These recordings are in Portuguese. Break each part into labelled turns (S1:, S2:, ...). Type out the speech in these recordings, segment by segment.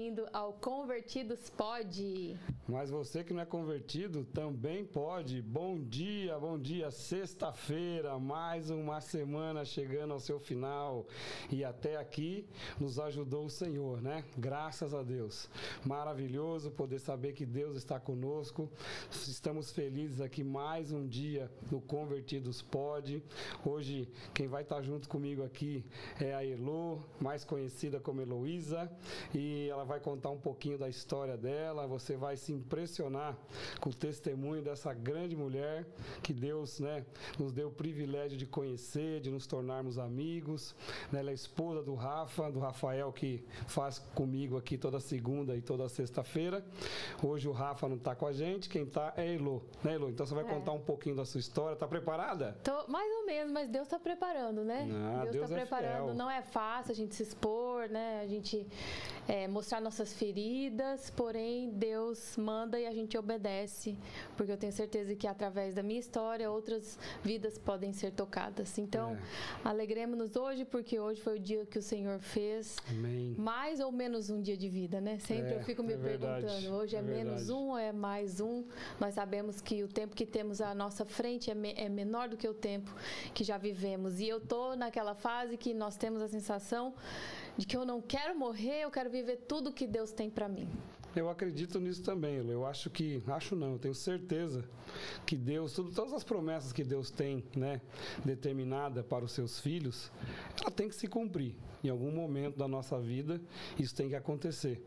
S1: Bem-vindo ao Convertidos Pod.
S2: Mas você que não é convertido também pode. Bom dia, bom dia. Sexta-feira, mais uma semana chegando ao seu final. E até aqui nos ajudou o Senhor, né? Graças a Deus. Maravilhoso poder saber que Deus está conosco. Estamos felizes aqui mais um dia no Convertidos Pod. Hoje, quem vai estar junto comigo aqui é a Elo, mais conhecida como Heloísa. E ela vai contar um pouquinho da história dela. Você vai se impressionar com o testemunho dessa grande mulher que Deus né, nos deu o privilégio de conhecer, de nos tornarmos amigos. Ela é esposa do Rafa, do Rafael, que faz comigo aqui toda segunda e toda sexta-feira. Hoje o Rafa não está com a gente, quem está é Elo, né, Elo? Então você vai é. contar um pouquinho da sua história. Está preparada?
S1: Tô, mais ou menos, mas Deus está preparando, né?
S2: Ah, Deus está é preparando. Fiel.
S1: Não é fácil a gente se expor, né? A gente é, mostrar nossas feridas, porém Deus manda e a gente obedece, porque eu tenho certeza que através da minha história outras vidas podem ser tocadas. Então, é. alegremos-nos hoje, porque hoje foi o dia que o Senhor fez.
S2: Amém.
S1: Mais ou menos um dia de vida, né? Sempre é, eu fico me é perguntando, hoje é, é menos um ou é mais um? Nós sabemos que o tempo que temos à nossa frente é, me, é menor do que o tempo que já vivemos. E eu tô naquela fase que nós temos a sensação de que eu não quero morrer, eu quero viver tudo que Deus tem para mim.
S2: Eu acredito nisso também, eu acho que, acho não, eu tenho certeza que Deus, tudo, todas as promessas que Deus tem, né, determinada para os seus filhos, ela tem que se cumprir. Em algum momento da nossa vida, isso tem que acontecer.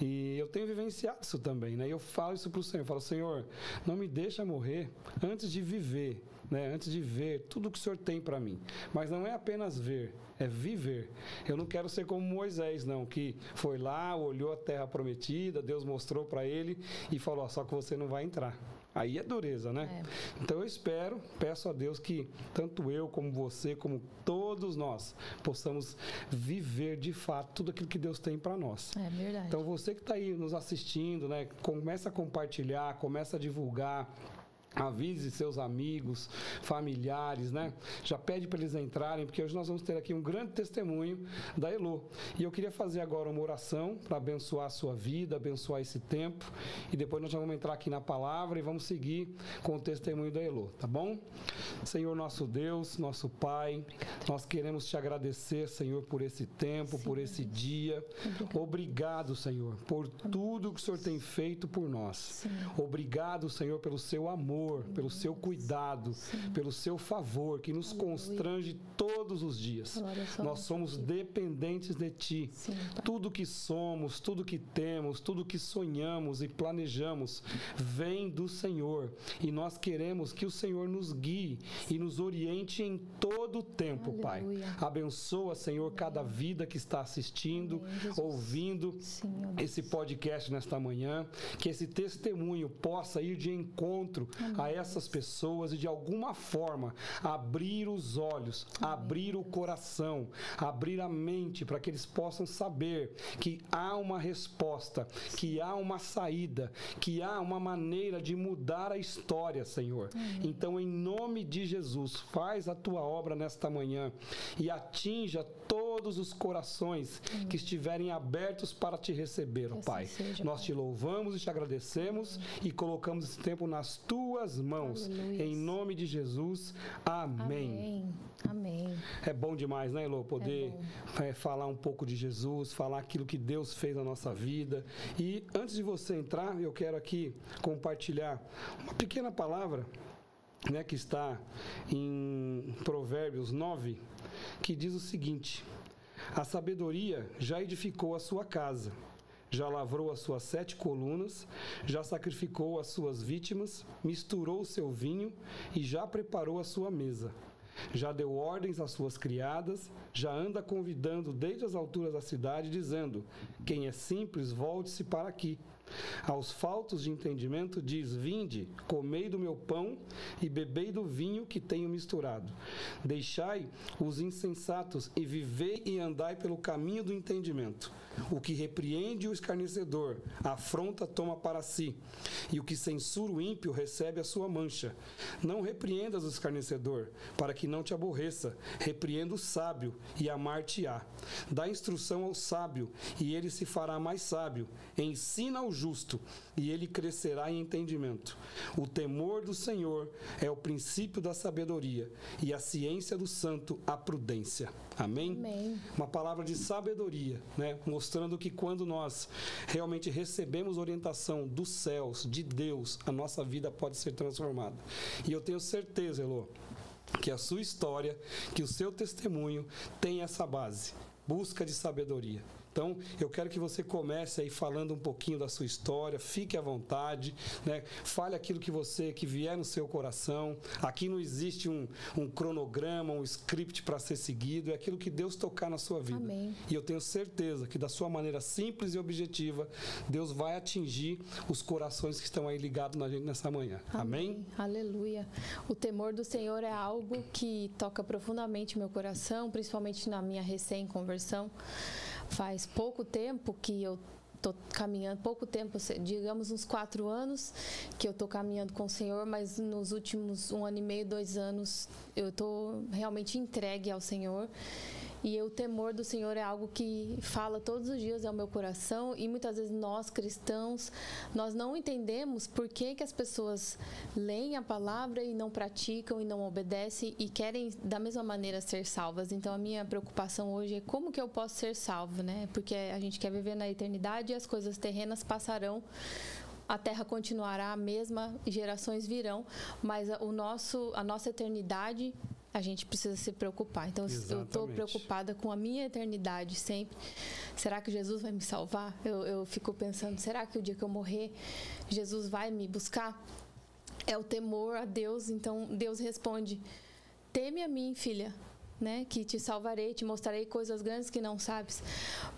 S2: E eu tenho vivenciado isso também, né? Eu falo isso para o Senhor, eu falo, Senhor, não me deixa morrer antes de viver, né? Antes de ver tudo que o Senhor tem para mim. Mas não é apenas ver, é viver. Eu não quero ser como Moisés, não, que foi lá, olhou a terra prometida, Deus mostrou para ele e falou: só que você não vai entrar. Aí é dureza, né? É. Então eu espero, peço a Deus que tanto eu como você, como todos nós, possamos viver de fato tudo aquilo que Deus tem para nós.
S1: É verdade.
S2: Então você que está aí nos assistindo, né, começa a compartilhar, começa a divulgar Avise seus amigos, familiares, né? Já pede para eles entrarem, porque hoje nós vamos ter aqui um grande testemunho da Elo. E eu queria fazer agora uma oração para abençoar a sua vida, abençoar esse tempo. E depois nós já vamos entrar aqui na palavra e vamos seguir com o testemunho da Elo, tá bom? Senhor nosso Deus, nosso Pai, nós queremos te agradecer, Senhor, por esse tempo, por esse dia. Obrigado. Senhor, por tudo que o Senhor tem feito por nós. Obrigado, Senhor, pelo seu amor amor, pelo seu cuidado, Sim. pelo seu favor que nos Aleluia. constrange todos os dias. Nós somos dependentes de Ti. Sim, tudo que somos, tudo que temos, tudo que sonhamos e planejamos vem do Senhor. E nós queremos que o Senhor nos guie e nos oriente em todo o tempo, Aleluia. Pai. Abençoa, Senhor, cada vida que está assistindo, Amém, ouvindo Sim, esse podcast nesta manhã. Que esse testemunho possa ir de encontro a essas pessoas e de alguma forma abrir os olhos, abrir o coração, abrir a mente para que eles possam saber que há uma resposta, que há uma saída, que há uma maneira de mudar a história, Senhor. Então, em nome de Jesus, faz a tua obra nesta manhã e atinja todos os corações que estiverem abertos para te receber, ó Pai. Nós te louvamos e te agradecemos e colocamos esse tempo nas tuas tuas mãos. Aleluia. Em nome de Jesus. Amém.
S1: Amém. Amém.
S2: É bom demais, né, Elô? Poder é é, falar um pouco de Jesus, falar aquilo que Deus fez na nossa vida. E antes de você entrar, eu quero aqui compartilhar uma pequena palavra né, que está em Provérbios 9, que diz o seguinte: A sabedoria já edificou a sua casa já lavrou as suas sete colunas, já sacrificou as suas vítimas, misturou o seu vinho e já preparou a sua mesa. Já deu ordens às suas criadas, já anda convidando desde as alturas da cidade, dizendo: Quem é simples, volte-se para aqui. Aos faltos de entendimento diz: Vinde, comei do meu pão e bebei do vinho que tenho misturado. Deixai os insensatos e vivei e andai pelo caminho do entendimento. O que repreende o escarnecedor, afronta toma para si, e o que censura o ímpio recebe a sua mancha. Não repreendas o escarnecedor, para que não te aborreça. Repreenda o sábio, e amar-te-á. Dá instrução ao sábio, e ele se fará mais sábio. Ensina ao justo, e ele crescerá em entendimento. O temor do Senhor é o princípio da sabedoria, e a ciência do santo a prudência. Amém?
S1: Amém.
S2: Uma palavra de sabedoria, né? Mostrando que quando nós realmente recebemos orientação dos céus, de Deus, a nossa vida pode ser transformada. E eu tenho certeza, Elô, que a sua história, que o seu testemunho tem essa base busca de sabedoria. Então, eu quero que você comece aí falando um pouquinho da sua história, fique à vontade, né? Fale aquilo que você, que vier no seu coração. Aqui não existe um, um cronograma, um script para ser seguido, é aquilo que Deus tocar na sua vida.
S1: Amém.
S2: E eu tenho certeza que da sua maneira simples e objetiva, Deus vai atingir os corações que estão aí ligados na gente nessa manhã. Amém? Amém?
S1: Aleluia. O temor do Senhor é algo que toca profundamente meu coração, principalmente na minha recém-conversão. Faz pouco tempo que eu estou caminhando, pouco tempo, digamos uns quatro anos que eu estou caminhando com o Senhor, mas nos últimos um ano e meio, dois anos, eu estou realmente entregue ao Senhor. E o temor do Senhor é algo que fala todos os dias ao meu coração e muitas vezes nós cristãos, nós não entendemos por que, que as pessoas leem a palavra e não praticam e não obedecem e querem da mesma maneira ser salvas. Então a minha preocupação hoje é como que eu posso ser salvo, né? Porque a gente quer viver na eternidade e as coisas terrenas passarão a terra continuará a mesma, gerações virão, mas o nosso, a nossa eternidade a gente precisa se preocupar. Então, Exatamente. eu estou preocupada com a minha eternidade sempre. Será que Jesus vai me salvar? Eu, eu fico pensando, será que o dia que eu morrer, Jesus vai me buscar? É o temor a Deus. Então, Deus responde: Teme a mim, filha, né? Que te salvarei, te mostrarei coisas grandes que não sabes.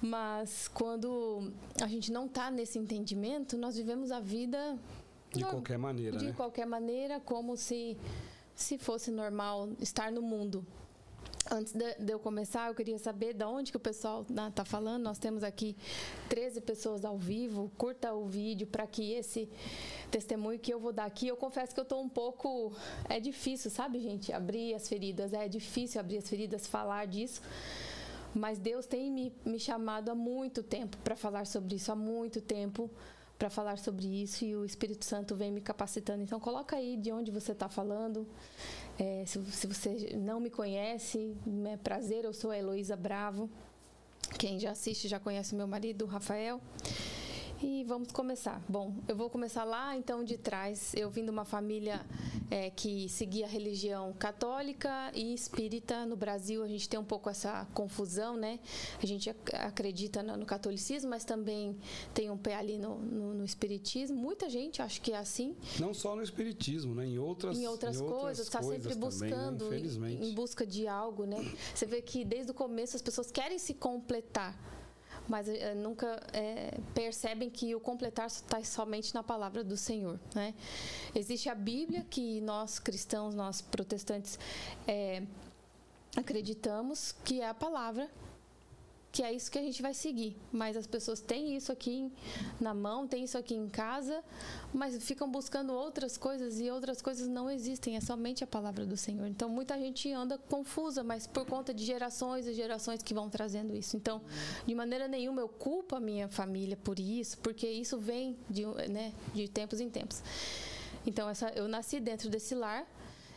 S1: Mas quando a gente não está nesse entendimento, nós vivemos a vida
S2: de qualquer maneira,
S1: de
S2: né?
S1: qualquer maneira, como se se fosse normal estar no mundo. Antes de, eu começar, eu queria saber de onde que o pessoal está né, falando. Nós temos aqui 13 pessoas ao vivo. Curta o vídeo para que esse testemunho que eu vou dar aqui, eu confesso que eu estou um pouco... É difícil, sabe, gente? Abrir as feridas. É difícil abrir as feridas, falar disso. Mas Deus tem me, me chamado há muito tempo para falar sobre isso, há muito tempo para falar sobre isso e o Espírito Santo vem me capacitando. Então coloca aí de onde você está falando. É, se, se, você não me conhece, é prazer, eu sou a Heloísa Bravo. Quem já assiste já conhece meu marido, Rafael. E vamos começar. Bom, eu vou começar lá então de trás. Eu vim de uma família é, que seguia a religião católica e espírita. No Brasil a gente tem um pouco essa confusão, né? A gente acredita no, catolicismo, mas também tem um pé ali no, no, no, espiritismo. Muita gente acha que é assim.
S2: Não só no espiritismo, né? Em outras,
S1: em outras, em outras coisas. Está sempre buscando, também, né? em, em busca de algo, né? Você vê que desde o começo as pessoas querem se completar mas é, nunca é, percebem que o completar está somente na palavra do Senhor. Né? Existe a Bíblia que nós cristãos, nós protestantes, é, acreditamos que é a palavra que é isso que a gente vai seguir. Mas as pessoas têm isso aqui na mão, têm isso aqui em casa, mas ficam buscando outras coisas e outras coisas não existem, é somente a palavra do Senhor. Então muita gente anda confusa, mas por conta de gerações e gerações que vão trazendo isso. Então, de maneira nenhuma eu culpo a minha família por isso, porque isso vem de, né, de tempos em tempos. Então, essa, eu nasci dentro desse lar,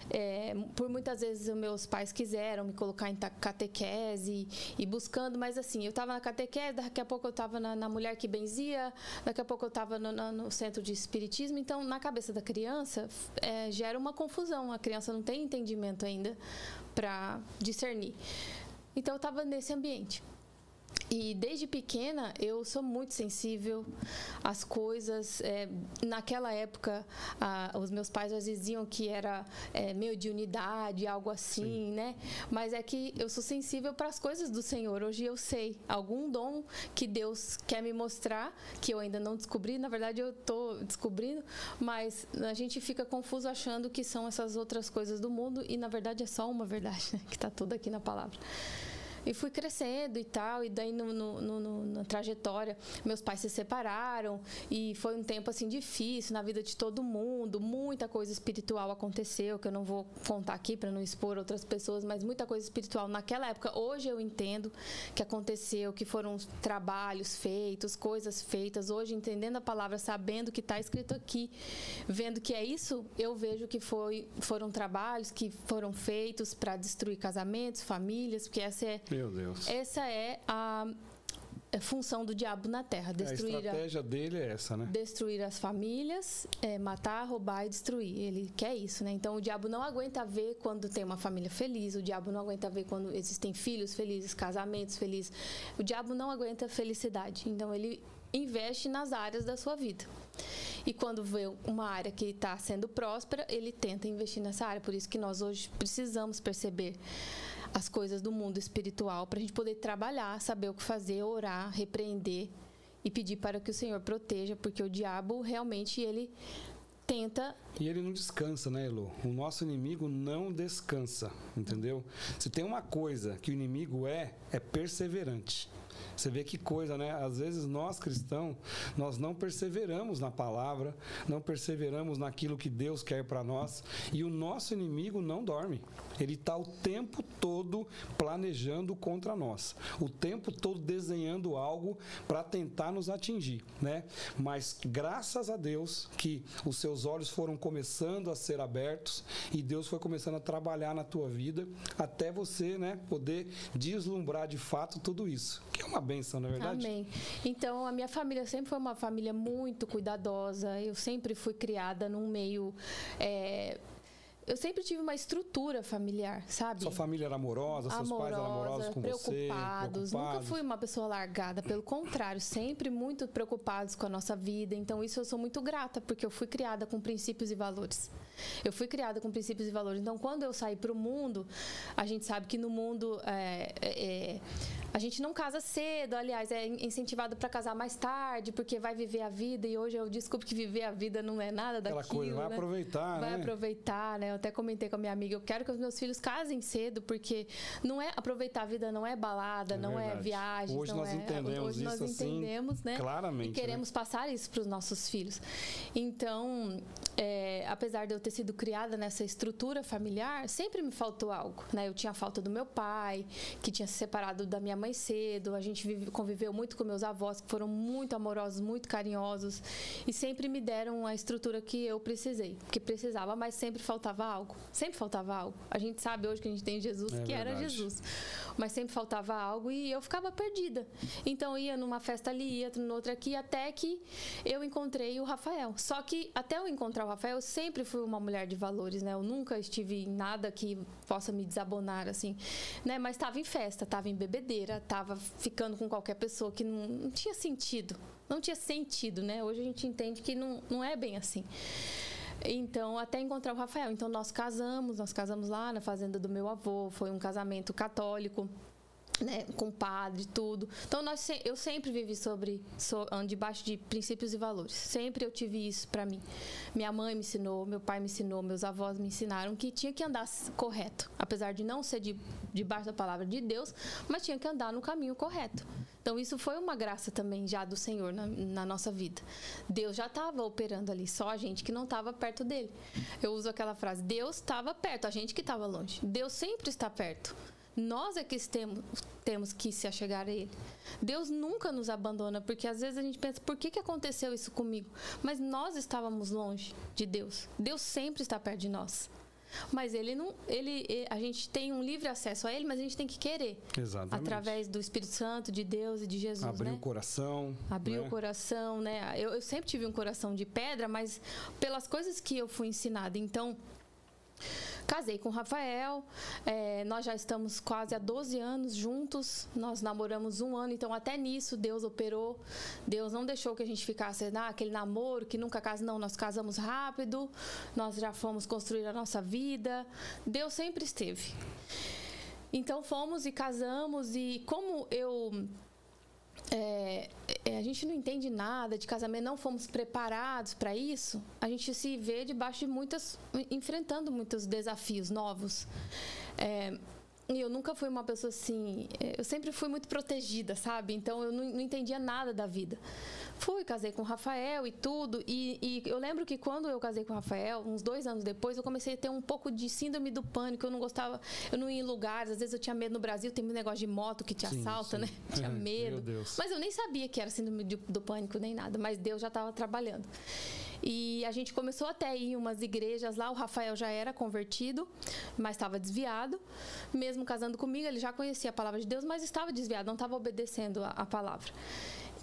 S1: é, por muitas vezes os meus pais quiseram me colocar em catequese e, buscando, mas assim, eu estava na catequese, daqui a pouco eu estava na, na, mulher que benzia, daqui a pouco eu estava no, no, centro de espiritismo. Então, na cabeça da criança, é, gera uma confusão. A criança não tem entendimento ainda para discernir. Então, eu estava nesse ambiente. E desde pequena eu sou muito sensível às coisas. É, naquela época, os meus pais às vezes diziam que era é, meio de unidade, algo assim, Sim. né? Mas é que eu sou sensível para as coisas do Senhor. Hoje eu sei algum dom que Deus quer me mostrar, que eu ainda não descobri. Na verdade, eu estou descobrindo, mas a gente fica confuso achando que são essas outras coisas do mundo e na verdade é só uma verdade, né? que está tudo aqui na palavra. E fui crescendo e tal, e daí no, no, no, na trajetória, meus pais se separaram e foi um tempo assim difícil na vida de todo mundo, muita coisa espiritual aconteceu, que eu não vou contar aqui para não expor outras pessoas, mas muita coisa espiritual naquela época. Hoje eu entendo que aconteceu, que foram trabalhos feitos, coisas feitas. Hoje entendendo a palavra, sabendo que está escrito aqui, vendo que é isso, eu vejo que foi, foram trabalhos que foram feitos para destruir casamentos, famílias, porque essa é
S2: meu Deus.
S1: Essa é a função do diabo na terra.
S2: Destruir a estratégia a, dele é essa, né?
S1: Destruir as famílias, é, matar, roubar e destruir. Ele quer isso, né? Então o diabo não aguenta ver quando tem uma família feliz, o diabo não aguenta ver quando existem filhos felizes, casamentos felizes. O diabo não aguenta felicidade. Então ele investe nas áreas da sua vida. E quando vê uma área que está sendo próspera, ele tenta investir nessa área. Por isso que nós hoje precisamos perceber as coisas do mundo espiritual para a gente poder trabalhar, saber o que fazer, orar, repreender e pedir para que o Senhor proteja, porque o diabo realmente ele tenta.
S2: E ele não descansa, né, Elo? O nosso inimigo não descansa, entendeu? Se tem uma coisa que o inimigo é, é perseverante. Você vê que coisa, né? Às vezes nós cristãos, nós não perseveramos na palavra, não perseveramos naquilo que Deus quer para nós, e o nosso inimigo não dorme. Ele está o tempo todo planejando contra nós, o tempo todo desenhando algo para tentar nos atingir, né? Mas graças a Deus que os seus olhos foram começando a ser abertos e Deus foi começando a trabalhar na tua vida até você, né, poder deslumbrar de fato tudo isso, que é uma benção, na é verdade.
S1: Amém. Então a minha família sempre foi uma família muito cuidadosa. Eu sempre fui criada num meio é, eu sempre tive uma estrutura familiar, sabe?
S2: Sua família era amorosa, seus Amorosa, pais eram amorosos com
S1: preocupados. você? Preocupados. Nunca fui uma pessoa largada, pelo contrário, sempre muito preocupados com a nossa vida. Então, isso eu sou muito grata, porque eu fui criada com princípios e valores. Eu fui criada com princípios e valores. Então, quando eu saí para o mundo, a gente sabe que no mundo é, é, é a gente não casa cedo, aliás, é incentivado para casar mais tarde, porque vai viver a vida. E hoje eu desculpe que viver a vida não é nada daquilo. Aquela coisa,
S2: vai
S1: né?
S2: aproveitar,
S1: vai
S2: né?
S1: Vai aproveitar, né? Eu até comentei com a minha amiga, eu quero que os meus filhos casem cedo, porque não é aproveitar a vida, não é balada, é não é verdade. é viagem.
S2: Hoje nós
S1: é,
S2: entendemos
S1: hoje nós
S2: isso
S1: entendemos, assim, né?
S2: Claramente.
S1: E queremos
S2: né?
S1: passar isso para os nossos filhos. Então, apesar de eu ter sido criada nessa estrutura familiar, sempre me faltou algo, né? Eu tinha falta do meu pai, que tinha se separado da minha mãe cedo, a gente vive, conviveu muito com meus avós, que foram muito amorosos, muito carinhosos e sempre me deram a estrutura que eu precisei, que precisava, mas sempre faltava algo. Sempre faltava algo. A gente sabe hoje que a gente tem Jesus, é que verdade. era Jesus, mas sempre faltava algo e eu ficava perdida. Então ia numa festa ali, ia noutra aqui, até que eu encontrei o Rafael. Só que até eu encontrar o Rafael, eu sempre fui uma mulher de valores, né? Eu nunca estive em nada que possa me desabonar assim, né? Mas estava em festa, estava em bebedeira, estava ficando com qualquer pessoa que não, não tinha sentido. Não tinha sentido, né? Hoje a gente entende que não, não é bem assim. Então, até encontrar o Rafael. Então, nós casamos, nós casamos lá na fazenda do meu avô. Foi um casamento católico né, com padre, tudo. Então nós, eu sempre vivi sobre, so, debaixo de princípios e valores. Sempre eu tive isso para mim. Minha mãe me ensinou, meu pai me ensinou, meus avós me ensinaram que tinha que andar correto, apesar de não ser de, debaixo da palavra de Deus, mas tinha que andar no caminho correto. Então isso foi uma graça também já do Senhor na, na nossa vida. Deus já estava operando ali, só a gente que não estava perto dele. Eu uso aquela frase: Deus estava perto, a gente que estava longe. Deus sempre está perto. Nós é que temos, temos que se achegar a Ele. Deus nunca nos abandona, porque às vezes a gente pensa, por que, que aconteceu isso comigo? Mas nós estávamos longe de Deus. Deus sempre está perto de nós. Mas ele não, ele, a gente tem um livre acesso a ele, mas a gente tem que querer.
S2: Exatamente.
S1: Através do Espírito Santo, de Deus e de Jesus.
S2: Abrir
S1: né?
S2: o coração.
S1: Abrir né? o coração, né? Eu, eu sempre tive um coração de pedra, mas pelas coisas que eu fui ensinada. Então, casei com o Rafael, é, nós já estamos quase há 12 anos juntos, nós namoramos um ano, então até nisso Deus operou. Deus não deixou que a gente ficasse ah, namoro que nunca casa, não, nós casamos rápido, nós já fomos construir a nossa vida. Deus sempre esteve. Então fomos e casamos, e como eu é, é, a gente não entende nada de casamento, não fomos preparados para isso, a gente se vê debaixo de muitas, enfrentando muitos desafios novos. É, e eu nunca fui uma pessoa assim, é, eu sempre fui muito protegida, sabe? Então eu não, não entendia nada da vida. Fui, casei com o Rafael e tudo. E, e, eu lembro que quando eu casei com o Rafael, uns dois anos depois, eu comecei a ter um pouco de síndrome do pânico. Eu não gostava, eu não ia em lugares, às vezes eu tinha medo no Brasil, tem um negócio de moto que te sim, assalta, sim. né? Tinha medo. Mas eu nem sabia que era síndrome do pânico nem nada, mas Deus já estava trabalhando. E a gente começou até a ir em umas igrejas lá. O Rafael já era convertido, mas estava desviado. Mesmo casando comigo, ele já conhecia a palavra de Deus, mas estava desviado, não estava obedecendo a, a palavra.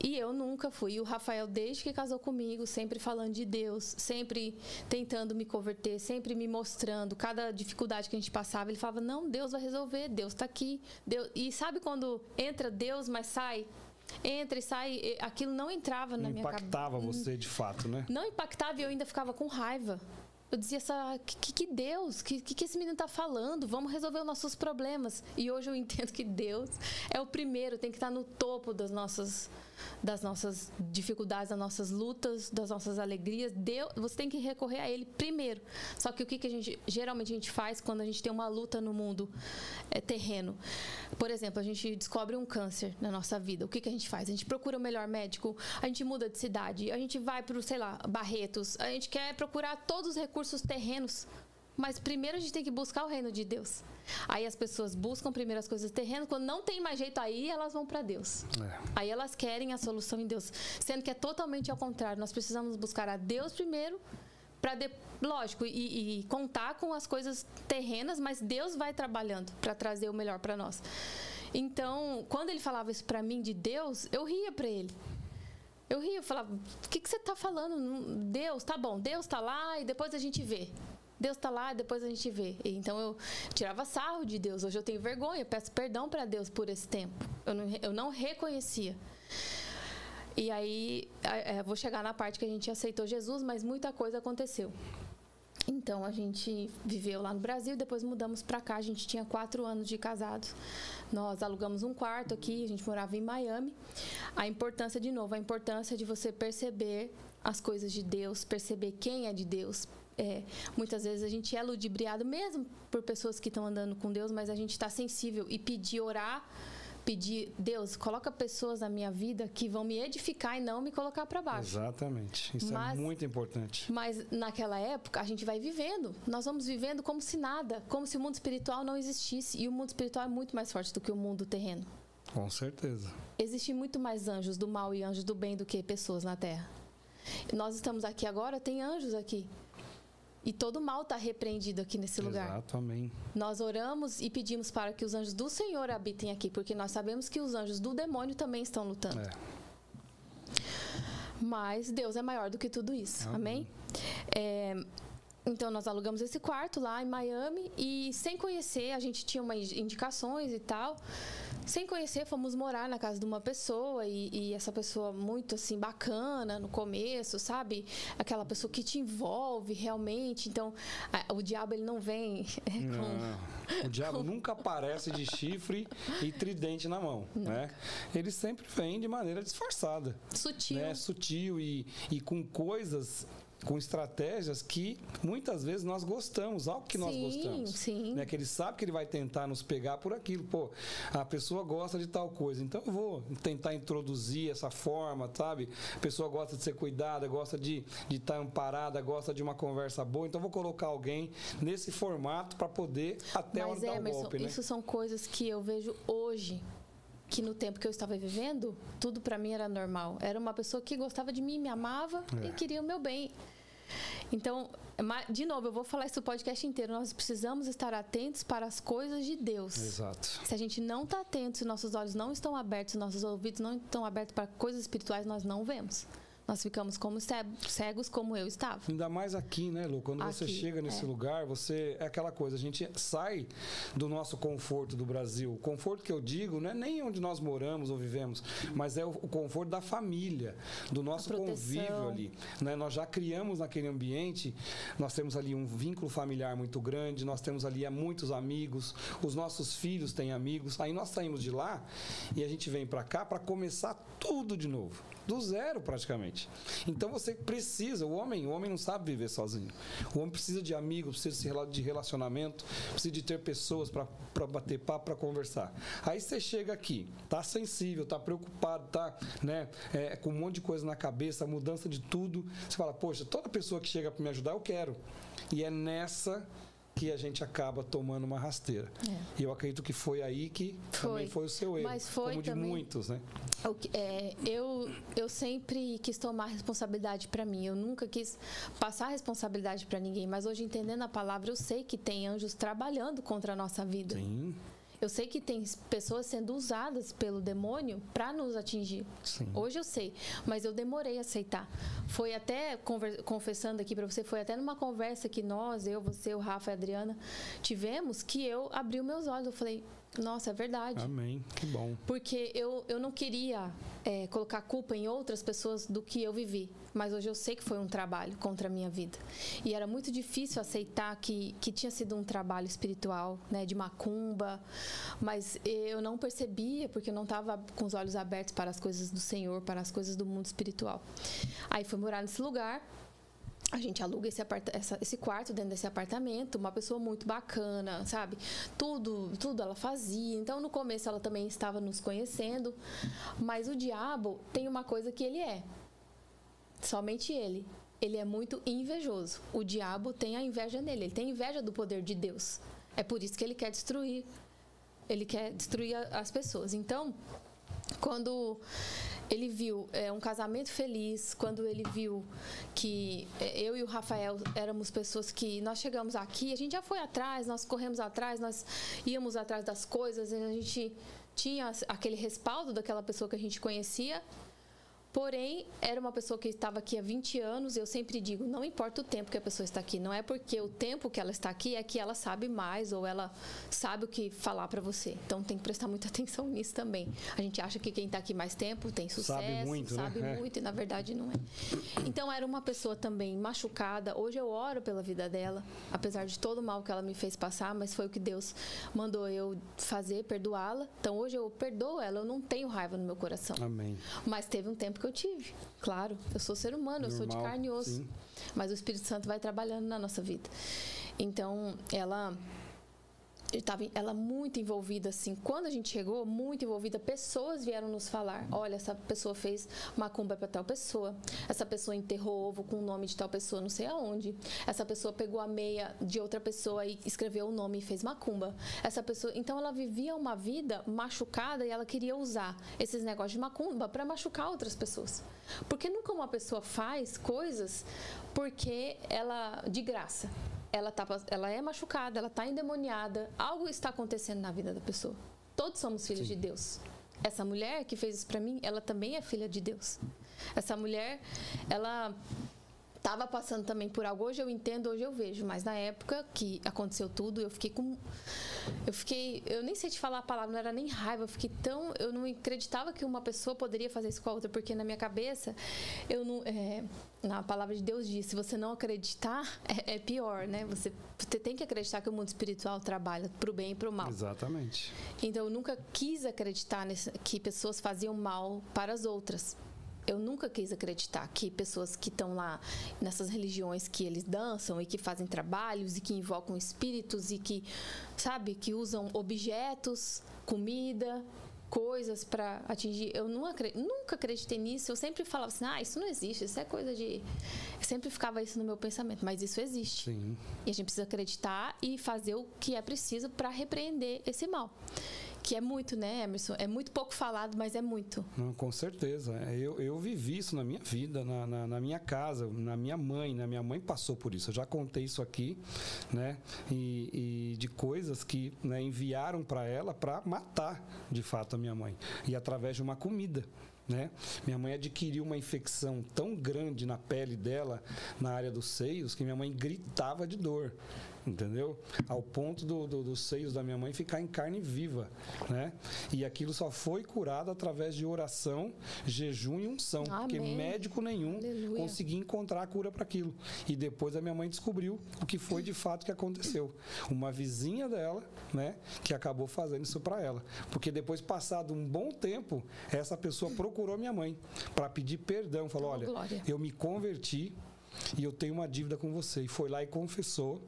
S1: E eu nunca fui. E o Rafael, desde que casou comigo, sempre falando de Deus, sempre tentando me converter, sempre me mostrando cada dificuldade que a gente passava. Ele falava: Não, Deus vai resolver, Deus está aqui. Deus... E sabe quando entra Deus, mas sai entra e sai, aquilo não entrava na minha
S2: cabeça. Impactava você de fato, né?
S1: Não impactava e eu ainda ficava com raiva. Eu dizia, essa, que, que Deus, que, que esse menino está falando? Vamos resolver os nossos problemas. E hoje eu entendo que Deus é o primeiro, tem que estar no topo das nossas das nossas dificuldades, das nossas lutas, das nossas alegrias. Deus, você tem que recorrer a Ele primeiro. Só que o que, que a gente geralmente a gente faz quando a gente tem uma luta no mundo é, terreno? Por exemplo, a gente descobre um câncer na nossa vida. O que, que a gente faz? A gente procura o melhor médico, a gente muda de cidade, a gente vai para, sei lá, Barretos, a gente quer procurar todos os recursos terrenos mas primeiro a gente tem que buscar o reino de Deus. Aí as pessoas buscam primeiro as coisas terrenas, quando não tem mais jeito aí, elas vão para Deus. É. Aí elas querem a solução em Deus, sendo que é totalmente ao contrário. Nós precisamos buscar a Deus primeiro para lógico e, e, contar com as coisas terrenas, mas Deus vai trabalhando para trazer o melhor para nós. Então, quando ele falava isso para mim de Deus, eu ria para ele. Eu ria, eu falava: "O que, que você está falando? Deus, tá bom, Deus está lá e depois a gente vê." Deus está lá, depois a gente vê. Então eu tirava sarro de Deus. Hoje eu tenho vergonha, peço perdão para Deus por esse tempo. Eu não, eu não reconhecia. E aí, é, vou chegar na parte que a gente aceitou Jesus, mas muita coisa aconteceu. Então a gente viveu lá no Brasil, depois mudamos para cá. A gente tinha quatro anos de casados. Nós alugamos um quarto aqui, a gente morava em Miami. A importância, de novo, a importância de você perceber as coisas de Deus, perceber quem é de Deus, é, muitas vezes a gente é ludibriado mesmo por pessoas que estão andando com Deus, mas a gente está sensível e pedir orar, pedir Deus, coloca pessoas na minha vida que vão me edificar e não me colocar para baixo.
S2: Exatamente, isso é mas, é muito importante.
S1: Mas naquela época a gente vai vivendo, nós vamos vivendo como se nada, como se o mundo espiritual não existisse e o mundo espiritual é muito mais forte do que o mundo terreno.
S2: Com certeza.
S1: Existem muito mais anjos do mal e anjos do bem do que pessoas na Terra. Nós estamos aqui agora, tem anjos aqui. E todo mal está repreendido aqui nesse lugar.
S2: Exato, amém.
S1: Nós oramos e pedimos para que os anjos do Senhor habitem aqui, porque nós sabemos que os anjos do demônio também estão lutando. É. Mas Deus é maior do que tudo isso. Amém? amém? É, então nós alugamos esse quarto lá em Miami e sem conhecer, a gente tinha umas indicações e tal. Sem conhecer, fomos morar na casa de uma pessoa e, e, essa pessoa muito assim bacana no começo, sabe? Aquela pessoa que te envolve realmente. Então, a, o diabo ele não vem
S2: com, O diabo com... nunca aparece de chifre e tridente na mão, nunca. né? Ele sempre vem de maneira disfarçada.
S1: Sutil.
S2: Né? Sutil e, e com coisas com estratégias que muitas vezes nós gostamos, algo que nós sim, gostamos. Sim. Né? Que ele sabe que ele vai tentar nos pegar por aquilo. Pô, a pessoa gosta de tal coisa, então eu vou tentar introduzir essa forma, sabe? A pessoa gosta de ser cuidada, gosta de estar tá amparada, gosta de uma conversa boa, então eu vou colocar alguém nesse formato para poder até
S1: Mas,
S2: dar
S1: um
S2: golpe,
S1: né? Isso são coisas que eu vejo hoje que no tempo que eu estava vivendo, tudo para mim era normal. Era uma pessoa que gostava de mim, me amava é. e queria o meu bem. Então, de novo, eu vou falar isso o podcast inteiro. Nós precisamos estar atentos para as coisas de Deus.
S2: Exato.
S1: Se a gente não está atento, se nossos olhos não estão abertos, se nossos ouvidos não estão abertos para coisas espirituais, nós não vemos. Nós ficamos como cegos, como eu estava.
S2: Ainda mais aqui, né, Lu? Quando aqui, você chega nesse é. lugar, você. É aquela coisa, a gente sai do nosso conforto do Brasil. O conforto que eu digo não é nem onde nós moramos ou vivemos, mas é o, conforto da família, do nosso convívio ali. Né? Nós já criamos naquele ambiente, nós temos ali um vínculo familiar muito grande, nós temos ali muitos amigos, os nossos filhos têm amigos. Aí nós saímos de lá e a gente vem para cá para começar tudo de novo do zero praticamente. Então você precisa, o homem, o homem não sabe viver sozinho. O homem precisa de amigos, precisa de relacionamento, precisa de ter pessoas para bater papo, para conversar. Aí você chega aqui, tá sensível, tá preocupado, tá, né, é, com um monte de coisa na cabeça, mudança de tudo. Você fala, poxa, toda pessoa que chega para me ajudar, eu quero. E é nessa que a gente acaba tomando uma rasteira. É. E eu acredito que foi aí que foi. também foi o seu erro, Mas foi como de também, muitos, né?
S1: É, eu, eu sempre quis tomar responsabilidade para mim. Eu nunca quis passar responsabilidade para ninguém. Mas hoje, entendendo a palavra, eu sei que tem anjos trabalhando contra a nossa vida. Sim. Eu sei que tem pessoas sendo usadas pelo demônio para nos atingir. Sim. Hoje eu sei, mas eu demorei a aceitar. Foi até confessando aqui para você, foi até numa conversa que nós, eu, você, o Rafa e a Adriana tivemos que eu abri os meus olhos. Eu falei, nossa, é verdade.
S2: Amém. Que bom.
S1: Porque eu, eu não queria é, colocar culpa em outras pessoas do que eu vivi. Mas hoje eu sei que foi um trabalho contra a minha vida. E era muito difícil aceitar que, que tinha sido um trabalho espiritual, né, de macumba. Mas eu não percebia, porque eu não estava com os olhos abertos para as coisas do Senhor, para as coisas do mundo espiritual. Aí fui morar nesse lugar a gente aluga esse, essa, esse quarto dentro desse apartamento, uma pessoa muito bacana, sabe? Tudo, tudo ela fazia. Então, no começo, ela também estava nos conhecendo. Mas o diabo tem uma coisa que ele é. Somente ele. Ele é muito invejoso. O diabo tem a inveja nele. Ele tem inveja do poder de Deus. É por isso que ele quer destruir. Ele quer destruir as pessoas. Então, quando ele viu é, um casamento feliz, quando ele viu que é, eu e o Rafael éramos pessoas que nós chegamos aqui, a gente já foi atrás, nós corremos atrás, nós íamos atrás das coisas, a gente tinha aquele respaldo daquela pessoa que a gente conhecia Porém, era uma pessoa que estava aqui há 20 anos. Eu sempre digo: não importa o tempo que a pessoa está aqui, não é porque o tempo que ela está aqui é que ela sabe mais ou ela sabe o que falar para você. Então, tem que prestar muita atenção nisso também. A gente acha que quem está aqui mais tempo tem sucesso, sabe muito, né? sabe né? muito e na verdade não é. Então, era uma pessoa também machucada. Hoje eu oro pela vida dela, apesar de todo o mal que ela me fez passar, mas foi o que Deus mandou eu fazer, perdoá-la. Então, hoje eu perdoo ela, eu não tenho raiva no meu coração.
S2: Amém.
S1: Mas teve um tempo que eu tive. Claro, eu sou ser humano, Normal, eu sou de carne e osso. Sim. Mas o Espírito Santo vai trabalhando na nossa vida. Então, ela estava ela muito envolvida assim. Quando a gente chegou, muito envolvida, pessoas vieram nos falar: "Olha, essa pessoa fez macumba para tal pessoa. Essa pessoa enterrou ovo com o nome de tal pessoa, não sei aonde. Essa pessoa pegou a meia de outra pessoa e escreveu o nome e fez macumba. Essa pessoa, então ela vivia uma vida machucada e ela queria usar esses negócios de macumba para machucar outras pessoas. Porque nunca uma pessoa faz coisas porque ela de graça ela, tá, ela é machucada, ela está endemoniada, algo está acontecendo na vida da pessoa. Todos somos filhos Sim. de Deus. Essa mulher que fez isso para mim, ela também é filha de Deus. Essa mulher, ela estava passando também por algo. Hoje eu entendo, hoje eu vejo, mas na época que aconteceu tudo, eu fiquei com. Eu fiquei. Eu nem sei te falar a palavra, não era nem raiva, eu fiquei tão. Eu não acreditava que uma pessoa poderia fazer isso com a outra, porque na minha cabeça, eu não. É, na palavra de Deus diz: se você não acreditar, é, é pior, né? Você, você, tem que acreditar que o mundo espiritual trabalha para o bem e para o mal.
S2: Exatamente.
S1: Então eu nunca quis acreditar nesse, que pessoas faziam mal para as outras eu nunca quis acreditar que pessoas que estão lá nessas religiões que eles dançam e que fazem trabalhos e que invocam espíritos e que, sabe, que usam objetos, comida, coisas para atingir. Eu acredito, nunca acreditei nisso. Eu sempre falava assim: ah, isso não existe, isso é coisa de. Eu sempre ficava isso no meu pensamento, mas isso existe.
S2: Sim.
S1: E a gente precisa acreditar e fazer o que é preciso para repreender esse mal que é muito, né, Emerson? É muito pouco falado, mas é muito.
S2: Não, com certeza. É, eu, eu vivi isso na minha vida, na, na, na, minha casa, na minha mãe. Né? Minha mãe passou por isso. Eu já contei isso aqui, né? E, e de coisas que né, enviaram para ela para matar, de fato, a minha mãe. E através de uma comida. né? Minha mãe adquiriu uma infecção tão grande na pele dela, na área dos seios, que minha mãe gritava de dor entendeu? Ao ponto do, do, dos seios da minha mãe ficar em carne viva, né? E aquilo só foi curado através de oração, jejum e unção, Amém. porque médico nenhum Aleluia. conseguia encontrar a cura para aquilo. E depois a minha mãe descobriu o que foi de fato que aconteceu. Uma vizinha dela, né, que acabou fazendo isso para ela, porque depois passado um bom tempo, essa pessoa procurou minha mãe para pedir perdão, falou: "Olha, glória. eu me converti, e eu tenho uma dívida com você. E foi lá e confessou.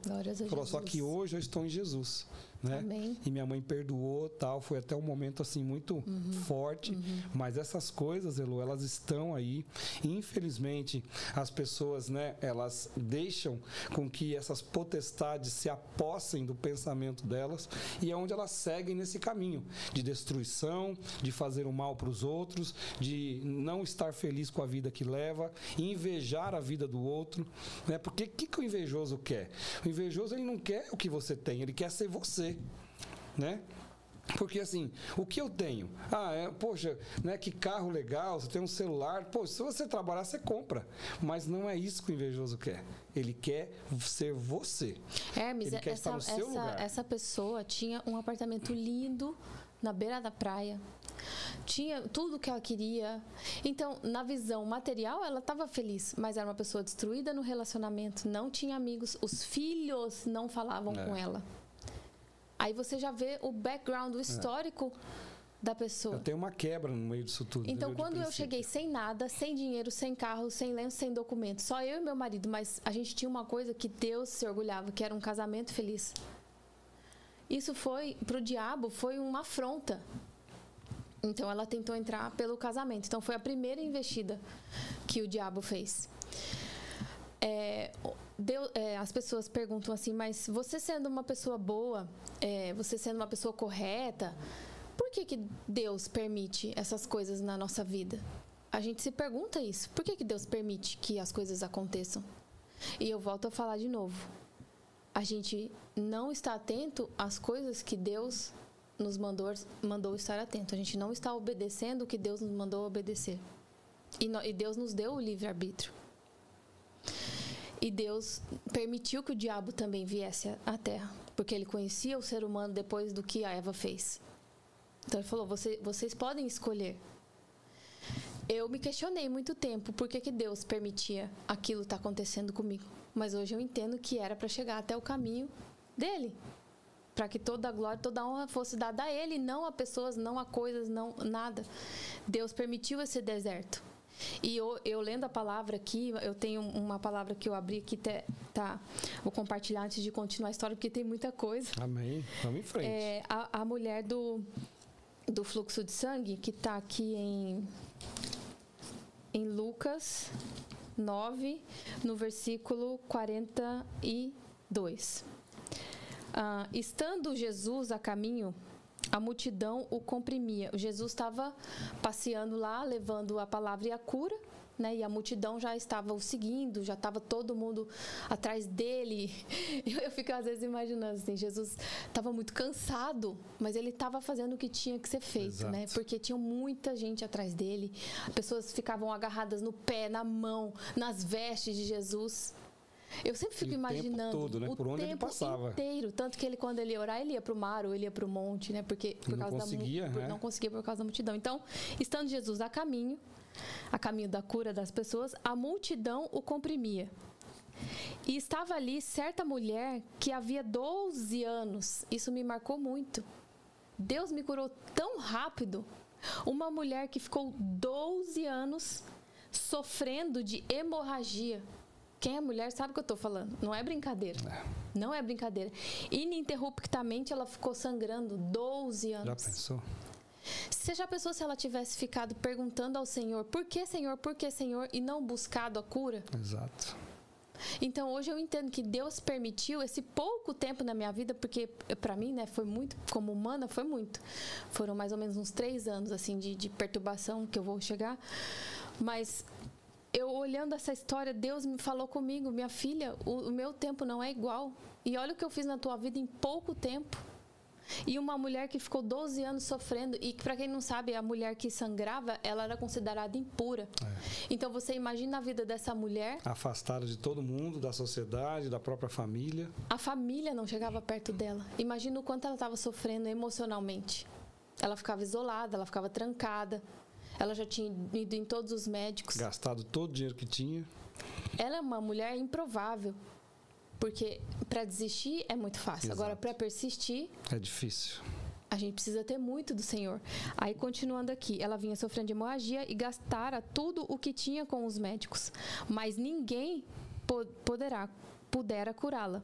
S2: Falou, só que hoje eu estou em Jesus né? Amém. E minha mãe perdoou, tal, foi até um momento assim muito uhum. forte, uhum. mas essas coisas, Elo, elas estão aí. Infelizmente, as pessoas, né, elas deixam com que essas potestades se apossem do pensamento delas e é onde elas seguem nesse caminho de destruição, de fazer o mal para os outros, de não estar feliz com a vida que leva, invejar a vida do outro, né? Porque o que, que o invejoso quer? O invejoso ele não quer o que você tem, ele quer ser você né? Porque assim, o que eu tenho? Ah, é, poxa, né, que carro legal, você tem um celular. Pô, se você trabalhar, você compra. Mas não é isso que o invejoso quer. Ele quer ser você.
S1: Hermes, Ele quer essa, estar no seu essa, lugar. essa pessoa tinha um apartamento lindo na beira da praia. Tinha tudo que ela queria. Então, na visão material, ela estava feliz, mas era uma pessoa destruída no relacionamento, não tinha amigos, os filhos não falavam é. com ela. Aí você já vê o background, o é. histórico da pessoa.
S2: Eu tenho uma quebra no meio disso tudo.
S1: Então, quando eu cheguei sem nada, sem dinheiro, sem carro, sem lenço, sem documento, só eu e meu marido, mas a gente tinha uma coisa que Deus se orgulhava, que era um casamento feliz. Isso foi, para o diabo, foi uma afronta. Então, ela tentou entrar pelo casamento. Então, foi a primeira investida que o diabo fez. É, É, as pessoas perguntam assim, mas você sendo uma pessoa boa, é, você sendo uma pessoa correta, por que, que Deus permite essas coisas na nossa vida? A gente se pergunta isso. Por que, que Deus permite que as coisas aconteçam? E eu volto a falar de novo. A gente não está atento às coisas que Deus nos mandou, mandou estar atento. A gente não está obedecendo o que Deus nos mandou obedecer. E, no, e Deus nos deu o livre-arbítrio. E Deus permitiu que o diabo também viesse à terra, porque ele conhecia o ser humano depois do que a Eva fez. Então ele falou: Você, vocês podem escolher. Eu me questionei muito tempo por que, que Deus permitia aquilo estar tá acontecendo comigo. Mas hoje eu entendo que era para chegar até o caminho dele. Para que toda a glória, toda a honra fosse dada a ele, não a pessoas, não a coisas, não nada. Deus permitiu esse deserto e eu, eu, lendo a palavra aqui, eu tenho uma palavra que eu abri aqui, tá? Vou compartilhar antes de continuar a história, porque tem muita coisa.
S2: Amém. Vamos em frente.
S1: É, a, a mulher do, do fluxo de sangue, que está aqui em, em Lucas 9, no versículo 42. Ah, estando Jesus a caminho a multidão o comprimia. Jesus estava passeando lá, levando a palavra e a cura, né? E a multidão já estava o seguindo, já estava todo mundo atrás dele. Eu, eu fico às vezes imaginando assim, Jesus estava muito cansado, mas ele estava fazendo o que tinha que ser feito, né? Exato. né? Porque tinha muita gente atrás dele. Pessoas ficavam agarradas no pé, na mão, nas vestes de Jesus. Eu sempre fico e imaginando.
S2: O tempo todo, né? Por onde ele passava.
S1: inteiro. Tanto que ele, quando ele ia orar, ele ia para o mar ou ele ia para o monte, né? Porque por
S2: não
S1: causa
S2: conseguia,
S1: da
S2: né?
S1: não conseguia por causa da multidão. Então, estando Jesus a caminho, a caminho da cura das pessoas, a multidão o comprimia. E estava ali certa mulher que havia 12 anos. Isso me marcou muito. Deus me curou tão rápido. Uma mulher que ficou 12 anos sofrendo de hemorragia. Quem é mulher sabe o que eu estou falando. Não é brincadeira. É. Não é brincadeira. Ininterruptamente ela ficou sangrando 12 anos.
S2: Já pensou?
S1: Você já pensou se ela tivesse ficado perguntando ao Senhor, por que Senhor, por que Senhor, e não buscado a cura?
S2: Exato.
S1: Então hoje eu entendo que Deus permitiu esse pouco tempo na minha vida, porque para mim, né, foi muito, como humana, foi muito. Foram mais ou menos uns três anos assim de, de perturbação que eu vou chegar. Mas eu olhando essa história, Deus me falou comigo, minha filha, o, o, meu tempo não é igual. E olha o que eu fiz na tua vida em pouco tempo. E uma mulher que ficou 12 anos sofrendo. E para quem não sabe, a mulher que sangrava, ela era considerada impura. É. Então você imagina a vida dessa mulher.
S2: Afastada de todo mundo, da sociedade, da própria família.
S1: A família não chegava perto dela. Imagina o quanto ela estava sofrendo emocionalmente. Ela ficava isolada, ela ficava trancada. Ela já tinha ido em todos os médicos.
S2: Gastado todo o dinheiro que tinha.
S1: Ela é uma mulher improvável. Porque para desistir é muito fácil. Exato. Agora, para persistir.
S2: É difícil.
S1: A gente precisa ter muito do Senhor. Aí, continuando aqui, ela vinha sofrendo de hemorragia e gastara tudo o que tinha com os médicos. Mas ninguém poderá, pudera curá-la.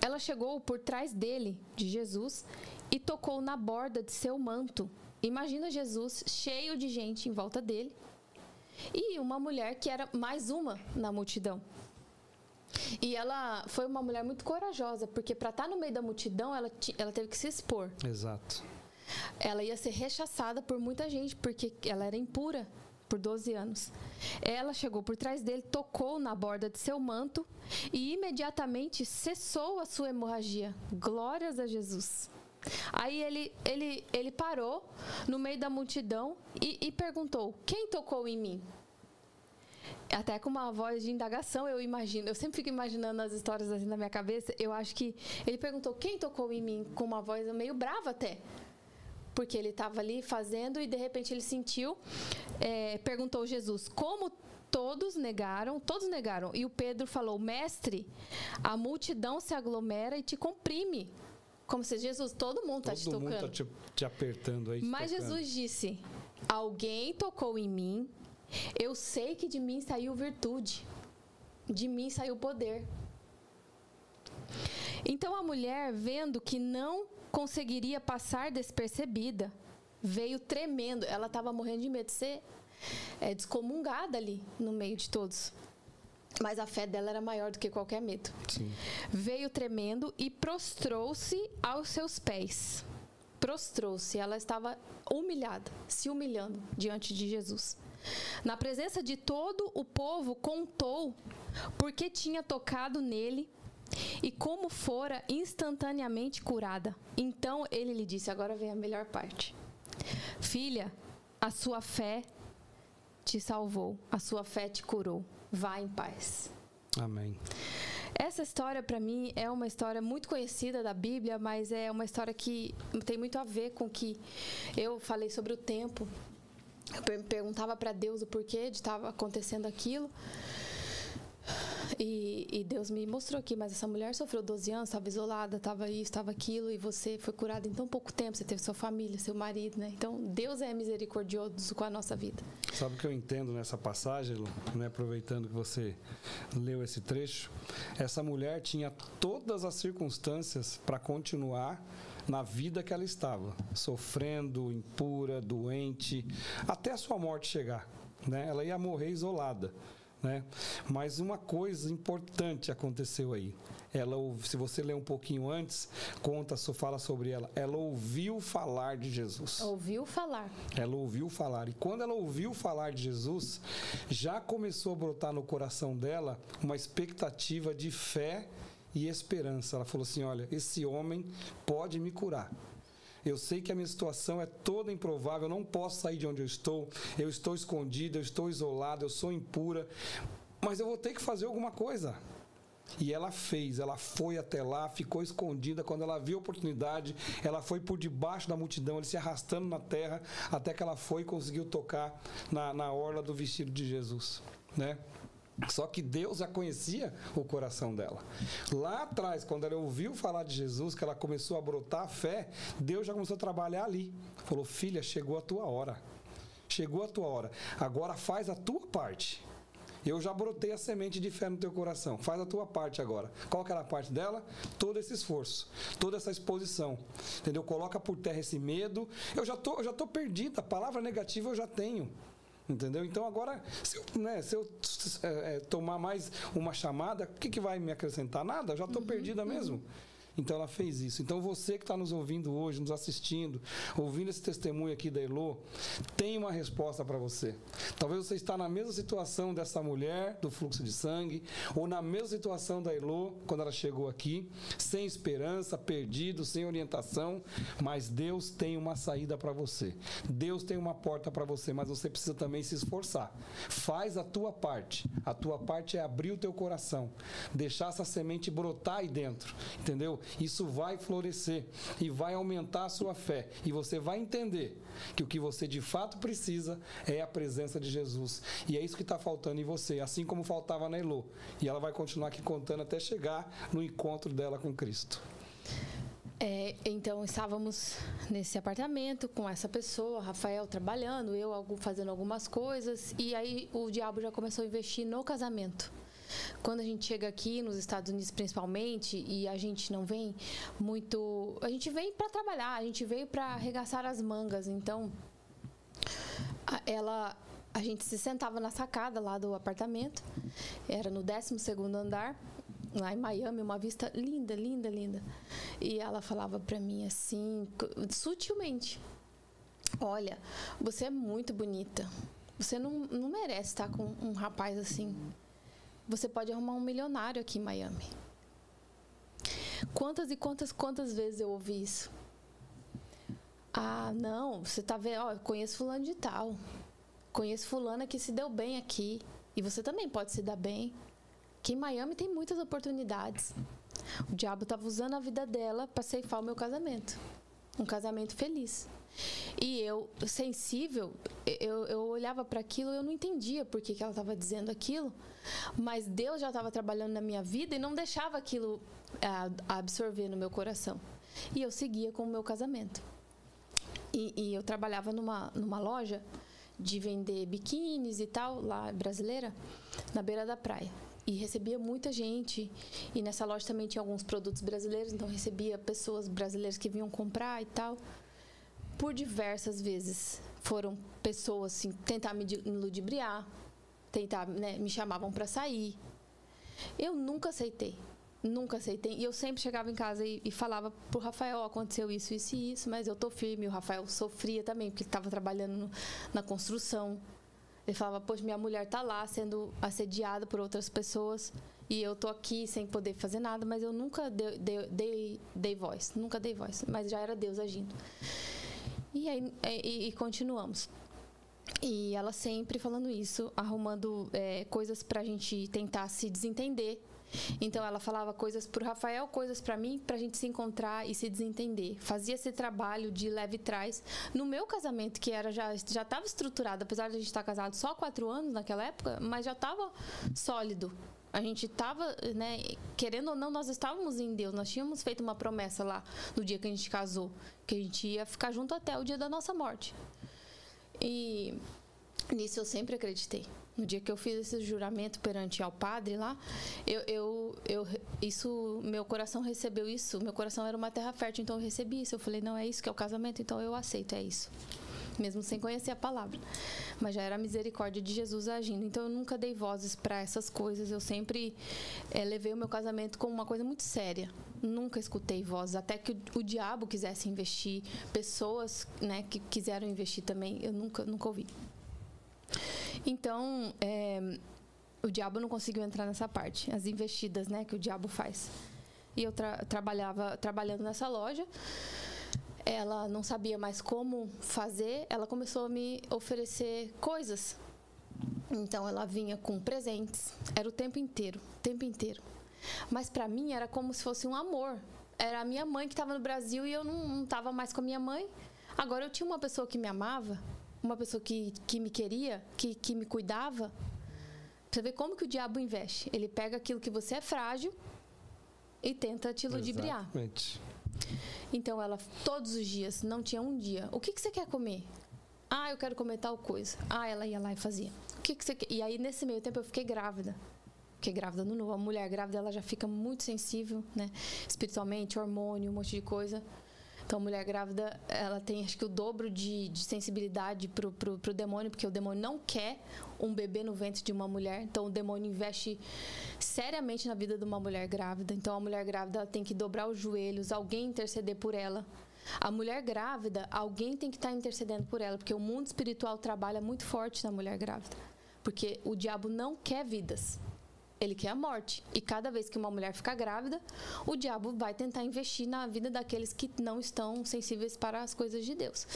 S1: Ela chegou por trás dele, de Jesus, e tocou na borda de seu manto. Imagina Jesus cheio de gente em volta dele. E uma mulher que era mais uma na multidão. E ela foi uma mulher muito corajosa, porque para estar tá no meio da multidão, ela, ela teve que se expor.
S2: Exato.
S1: Ela ia ser rechaçada por muita gente, porque ela era impura por 12 anos. Ela chegou por trás dele, tocou na borda de seu manto e imediatamente cessou a sua hemorragia. Glórias a Jesus. Aí ele, ele, ele parou no meio da multidão e, e perguntou: Quem tocou em mim? até com uma voz de indagação, eu imagino. Eu sempre fico imaginando as histórias assim na minha cabeça. Eu acho que ele perguntou quem tocou em mim com uma voz meio brava até. Porque ele estava ali fazendo e de repente ele sentiu, é, perguntou Jesus, como todos negaram, todos negaram. E o Pedro falou, mestre, a multidão se aglomera e te comprime. Como se Jesus, todo mundo está te tocando. Todo mundo está
S2: te, te, apertando aí.
S1: Mas
S2: tocando.
S1: Jesus disse, alguém tocou em mim eu sei que de mim saiu virtude, de mim saiu poder. Então a mulher, vendo que não conseguiria passar despercebida, veio tremendo. Ela estava morrendo de medo de ser é, descomungada ali no meio de todos. Mas a fé dela era maior do que qualquer medo. Sim. Veio tremendo e prostrou-se aos seus pés. Prostrou-se, ela estava humilhada, se humilhando diante de Jesus. Na presença de todo o povo, contou porque tinha tocado nele e como fora instantaneamente curada. Então ele lhe disse: Agora vem a melhor parte. Filha, a sua fé te salvou, a sua fé te curou. Vá em paz.
S2: Amém.
S1: Essa história, para mim, é uma história muito conhecida da Bíblia, mas é uma história que tem muito a ver com que eu falei sobre o tempo eu perguntava para Deus o porquê de estava acontecendo aquilo. E, e, Deus me mostrou aqui, mas essa mulher sofreu 12 anos, estava isolada, estava isso, estava aquilo, e você foi curado em tão pouco tempo, você teve sua família, seu marido, né? Então, Deus é misericordioso com a nossa vida.
S2: Sabe o que eu entendo nessa passagem, né? aproveitando que você leu esse trecho? Essa mulher tinha todas as circunstâncias para continuar na vida que ela estava, sofrendo, impura, doente, até a sua morte chegar. Né? Ela ia morrer isolada. Né? Mas uma coisa importante aconteceu aí. Ela, se você ler um pouquinho antes, conta, fala sobre ela. Ela ouviu falar de Jesus.
S1: Ouviu falar.
S2: Ela ouviu falar. E quando ela ouviu falar de Jesus, já começou a brotar no coração dela uma expectativa de fé e esperança. Ela falou assim: Olha, esse homem pode me curar. Eu sei que a minha situação é toda improvável, eu não posso sair de onde eu estou, eu estou escondida, eu estou isolada, eu sou impura, mas eu vou ter que fazer alguma coisa. E ela fez, ela foi até lá, ficou escondida. Quando ela viu a oportunidade, ela foi por debaixo da multidão, ele se arrastando na terra, até que ela foi e conseguiu tocar na, na orla do vestido de Jesus. Né? Só que Deus já conhecia o coração dela. Lá atrás, quando ela ouviu falar de Jesus, que ela começou a brotar a fé, Deus já começou a trabalhar ali. Falou: Filha, chegou a tua hora. Chegou a tua hora. Agora faz a tua parte. Eu já brotei a semente de fé no teu coração. Faz a tua parte agora. Qual que era a parte dela? Todo esse esforço, toda essa exposição. Entendeu? Coloca por terra esse medo. Eu já tô, eu já tô perdida. A palavra negativa eu já tenho. Entendeu? Então agora, se eu, né, se eu é, é, tomar mais uma chamada, o que, que vai me acrescentar? Nada, já estou uhum, perdida uhum. mesmo. Então ela fez isso. Então você que está nos ouvindo hoje, nos assistindo, ouvindo esse testemunho aqui da Elô, tem uma resposta para você. Talvez você está na mesma situação dessa mulher do fluxo de sangue, ou na mesma situação da Elô quando ela chegou aqui, sem esperança, perdido, sem orientação, mas Deus tem uma saída para você. Deus tem uma porta para você, mas você precisa também se esforçar. Faz a tua parte. A tua parte é abrir o teu coração, deixar essa semente brotar aí dentro, entendeu? Isso vai florescer e vai aumentar a sua fé. E você vai entender que o que você de fato precisa é a presença de Jesus. E é isso que está faltando em você, assim como faltava na Elô. E ela vai continuar aqui contando até chegar no encontro dela com Cristo.
S1: É, então estávamos nesse apartamento com essa pessoa, Rafael trabalhando, eu fazendo algumas coisas, e aí o diabo já começou a investir no casamento. Quando a gente chega aqui nos Estados Unidos principalmente e a gente não vem muito, a gente vem para trabalhar, a gente veio para arregaçar as mangas. Então, ela a gente se sentava na sacada lá do apartamento. Era no 12 segundo andar, lá em Miami, uma vista linda, linda, linda. E ela falava para mim assim, sutilmente: Olha, você é muito bonita. Você não, não merece estar com um rapaz assim. Você pode arrumar um milionário aqui em Miami. Quantas e quantas, quantas vezes eu ouvi isso? Ah, não, você tá vendo, ó, conheço fulano de tal. Conheço fulana que se deu bem aqui. E você também pode se dar bem. Que em Miami tem muitas oportunidades. O diabo estava usando a vida dela para ceifar o meu casamento. Um casamento feliz. E eu, sensível, eu, eu olhava para aquilo eu não entendia por que, que ela estava dizendo aquilo, mas Deus já estava trabalhando na minha vida e não deixava aquilo absorver no meu coração. E eu seguia com o meu casamento. E, e eu trabalhava numa, numa loja de vender biquínis e tal, lá brasileira, na beira da praia. E recebia muita gente. E nessa loja também tinha alguns produtos brasileiros, então recebia pessoas brasileiras que vinham comprar e tal por diversas vezes foram pessoas assim tentar me ludibriar, tentar, né, me chamavam para sair. Eu nunca aceitei, nunca aceitei. E eu sempre chegava em casa e, e falava pro Rafael, oh, aconteceu isso, isso e isso, mas eu tô firme. O Rafael sofria também, porque estava trabalhando no, na construção. Ele falava, poxa, minha mulher tá lá sendo assediada por outras pessoas e eu tô aqui sem poder fazer nada, mas eu nunca dei, dei, dei, dei voz, nunca dei voz, mas já era Deus agindo. E aí e, e continuamos. E ela sempre falando isso, arrumando é, coisas para a gente tentar se desentender. Então ela falava coisas para o Rafael, coisas para mim, para a gente se encontrar e se desentender. Fazia esse trabalho de leve trás. No meu casamento, que era já já estava estruturado, apesar de a gente estar casado só quatro anos naquela época, mas já estava sólido. A gente estava, né, querendo ou não, nós estávamos em Deus. Nós tínhamos feito uma promessa lá no dia que a gente casou, que a gente ia ficar junto até o dia da nossa morte. E nisso eu sempre acreditei. No dia que eu fiz esse juramento perante ao padre lá, eu, eu, eu, isso, meu coração recebeu isso. Meu coração era uma terra fértil, então eu recebi isso. Eu falei, não é isso que é o casamento, então eu aceito, é isso mesmo sem conhecer a palavra. Mas já era a misericórdia de Jesus agindo. Então eu nunca dei vozes para essas coisas. Eu sempre é, levei o meu casamento como uma coisa muito séria. Nunca escutei vozes, até que o, o diabo quisesse investir, pessoas né, que quiseram investir também, eu nunca, nunca ouvi. Então, é, o diabo não conseguiu entrar nessa parte, as investidas né, que o diabo faz. E eu tra trabalhava trabalhando nessa loja ela não sabia mais como fazer, ela começou a me oferecer coisas. Então ela vinha com presentes, era o tempo inteiro, tempo inteiro. Mas para mim era como se fosse um amor. Era a minha mãe que estava no Brasil e eu não estava mais com a minha mãe. Agora eu tinha uma pessoa que me amava, uma pessoa que, que me queria, que, que me cuidava. Você ver como que o diabo investe. Ele pega aquilo que você é frágil e tenta te ludibriar. Exatamente. Então ela, todos os dias, não tinha um dia. O que, que você quer comer? Ah, eu quero comer tal coisa. Ah, ela ia lá e fazia. O que, que você quer? E aí, nesse meio tempo, eu fiquei grávida. Fiquei grávida no novo. A mulher grávida, ela já fica muito sensível, né? Espiritualmente, hormônio, um monte de coisa. Então, a mulher grávida, ela tem acho que o dobro de, de sensibilidade pro, pro, pro demônio, porque o demônio não quer um bebê no ventre de uma mulher. Então, o demônio investe seriamente na vida de uma mulher grávida. Então, a mulher grávida tem que dobrar os joelhos, alguém interceder por ela. A mulher grávida, alguém tem que estar tá intercedendo por ela, porque o mundo espiritual trabalha muito forte na mulher grávida. Porque o diabo não quer vidas. Ele quer a morte. E cada vez que uma mulher fica grávida, o diabo vai tentar investir na vida daqueles que não estão sensíveis para as coisas de Deus.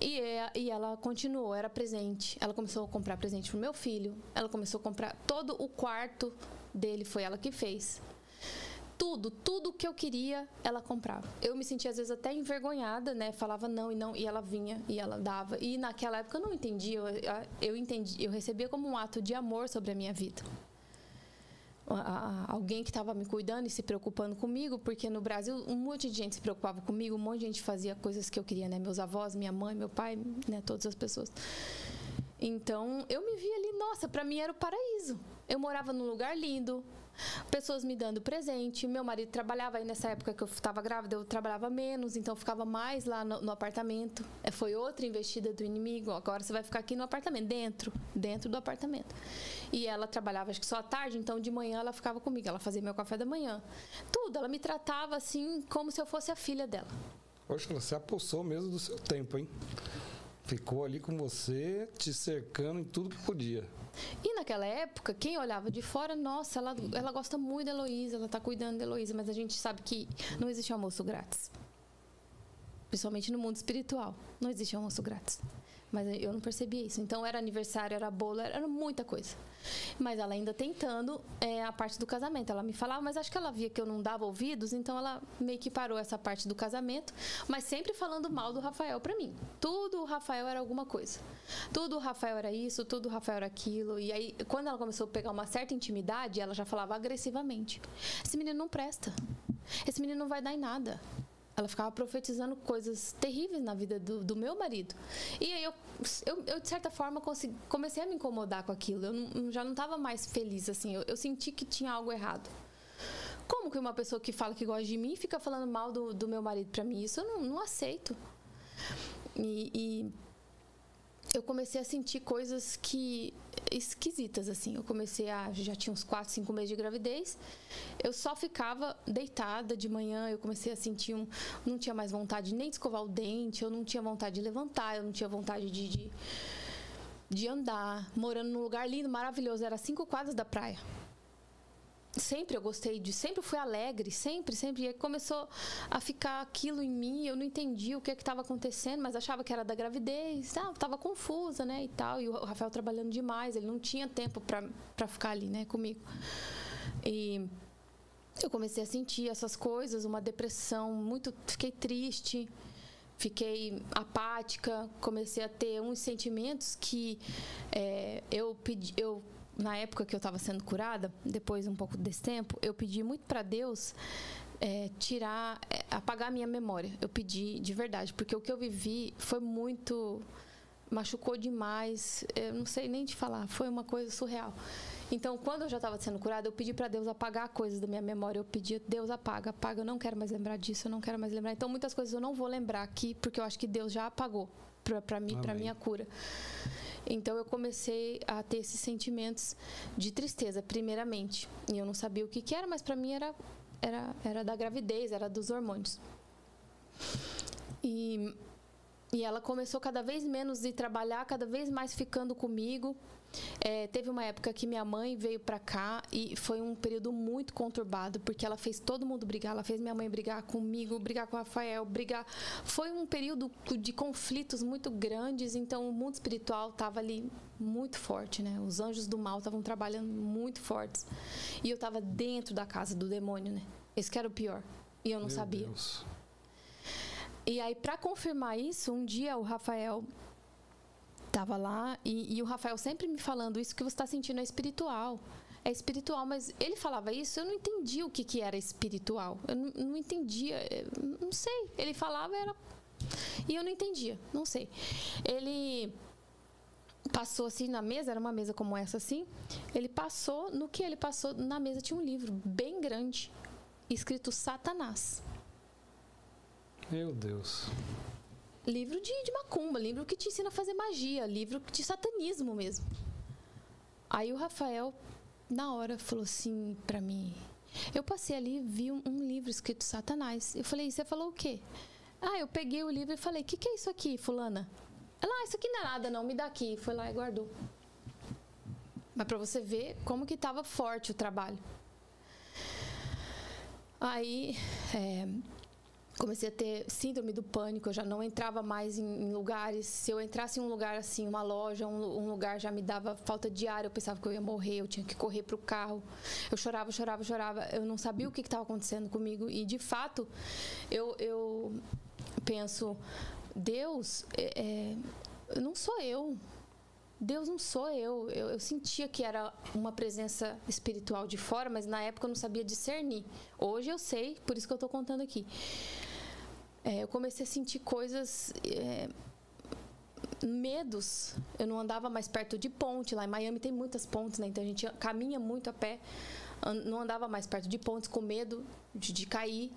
S1: E, é, ela continuou, era presente. Ela começou a comprar presente para o meu filho. Ela começou a comprar todo o quarto dele, foi ela que fez. Tudo, tudo que eu queria, ela comprava. Eu me sentia às vezes até envergonhada, né? Falava não e não, e ela vinha e ela dava. E naquela época eu não entendia, eu, eu entendi, eu recebia como um ato de amor sobre a minha vida alguém que estava me cuidando e se preocupando comigo, porque no Brasil um monte de gente se preocupava comigo, um monte de gente fazia coisas que eu queria, né? Meus avós, minha mãe, meu pai, né? Todas as pessoas. Então eu me vi ali, nossa, para mim era o paraíso. Eu morava num lugar lindo, pessoas me dando presente. Meu marido trabalhava aí nessa época que eu estava grávida, eu trabalhava menos, então ficava mais lá no, no, apartamento. É, foi outra investida do inimigo. Agora você vai ficar aqui no apartamento, dentro, dentro do apartamento. E ela trabalhava acho que só à tarde, então de manhã ela ficava comigo, ela fazia meu café da manhã. Tudo, ela me tratava assim como se eu fosse a filha dela.
S2: Poxa, você apossou mesmo do seu tempo, hein? Ficou ali com você, te cercando em tudo que podia.
S1: E naquela época, quem olhava de fora, nossa, ela, ela gosta muito da Heloísa, ela está cuidando da Heloísa, mas a gente sabe que não existe almoço grátis. Principalmente no mundo espiritual, não existe almoço grátis. Mas eu não percebia isso. Então era aniversário, era bolo, era muita coisa. Mas ela ainda tentando é, a parte do casamento. Ela me falava, mas acho que ela via que eu não dava ouvidos, então ela meio que parou essa parte do casamento, mas sempre falando mal do Rafael para mim. Tudo o Rafael era alguma coisa. Tudo o Rafael era isso, tudo o Rafael era aquilo. E aí, quando ela começou a pegar uma certa intimidade, ela já falava agressivamente: Esse menino não presta. Esse menino não vai dar em nada ela ficava profetizando coisas terríveis na vida do, do meu marido. E aí eu, eu, eu de certa forma, consegui, comecei a me incomodar com aquilo. Eu não, já não estava mais feliz, assim. Eu, eu, senti que tinha algo errado. Como que uma pessoa que fala que gosta de mim fica falando mal do, do meu marido para mim? Isso eu não, não aceito. E, e eu comecei a sentir coisas que esquisitas assim. Eu comecei a já tinha uns 4, 5 meses de gravidez. Eu só ficava deitada de manhã, eu comecei a sentir um não tinha mais vontade nem de escovar o dente, eu não tinha vontade de levantar, eu não tinha vontade de, de, de andar, morando num lugar lindo, maravilhoso, era cinco quadras da praia sempre eu gostei de, sempre fui alegre, sempre, sempre. E aí começou a ficar aquilo em mim, eu não entendi o que estava acontecendo, mas achava que era da gravidez, ah, estava confusa, né, e tal. E o Rafael trabalhando demais, ele não tinha tempo para ficar ali, né, comigo. E eu comecei a sentir essas coisas, uma depressão, muito, fiquei triste, fiquei apática, comecei a ter uns sentimentos que é, eu pedi, eu na época que eu estava sendo curada, depois um pouco desse tempo, eu pedi muito para Deus é, tirar, é, apagar a minha memória. Eu pedi de verdade, porque o que eu vivi foi muito. machucou demais. Eu não sei nem te falar, foi uma coisa surreal. Então, quando eu já estava sendo curada, eu pedi para Deus apagar coisas da minha memória. Eu pedi, Deus apaga, apaga, eu não quero mais lembrar disso, eu não quero mais lembrar. Então, muitas coisas eu não vou lembrar aqui, porque eu acho que Deus já apagou para mim, para minha cura. Então eu comecei a ter esses sentimentos de tristeza, primeiramente. E eu não sabia o que, que era, mas para mim era, era, era da gravidez, era dos hormônios. E, e ela começou cada vez menos de trabalhar, cada vez mais ficando comigo. É, teve uma época que minha mãe veio para cá e foi um período muito conturbado, porque ela fez todo mundo brigar. Ela fez minha mãe brigar comigo, brigar com o Rafael, brigar. Foi um período de conflitos muito grandes, então o mundo espiritual estava ali muito forte, né? Os anjos do mal estavam trabalhando muito fortes. E eu estava dentro da casa do demônio, né? Esse que era o pior. E eu não Meu sabia. Deus. E aí, para confirmar isso, um dia o Rafael Tava lá e, e o Rafael sempre me falando isso que você está sentindo é espiritual é espiritual, mas ele falava isso, eu não entendia o que, que era espiritual. Eu não, não entendia, não sei. Ele falava, era. E eu não entendia, não sei. Ele passou assim na mesa, era uma mesa como essa assim. Ele passou, no que ele passou, na mesa tinha um livro bem grande, escrito Satanás.
S2: Meu Deus.
S1: Livro de, de macumba, livro que te ensina a fazer magia, livro de satanismo mesmo. Aí o Rafael, na hora, falou assim para mim. Eu passei ali e vi um, um, livro escrito Satanás. Eu falei, você falou o quê? Ah, eu peguei o livro e falei, o que, que é isso aqui, fulana? Ela, ah, isso aqui não é nada não, me dá aqui. Foi lá e guardou. Mas para você ver como que estava forte o trabalho. Aí, é, comecei a ter síndrome do pânico, eu já não entrava mais em, em lugares. Se eu entrasse em um lugar assim, uma loja, um, um, lugar já me dava falta de ar, eu pensava que eu ia morrer, eu tinha que correr para o carro. Eu chorava, chorava, chorava. Eu não sabia o que estava acontecendo comigo e, de fato, eu, eu penso, Deus, é, é, não sou eu. Deus não sou eu. eu. eu. sentia que era uma presença espiritual de fora, mas na época eu não sabia discernir. Hoje eu sei, por isso que eu estou contando aqui. É, eu comecei a sentir coisas. É, medos. Eu não andava mais perto de ponte. Lá em Miami tem muitas pontes, né? Então a gente caminha muito a pé. Não andava mais perto de pontes com medo de, de cair.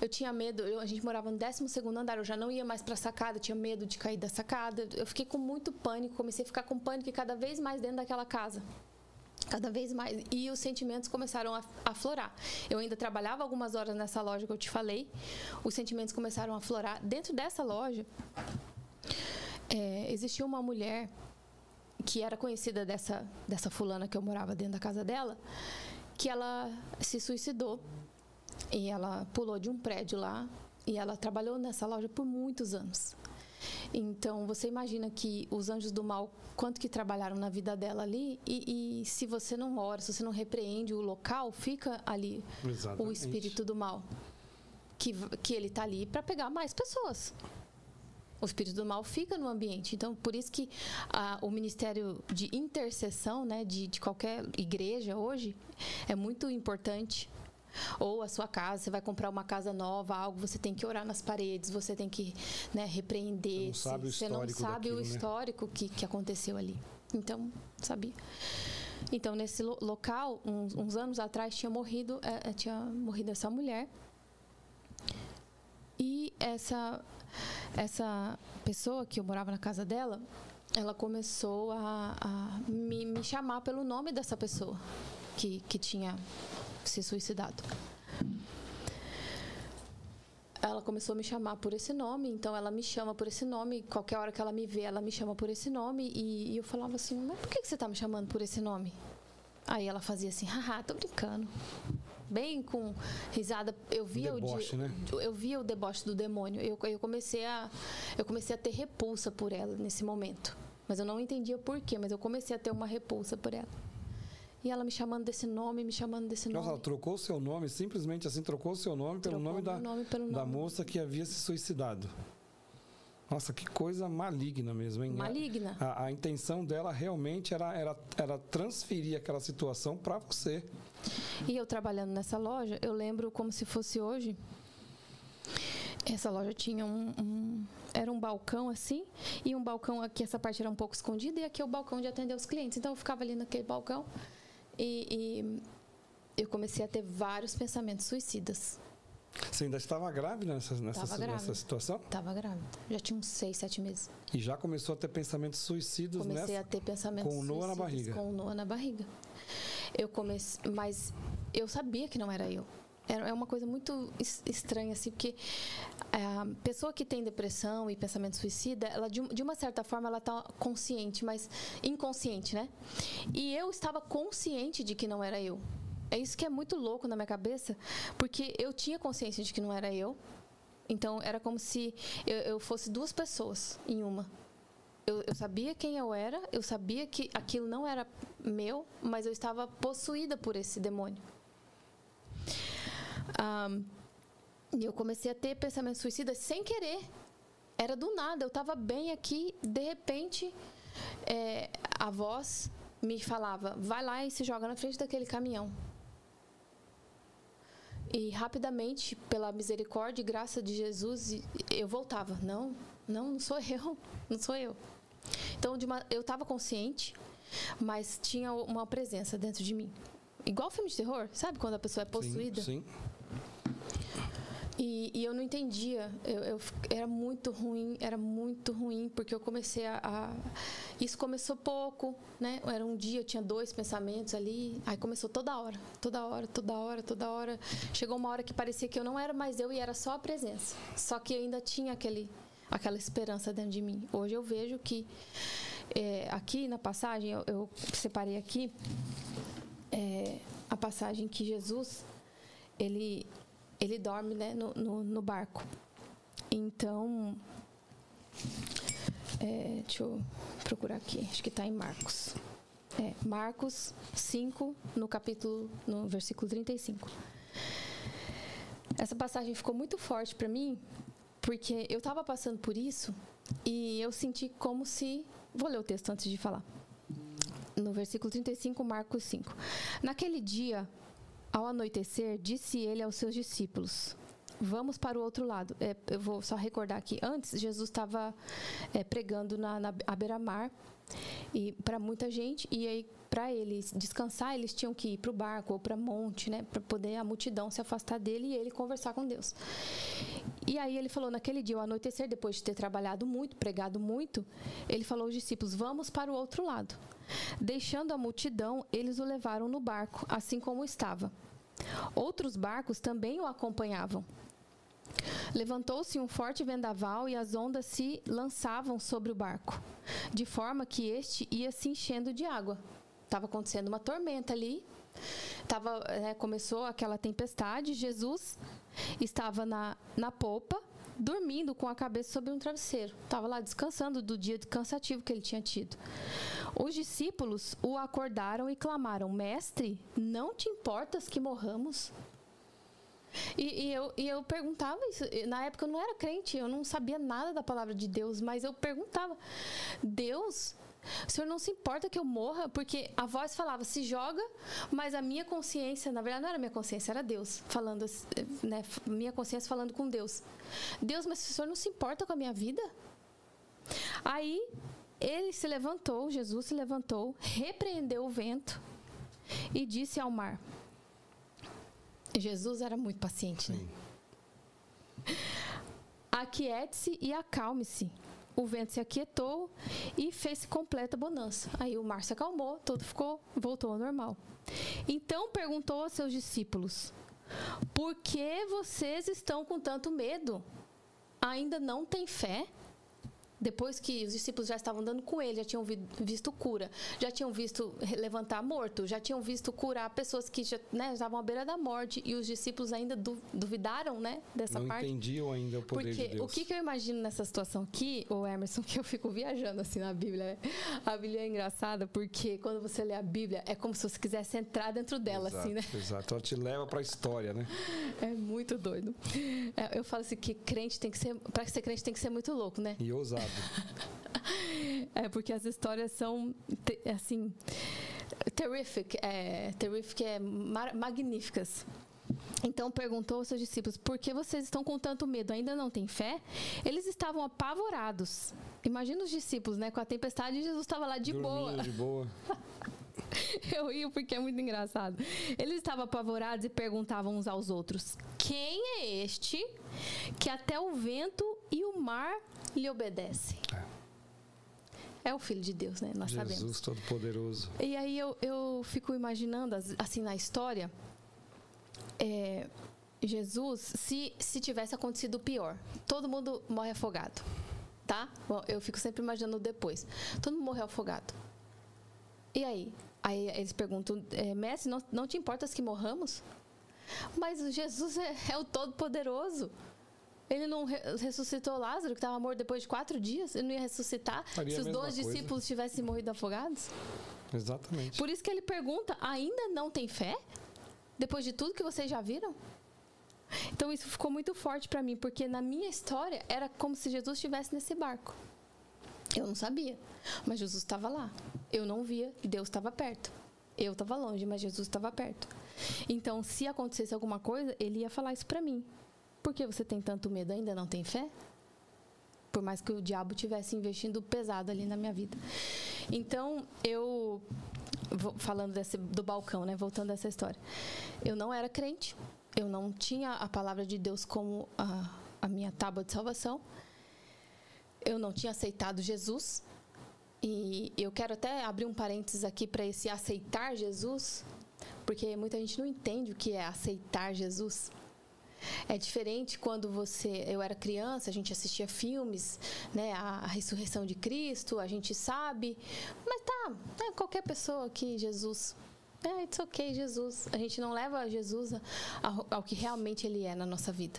S1: Eu tinha medo, eu, a gente morava no 12 andar, eu já não ia mais para a sacada, tinha medo de cair da sacada. Eu fiquei com muito pânico, comecei a ficar com pânico cada vez mais dentro daquela casa. Cada vez mais. E os sentimentos começaram a aflorar. Eu ainda trabalhava algumas horas nessa loja que eu te falei. Os sentimentos começaram a aflorar. Dentro dessa loja, é, existia uma mulher que era conhecida dessa, dessa fulana que eu morava dentro da casa dela, que ela se suicidou e ela pulou de um prédio lá e ela trabalhou nessa loja por muitos anos. Então, você imagina que os anjos do mal, quanto que trabalharam na vida dela ali, e, e se você não ora, se você não repreende o local, fica ali Exatamente. o espírito do mal. Que, que ele está ali para pegar mais pessoas. O espírito do mal fica no ambiente. Então, por isso que ah, o ministério de intercessão né, de, de qualquer igreja hoje é muito importante ou a sua casa, você vai comprar uma casa nova, algo, você tem que orar nas paredes, você tem que né, repreender. Você não sabe o histórico, você não sabe daquilo, o né? histórico né? que, que aconteceu ali. Então, sabia. Então, nesse lo local, uns, uns, anos atrás, tinha morrido, é, é, tinha morrido essa mulher. E essa, essa pessoa que eu morava na casa dela, ela começou a, a me, me chamar pelo nome dessa pessoa que, que tinha se suicidado. Ela começou a me chamar por esse nome, então ela me chama por esse nome. Qualquer hora que ela me vê, ela me chama por esse nome. E, e eu falava assim: Mas por que você está me chamando por esse nome? Aí ela fazia assim: Haha, tô brincando. Bem com risada. Eu via, deboche, o, né? eu via o deboche do demônio. Eu, eu, comecei a, eu comecei a ter repulsa por ela nesse momento. Mas eu não entendia por quê, mas eu comecei a ter uma repulsa por ela. E ela me chamando desse nome, me chamando desse nome.
S2: Nossa, ela trocou o seu nome, simplesmente assim, trocou o seu nome trocou pelo nome, da, nome pelo da nome. moça que havia se suicidado. Nossa, que coisa maligna mesmo, hein?
S1: Maligna.
S2: A, a intenção dela realmente era, era, era transferir aquela situação para você.
S1: E eu trabalhando nessa loja, eu lembro como se fosse hoje. Essa loja tinha um, um, era um balcão assim, e um balcão aqui, essa parte era um pouco escondida, e aqui é o balcão de atender os clientes. Então eu ficava ali naquele balcão e, e eu comecei a ter vários pensamentos suicidas.
S2: Você ainda estava grávida nessa, nessa, grávida. nessa situação?
S1: Estava grávida. Já tinha uns seis, sete meses.
S2: E já começou a ter pensamentos suicidas
S1: Comecei
S2: nessa,
S1: a ter pensamentos
S2: com o Noah na barriga.
S1: Com o Noah na barriga. Eu comecei, mas eu sabia que não era eu. É uma coisa muito estranha, assim, porque a pessoa que tem depressão e pensamento suicida, ela de, de uma certa forma ela está consciente, mas inconsciente, né? E eu estava consciente de que não era eu. É isso que é muito louco na minha cabeça, porque eu tinha consciência de que não era eu. Então era como se eu, eu fosse duas pessoas em uma. Eu, eu, sabia quem eu era, eu sabia que aquilo não era meu, mas eu estava possuída por esse demônio. Um, e eu comecei a ter pensamentos suicidas sem querer. Era do nada. Eu estava bem aqui, de repente, é, a voz me falava: vai lá e se joga na frente daquele caminhão. E rapidamente, pela misericórdia e graça de Jesus, eu voltava: não, não, não sou eu, não sou eu. Então, uma, eu estava consciente, mas tinha uma presença dentro de mim. Igual filme de terror, sabe quando a pessoa é possuída?
S2: Sim. sim.
S1: E, e, eu não entendia. Eu, eu, era muito ruim, era muito ruim, porque eu comecei a, a, Isso começou pouco, né? Era um dia, eu tinha dois pensamentos ali. Aí começou toda hora, toda hora, toda hora, toda hora. Chegou uma hora que parecia que eu não era mais eu e era só a presença. Só que ainda tinha aquele, aquela esperança dentro de mim. Hoje eu vejo que. É, aqui na passagem, eu, eu separei aqui é, a passagem que Jesus ele ele dorme né, no, no, no barco. Então, é, deixa eu procurar aqui, acho que está em Marcos. É, Marcos 5, no capítulo, no versículo 35. Essa passagem ficou muito forte para mim, porque eu estava passando por isso e eu senti como se. Vou ler o texto antes de falar. No versículo 35, Marcos 5. Naquele dia, ao anoitecer, disse ele aos seus discípulos: Vamos para o outro lado. É, eu vou só recordar aqui. Antes, Jesus estava é, pregando na, na beira-mar e para muita gente e aí para eles descansar eles tinham que ir para o barco ou para monte né para poder a multidão se afastar dele e ele conversar com Deus. E aí ele falou naquele dia ao anoitecer depois de ter trabalhado muito pregado muito ele falou aos discípulos vamos para o outro lado. Deixando a multidão eles o levaram no barco assim como estava. Outros barcos também o acompanhavam. Levantou-se um forte vendaval e as ondas se lançavam sobre o barco, de forma que este ia se enchendo de água. Estava acontecendo uma tormenta ali. Tava, né, começou aquela tempestade. Jesus estava na, na polpa, dormindo com a cabeça sobre um travesseiro. Estava lá descansando do dia cansativo que ele tinha tido. Os discípulos o acordaram e clamaram: Mestre, não te importas que morramos? E, e, eu, e eu perguntava isso. Na época eu não era crente, eu não sabia nada da palavra de Deus, mas eu perguntava: Deus, o senhor não se importa que eu morra? Porque a voz falava, se joga, mas a minha consciência, na verdade não era minha consciência, era Deus falando, né? Minha consciência falando com Deus. Deus, mas o senhor não se importa com a minha vida? Aí ele se levantou, Jesus se levantou, repreendeu o vento e disse ao mar: Jesus era muito paciente, né? Aquiete-se e acalme-se. O vento se aquietou e fez completa bonança. Aí o mar se acalmou, tudo ficou, voltou ao normal. Então perguntou aos seus discípulos: Por que vocês estão com tanto medo? Ainda não têm fé? Depois que os discípulos já estavam andando com ele, já tinham visto cura, já tinham visto levantar morto, já tinham visto curar pessoas que já né, estavam à beira da morte e os discípulos ainda duvidaram, né, dessa
S2: Não
S1: parte.
S2: Não entendiam ainda o poder
S1: Porque
S2: de Deus.
S1: o que, que, eu imagino nessa situação aqui, o Emerson, que eu fico viajando assim na Bíblia. Né? A Bíblia é engraçada porque quando você lê a Bíblia é como se você quisesse entrar dentro dela,
S2: exato,
S1: assim, né?
S2: Exato, ela te leva para a história, né?
S1: É muito doido. É, eu falo assim que crente tem que ser, para ser crente tem que ser muito louco, né?
S2: E ousado.
S1: É porque as histórias são assim terrific, é, terrific é magníficas. Então perguntou aos seus discípulos: Por que vocês estão com tanto medo? Ainda não têm fé? Eles estavam apavorados. Imagina os discípulos, né? Com a tempestade, Jesus estava lá de
S2: Dormindo,
S1: boa.
S2: de boa.
S1: Eu rio porque é muito engraçado. Eles estavam apavorados e perguntavam uns aos outros: Quem é este que até o vento e o mar lhe obedecem? É. É o Filho de Deus, né? Nós
S2: Jesus
S1: sabemos.
S2: Jesus Todo-Poderoso.
S1: E aí eu, eu fico imaginando, assim, na história, é, Jesus, se, se tivesse acontecido o pior, todo mundo morre afogado, tá? Bom, eu fico sempre imaginando depois. Todo mundo morreu afogado. E aí? Aí eles perguntam, é, mestre, não, não te importas que morramos? Mas Jesus é, é o Todo-Poderoso. Ele não ressuscitou Lázaro, que estava morto depois de quatro dias? Ele não ia ressuscitar Faria se os dois discípulos tivessem morrido afogados?
S2: Exatamente.
S1: Por isso que ele pergunta: ainda não tem fé? Depois de tudo que vocês já viram? Então isso ficou muito forte para mim, porque na minha história era como se Jesus estivesse nesse barco. Eu não sabia, mas Jesus estava lá. Eu não via, Deus estava perto. Eu estava longe, mas Jesus estava perto. Então, se acontecesse alguma coisa, ele ia falar isso para mim. Por que você tem tanto medo? Ainda não tem fé? Por mais que o diabo tivesse investindo pesado ali na minha vida. Então, eu falando desse, do balcão, né? Voltando a essa história. Eu não era crente. eu não tinha a palavra de Deus como a, a minha tábua de salvação. Eu não tinha aceitado Jesus. E eu quero até abrir um parênteses aqui para esse aceitar Jesus, porque muita gente não entende o que é aceitar Jesus. É diferente quando você, eu era criança, a gente assistia filmes, né, a, a ressurreição de Cristo, a gente sabe, mas tá, é qualquer pessoa que Jesus é, it's ok, Jesus. A gente não leva Jesus ao, ao que realmente Ele é na nossa vida.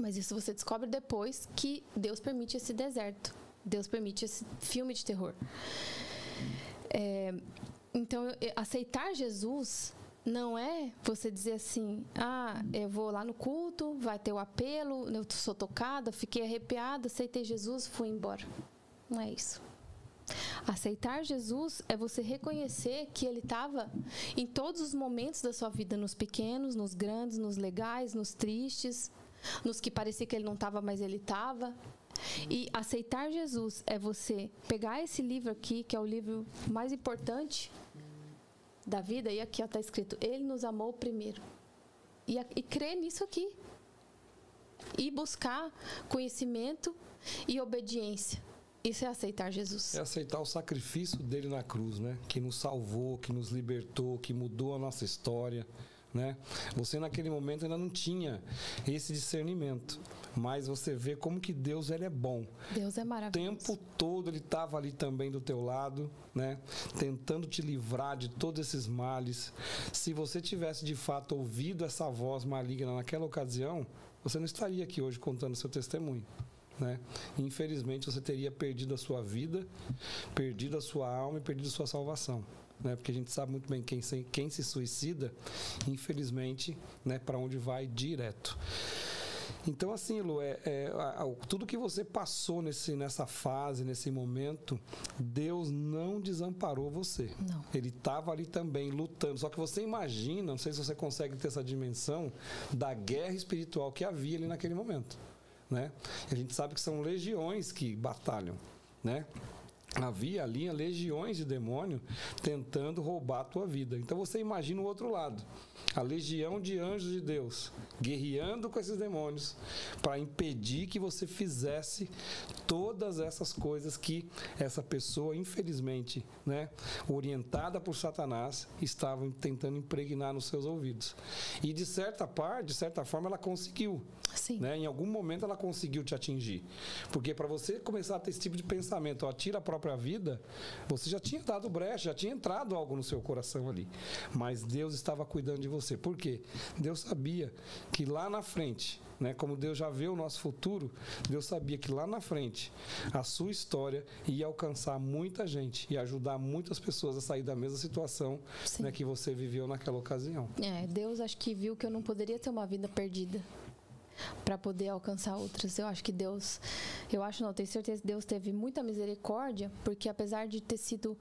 S1: Mas isso você descobre depois que Deus permite esse deserto. Deus permite esse filme de terror. É, então, aceitar Jesus não é você dizer assim, ah, eu vou lá no culto, vai ter o apelo, eu sou tocada, fiquei arrepiada, aceitei Jesus, fui embora. Não é isso. Aceitar Jesus é você reconhecer que Ele estava em todos os momentos da sua vida, nos pequenos, nos grandes, nos legais, nos tristes, nos que parecia que Ele não estava, mas Ele estava. E aceitar Jesus é você pegar esse livro aqui, que é o livro mais importante da vida, e aqui está escrito: Ele nos amou primeiro. E, e crer nisso aqui. E buscar conhecimento e obediência. Isso é aceitar Jesus.
S2: É aceitar o sacrifício dele na cruz, né? Que nos salvou, que nos libertou, que mudou a nossa história, né? Você naquele momento ainda não tinha esse discernimento, mas você vê como que Deus ele é bom.
S1: Deus é maravilhoso.
S2: O tempo todo ele estava ali também do teu lado, né? Tentando te livrar de todos esses males. Se você tivesse de fato ouvido essa voz maligna naquela ocasião, você não estaria aqui hoje contando seu testemunho. Né? Infelizmente você teria perdido a sua vida, perdido a sua alma e perdido a sua salvação. Né? Porque a gente sabe muito bem quem se, quem se suicida, infelizmente, né, para onde vai direto. Então, assim, Lu, é, é, tudo que você passou nesse, nessa fase, nesse momento, Deus não desamparou você.
S1: Não.
S2: Ele estava ali também lutando. Só que você imagina, não sei se você consegue ter essa dimensão da guerra espiritual que havia ali naquele momento né? a gente sabe que são legiões que batalham, né? Havia ali legiões de demônio tentando roubar a tua vida. Então você imagina o outro lado a legião de anjos de Deus guerreando com esses demônios para impedir que você fizesse todas essas coisas que essa pessoa, infelizmente, né, orientada por Satanás, estava tentando impregnar nos seus ouvidos. E de certa parte, de certa forma, ela conseguiu.
S1: Sim.
S2: Né? Em algum momento ela conseguiu te atingir. Porque para você começar a ter esse tipo de pensamento, ó, tira a própria vida, você já tinha dado brecha, já tinha entrado algo no seu coração ali. Mas Deus estava cuidando de você você. Por quê? Deus sabia que lá na frente, né, como Deus já vê o nosso futuro, Deus sabia que lá na frente a sua história ia alcançar muita gente e ajudar muitas pessoas a sair da mesma situação né, que você viveu naquela ocasião.
S1: É, Deus acho que viu que eu não poderia ter uma vida perdida para poder alcançar outras. Eu acho que Deus, eu acho não, tenho certeza que Deus teve muita misericórdia, porque apesar de ter sido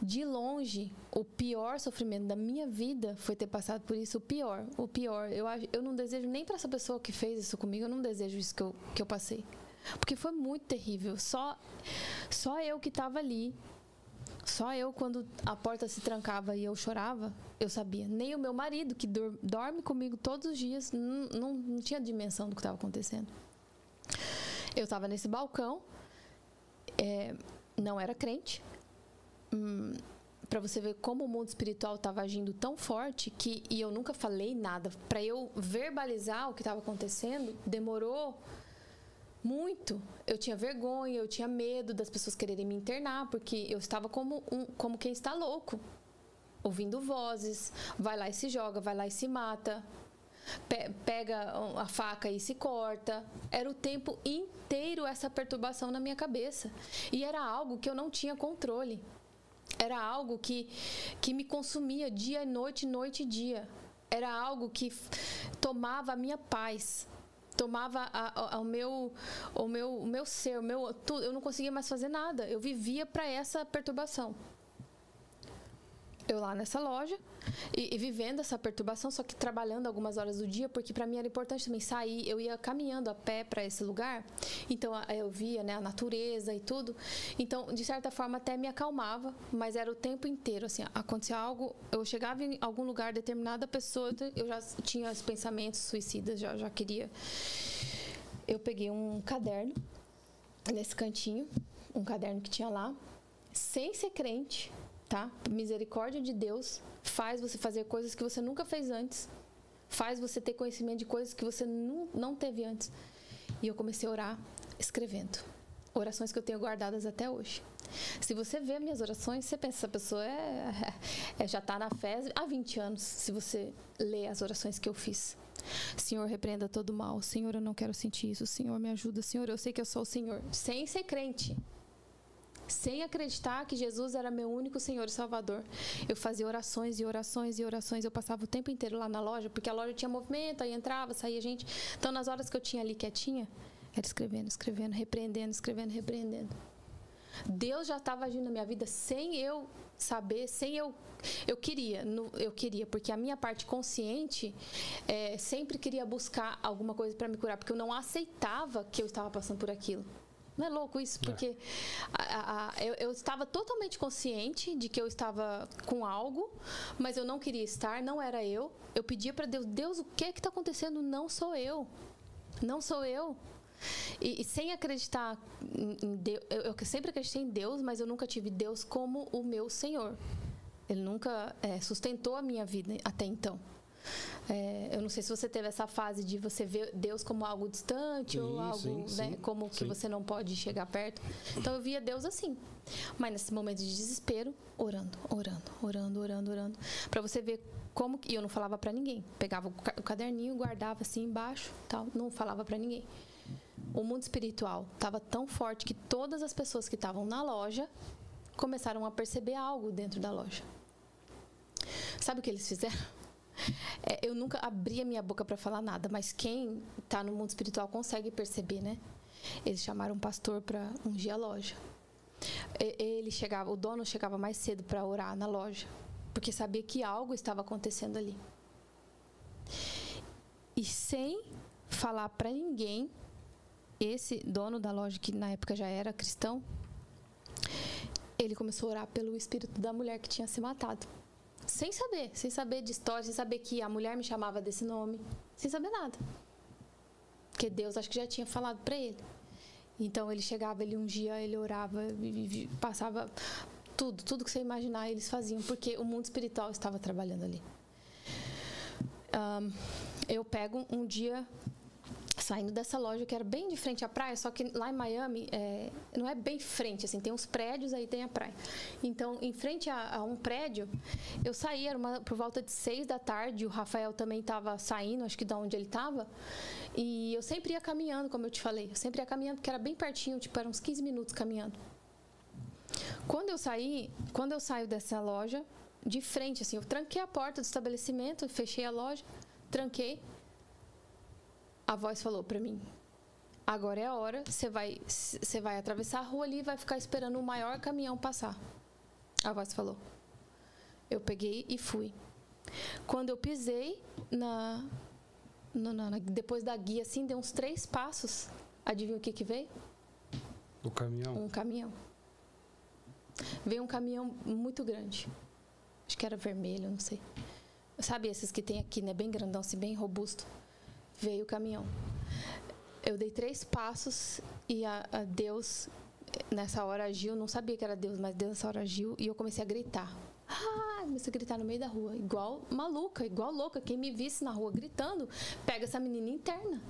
S1: de longe o pior sofrimento da minha vida foi ter passado por isso, o pior, o pior. Eu eu não desejo nem para essa pessoa que fez isso comigo, eu não desejo isso que eu, que eu passei. Porque foi muito terrível. Só só eu que estava ali só eu, quando a porta se trancava e eu chorava, eu sabia. Nem o meu marido, que dorme comigo todos os dias, não, não, não tinha dimensão do que estava acontecendo. Eu estava nesse balcão, é, não era crente. Hum, para você ver como o mundo espiritual estava agindo tão forte que e eu nunca falei nada para eu verbalizar o que estava acontecendo demorou muito. Eu tinha vergonha, eu tinha medo das pessoas quererem me internar, porque eu estava como, um, como quem está louco. Ouvindo vozes, vai lá e se joga, vai lá e se mata, pe pega a faca e se corta. Era o tempo inteiro essa perturbação na minha cabeça. E era algo que eu não tinha controle. Era algo que, que me consumia dia e noite, noite e dia. Era algo que tomava a minha paz tomava a, a, o meu o meu o meu ser, o meu tudo, eu não conseguia mais fazer nada. Eu vivia para essa perturbação. Eu lá nessa loja e, e, vivendo essa perturbação, só que trabalhando algumas horas do dia, porque para mim era importante também sair. Eu ia caminhando a pé para esse lugar, então eu via né, a natureza e tudo. Então, de certa forma, até me acalmava, mas era o tempo inteiro. Assim, acontecia algo, eu chegava em algum lugar, determinada pessoa, eu já tinha os pensamentos suicidas, já, já queria. Eu peguei um caderno nesse cantinho, um caderno que tinha lá, sem ser crente tá? Misericórdia de Deus faz você fazer coisas que você nunca fez antes. Faz você ter conhecimento de coisas que você não, não teve antes. E eu comecei a orar escrevendo. Orações que eu tenho guardadas até hoje. Se você vê minhas orações, você pensa, essa pessoa é, é já está na fé há 20 anos, se você lê as orações que eu fiz. Senhor, repreenda todo mal. Senhor, eu não quero sentir isso. Senhor, me ajuda. Senhor, eu sei que eu sou o Senhor. Sem ser crente sem acreditar que Jesus era meu único Senhor e Salvador. Eu fazia orações e orações e orações. Eu passava o tempo inteiro lá na loja, porque a loja tinha movimento, aí entrava, saía gente. Então, nas horas que eu tinha ali quietinha, era escrevendo, escrevendo, repreendendo, escrevendo, repreendendo. Deus já estava agindo na minha vida sem eu saber, sem eu. Eu queria, eu queria, porque a minha parte consciente é, sempre queria buscar alguma coisa para me curar, porque eu não aceitava que eu estava passando por aquilo. Não é louco isso? É. Porque a, a, eu, eu, estava totalmente consciente de que eu estava com algo, mas eu não queria estar, não era eu. Eu pedia para Deus: Deus, o que é está acontecendo? Não sou eu. Não sou eu. E, e sem acreditar em Deus, eu, eu, sempre acreditei em Deus, mas eu nunca tive Deus como o meu Senhor. Ele nunca é, sustentou a minha vida até então. É, eu não sei se você teve essa fase de você ver Deus como algo distante sim, ou algo sim, né, sim, como que você não pode chegar perto. Então eu via Deus assim. Mas nesse momento de desespero, orando, orando, orando, orando, orando, para você ver como e eu não falava para ninguém. Pegava o caderninho, guardava assim embaixo, tal, não falava para ninguém. O mundo espiritual estava tão forte que todas as pessoas que estavam na loja começaram a perceber algo dentro da loja. Sabe o que eles fizeram? É, eu nunca abri a minha boca para falar nada, mas quem está no mundo espiritual consegue perceber, né? Eles chamaram um pastor para ungir a loja. Ele chegava, o dono chegava mais cedo para orar na loja, porque sabia que algo estava acontecendo ali. E sem falar para ninguém, esse dono da loja que na época já era cristão, ele começou a orar pelo espírito da mulher que tinha se matado. Sem saber, sem saber de história, sem saber que a mulher me chamava desse nome, sem saber nada. Porque Deus acho que já tinha falado para ele. Então ele chegava, ele dia ele orava, passava tudo, tudo que você imaginar eles faziam, porque o mundo espiritual estava trabalhando ali. Um, eu pego um dia saindo dessa loja que era bem de frente à praia, só que lá em Miami é, não é bem frente, assim, tem uns prédios, aí tem a praia. Então, em frente a, a um prédio, eu saí, era uma, por volta de seis da tarde, o Rafael também estava saindo, acho que da onde ele estava, e eu sempre ia caminhando, como eu te falei, eu sempre ia caminhando, porque era bem pertinho, tipo, eram uns 15 minutos caminhando. Quando eu saí, quando eu saio dessa loja, de frente, assim, eu tranquei a porta do estabelecimento, fechei a loja, tranquei, a voz falou para mim: agora é a hora, você vai, você vai atravessar a rua ali e vai ficar esperando o maior caminhão passar. A voz falou. Eu peguei e fui. Quando eu pisei na, na, na depois da guia, assim, deu uns três passos. Adivinha o que que veio?
S2: O caminhão.
S1: Um caminhão. Veio um caminhão muito grande. Acho que era vermelho, não sei. Sabe esses que tem aqui, né? Bem grandão, assim, bem robusto veio o caminhão. Eu dei três passos e a, a Deus nessa hora agiu, não sabia que era Deus, mas Deus nessa hora agiu e eu comecei a gritar. Ah, comecei a gritar no meio da rua, igual maluca, igual louca. Quem me visse na rua gritando, pega essa menina interna.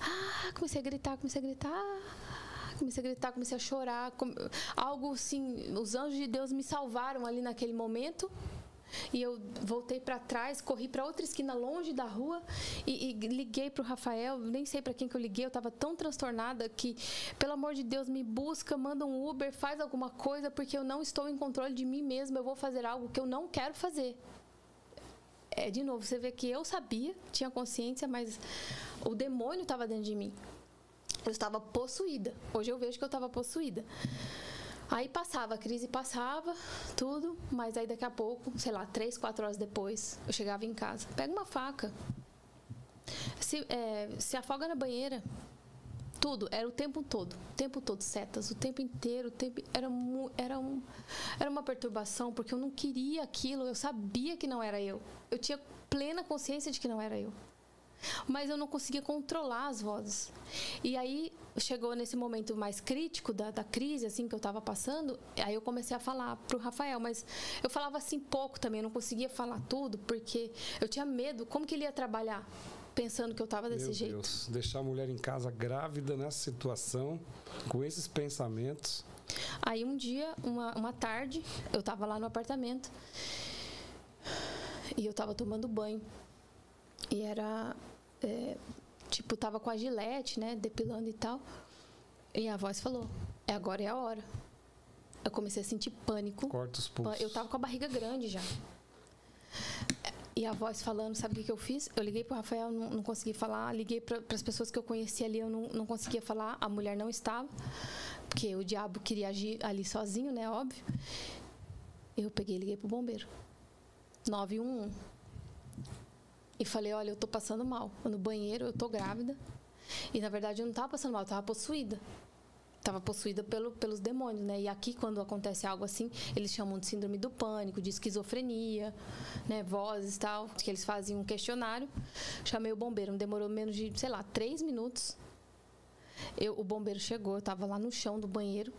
S1: Ah, comecei a gritar, comecei a gritar. Comecei a gritar, comecei a chorar. Algo assim, os anjos de Deus me salvaram ali naquele momento. E eu voltei para trás, corri para outra esquina longe da rua e, e liguei para o Rafael. Nem sei para quem que eu liguei, eu estava tão transtornada que, pelo amor de Deus, me busca, manda um Uber, faz alguma coisa, porque eu não estou em controle de mim mesma. Eu vou fazer algo que eu não quero fazer. É, de novo, você vê que eu sabia, tinha consciência, mas o demônio estava dentro de mim. Eu estava possuída. Hoje eu vejo que eu estava possuída. Aí passava, a crise passava, tudo, mas aí daqui a pouco, sei lá, três, quatro horas depois, eu chegava em casa. Pega uma faca, se, é, se afoga na banheira, tudo, era o tempo todo, o tempo todo, setas, o tempo inteiro, o tempo, era, era, um, era uma perturbação, porque eu não queria aquilo, eu sabia que não era eu. Eu tinha plena consciência de que não era eu. Mas eu não conseguia controlar as vozes. E aí chegou nesse momento mais crítico da, da crise, assim, que eu estava passando, aí eu comecei a falar pro Rafael, mas eu falava assim pouco também, eu não conseguia falar tudo, porque eu tinha medo, como que ele ia trabalhar? pensando que eu estava desse
S2: Meu
S1: jeito.
S2: Deus, deixar a mulher em casa grávida nessa situação, com esses pensamentos.
S1: Aí um dia, uma, uma tarde, eu estava lá no apartamento e eu estava tomando banho. E era. É, tipo, tava com a gilete, né? Depilando e tal. E a voz falou: é agora é a hora. Eu comecei a sentir pânico.
S2: Corta os pulsos.
S1: Eu tava com a barriga grande já. E a voz falando, sabe o que, eu fiz? Eu liguei para o Rafael, não, não consegui falar. Liguei para as pessoas que eu conhecia ali, eu não, não conseguia falar. A mulher não estava, porque o diabo queria agir ali sozinho, né? Óbvio. Eu peguei e liguei para o bombeiro. 911. E falei: olha, eu estou passando mal. No banheiro, eu estou grávida. E na verdade eu não estava passando mal, eu estava possuída estava possuída pelo, pelos demônios, né? E aqui, quando acontece algo assim, eles chamam de síndrome do pânico, de esquizofrenia, né? Vozes e tal, que eles faziam um questionário. Chamei o bombeiro, demorou menos de, sei lá, três minutos. Eu, o bombeiro chegou, eu estava lá no chão do banheiro,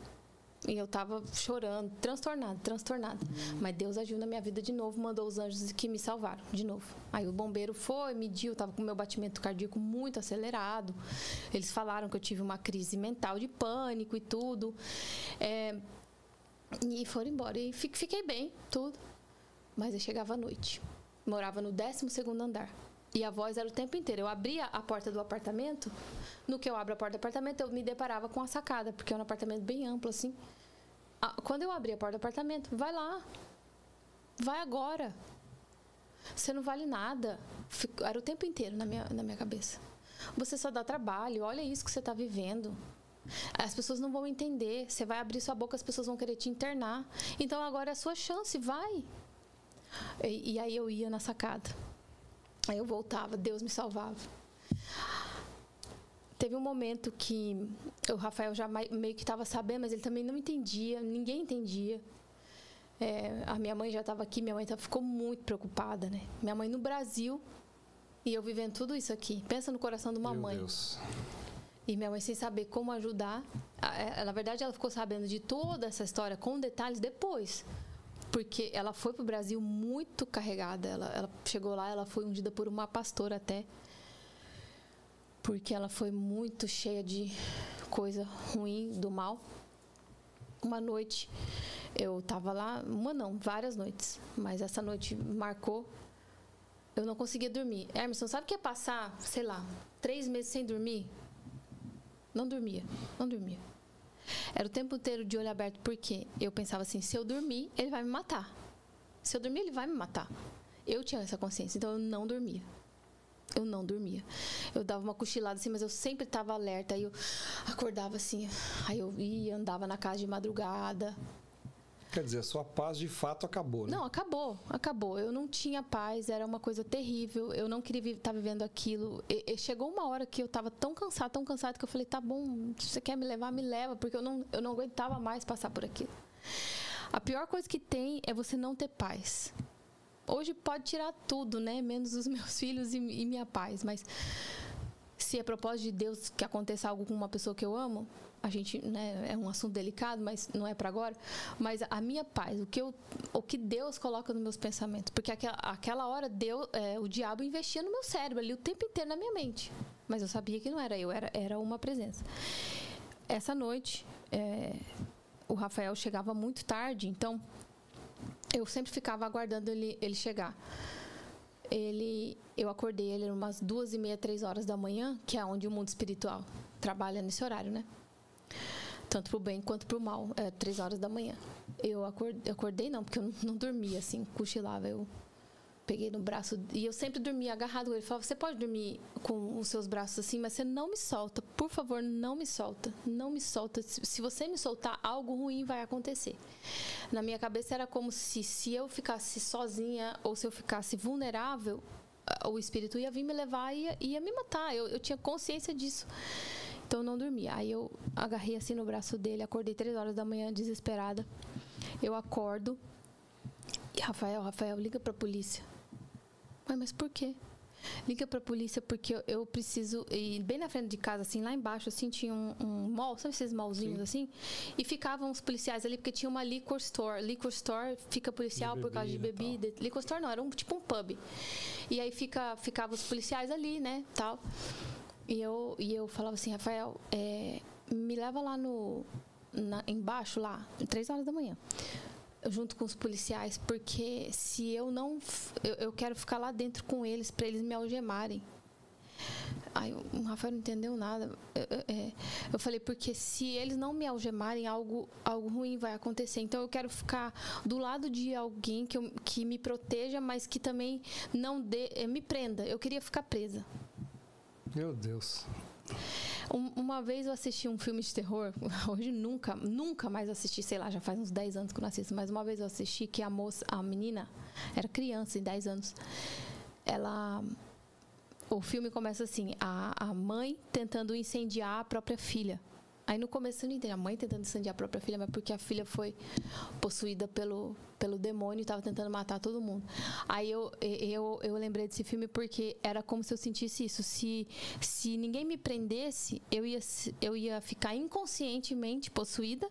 S1: e eu tava chorando, transtornada, transtornada. Mas Deus agiu na minha vida de novo, mandou os anjos que me salvaram, de novo. Aí o bombeiro foi, mediu, tava com meu batimento cardíaco muito acelerado. Eles falaram que eu tive uma crise mental de pânico e tudo. É, e foram embora. E fiquei bem, tudo. Mas eu chegava à noite. Morava no 12 andar. E a voz era o tempo inteiro. Eu abria a porta do apartamento. No que eu abro a porta do apartamento, eu me deparava com a sacada, porque é um apartamento bem amplo, assim. Quando eu abri a porta do apartamento, vai lá. Vai agora. Você não vale nada. Era o tempo inteiro na minha, na minha cabeça. Você só dá trabalho. Olha isso que você está vivendo. As pessoas não vão entender. Você vai abrir sua boca, as pessoas vão querer te internar. Então agora é a sua chance, vai. E, e aí eu ia na sacada. Aí eu voltava, Deus me salvava. Teve um momento que o Rafael já meio que estava sabendo, mas ele também não entendia, ninguém entendia. É, a minha mãe já estava aqui, minha mãe ficou muito preocupada, né? Minha mãe no Brasil e eu vivendo tudo isso aqui. Pensa no coração de uma
S2: Meu
S1: mãe.
S2: Deus.
S1: E minha mãe sem saber como ajudar. Na verdade, ela ficou sabendo de toda essa história com detalhes depois porque ela foi para o Brasil muito carregada. Ela, ela chegou lá, ela foi ungida por uma pastora até, porque ela foi muito cheia de coisa ruim, do mal. Uma noite eu estava lá, uma não, várias noites, mas essa noite marcou. Eu não conseguia dormir. Emerson, sabe o que é passar, sei lá, três meses sem dormir? Não dormia, não dormia. Era o tempo inteiro de olho aberto, porque eu pensava assim: se eu dormir, ele vai me matar. Se eu dormir, ele vai me matar. Eu tinha essa consciência, então eu não dormia. Eu não dormia. Eu dava uma cochilada assim, mas eu sempre estava alerta. Aí eu acordava assim, aí eu ia, andava na casa de madrugada,
S2: Quer dizer, a sua paz de fato acabou, né?
S1: Não, acabou, acabou. Eu não tinha paz, era uma coisa terrível. Eu não queria estar tá vivendo aquilo. E, e chegou uma hora que eu estava tão cansada, tão cansada que eu falei: "Tá bom, se você quer me levar, me leva", porque eu não eu não aguentava mais passar por aquilo. A pior coisa que tem é você não ter paz. Hoje pode tirar tudo, né? Menos os meus filhos e, e minha paz, mas se é propósito de Deus que aconteça algo com uma pessoa que eu amo, a gente né, é um assunto delicado, mas não é para agora. Mas a minha paz, o que, eu, o que Deus coloca nos meus pensamentos, porque aquela, aquela hora Deus, é, o diabo investia no meu cérebro ali o tempo inteiro na minha mente, mas eu sabia que não era eu, era, era uma presença. Essa noite, é, o Rafael chegava muito tarde, então eu sempre ficava aguardando ele, ele chegar. Ele, eu acordei ele umas duas e meia, três horas da manhã, que é onde o mundo espiritual trabalha nesse horário, né? Tanto para o bem quanto para o mal, é, três horas da manhã. Eu acordei, não, porque eu não, dormia assim, cochilava. Eu peguei no braço e eu sempre dormia agarrado ele. Falava: "Você pode dormir com os seus braços assim, mas você não me solta. Por favor, não me solta. Não me solta. Se você me soltar, algo ruim vai acontecer." Na minha cabeça era como se se eu ficasse sozinha ou se eu ficasse vulnerável, o espírito ia vir me levar e ia, ia me matar. Eu, eu tinha consciência disso. Então eu não dormia. Aí eu agarrei assim no braço dele, acordei três horas da manhã desesperada. Eu acordo e Rafael, Rafael, liga para a polícia. Mas, mas por quê? Liga pra polícia porque eu, eu, preciso. E bem na frente de casa, assim, lá embaixo, assim, tinha um, um mall, sabe esses mallzinhos Sim. assim? E ficavam os policiais ali, porque tinha uma liquor store. Liquor store fica policial por causa de bebida. Liquor store não, era um, tipo um pub. E aí fica, ficavam os policiais ali, né? Tal. E eu, e eu falava assim, Rafael, é, me leva lá no. Na, embaixo lá, três horas da manhã junto com os policiais, porque se eu não. Eu, eu quero ficar lá dentro com eles, para eles me algemarem. Aí o Rafael não entendeu nada. Eu, eu, é, eu, falei, porque se eles não me algemarem, algo, algo ruim vai acontecer. Então eu quero ficar do lado de alguém que, que me proteja, mas que também não dê, é, me prenda. Eu queria ficar presa.
S2: Meu Deus.
S1: Uma vez eu assisti um filme de terror, hoje nunca, nunca mais assisti, sei lá, já faz uns 10 anos que eu não assisto, mas uma vez eu assisti que a moça, a menina, era criança, em 10 anos, ela. O filme começa assim: a, a mãe tentando incendiar a própria filha. Aí no começo eu não entendi. A mãe tentando incendiar a própria filha, mas porque a filha foi possuída pelo, pelo demônio e estava tentando matar todo mundo. Aí eu, eu, eu lembrei desse filme porque era como se eu sentisse isso. Se, se ninguém me prendesse, eu ia, eu ia ficar inconscientemente possuída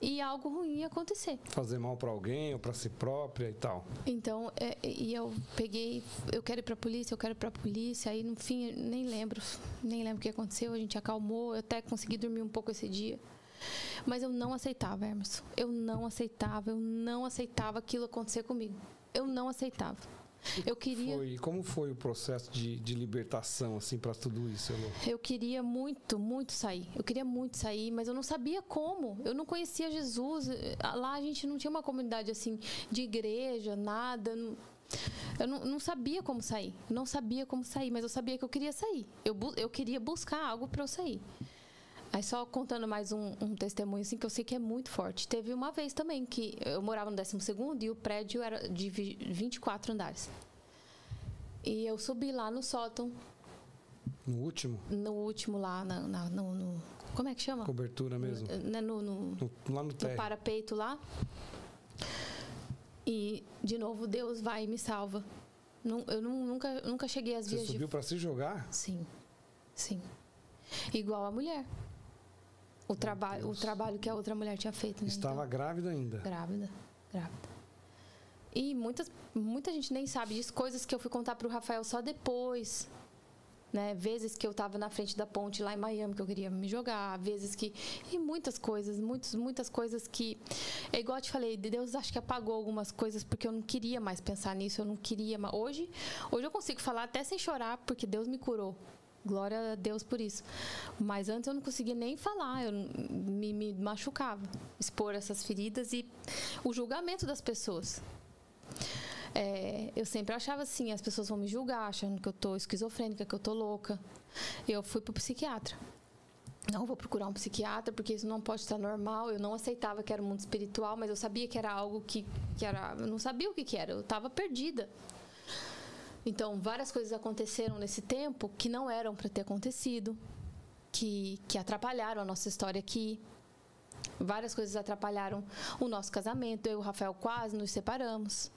S1: e algo ruim acontecer.
S2: Fazer mal para alguém ou para si própria e tal.
S1: Então, é, e eu peguei, eu quero ir para a polícia, eu quero ir para a polícia, aí no fim nem lembro, nem lembro o que aconteceu, a gente acalmou, eu até consegui dormir um pouco esse dia. Mas eu não aceitava, Emerson. Eu não aceitava, eu não aceitava aquilo acontecer comigo. Eu não aceitava. Eu queria.
S2: Foi, como foi o processo de, de libertação assim para tudo isso, Elô?
S1: Eu queria muito, muito sair. Eu queria muito sair, mas eu não sabia como. Eu não conhecia Jesus. Lá a gente não tinha uma comunidade assim de igreja, nada. Eu não, não sabia como sair. Não sabia como sair, mas eu sabia que eu queria sair. Eu, eu queria buscar algo para eu sair. Aí só contando mais um, um, testemunho assim que eu sei que é muito forte. Teve uma vez também que eu morava no 12 segundo e o prédio era de 24 andares. E eu subi lá no sótão.
S2: No último?
S1: No último lá, na, na no, no, Como é que chama?
S2: Cobertura mesmo.
S1: Né, no, no, no,
S2: lá no, no
S1: parapeito lá. E, de novo, Deus vai e me salva. eu nunca, nunca cheguei às
S2: Você
S1: vias
S2: subiu de... para se jogar?
S1: Sim, sim. Igual a mulher. O trabalho, o trabalho que a outra mulher tinha feito. Né?
S2: Estava então, grávida ainda.
S1: Grávida, grávida. E muitas, muita gente nem sabe disso, coisas que eu fui contar para o Rafael só depois. Né? Vezes que eu estava na frente da ponte lá em Miami que eu queria me jogar, vezes que e muitas coisas, muitas muitas coisas que é igual eu te falei, Deus acho que apagou algumas coisas porque eu não queria mais pensar nisso, eu não queria, mas hoje, hoje eu consigo falar até sem chorar porque Deus me curou. Glória a Deus por isso. Mas antes eu não conseguia nem falar, eu me, me machucava expor essas feridas e o julgamento das pessoas. É, eu sempre achava assim, as pessoas vão me julgar achando que eu tô esquizofrênica, que eu tô louca. Eu fui pro psiquiatra. Não vou procurar um psiquiatra porque isso não pode estar normal. Eu não aceitava que era o mundo espiritual, mas eu sabia que era algo que, que era. Eu não sabia o que, que era. Eu estava perdida. Então, várias coisas aconteceram nesse tempo que não eram para ter acontecido, que, que atrapalharam a nossa história aqui. Várias coisas atrapalharam o nosso casamento. Eu e o Rafael quase nos separamos.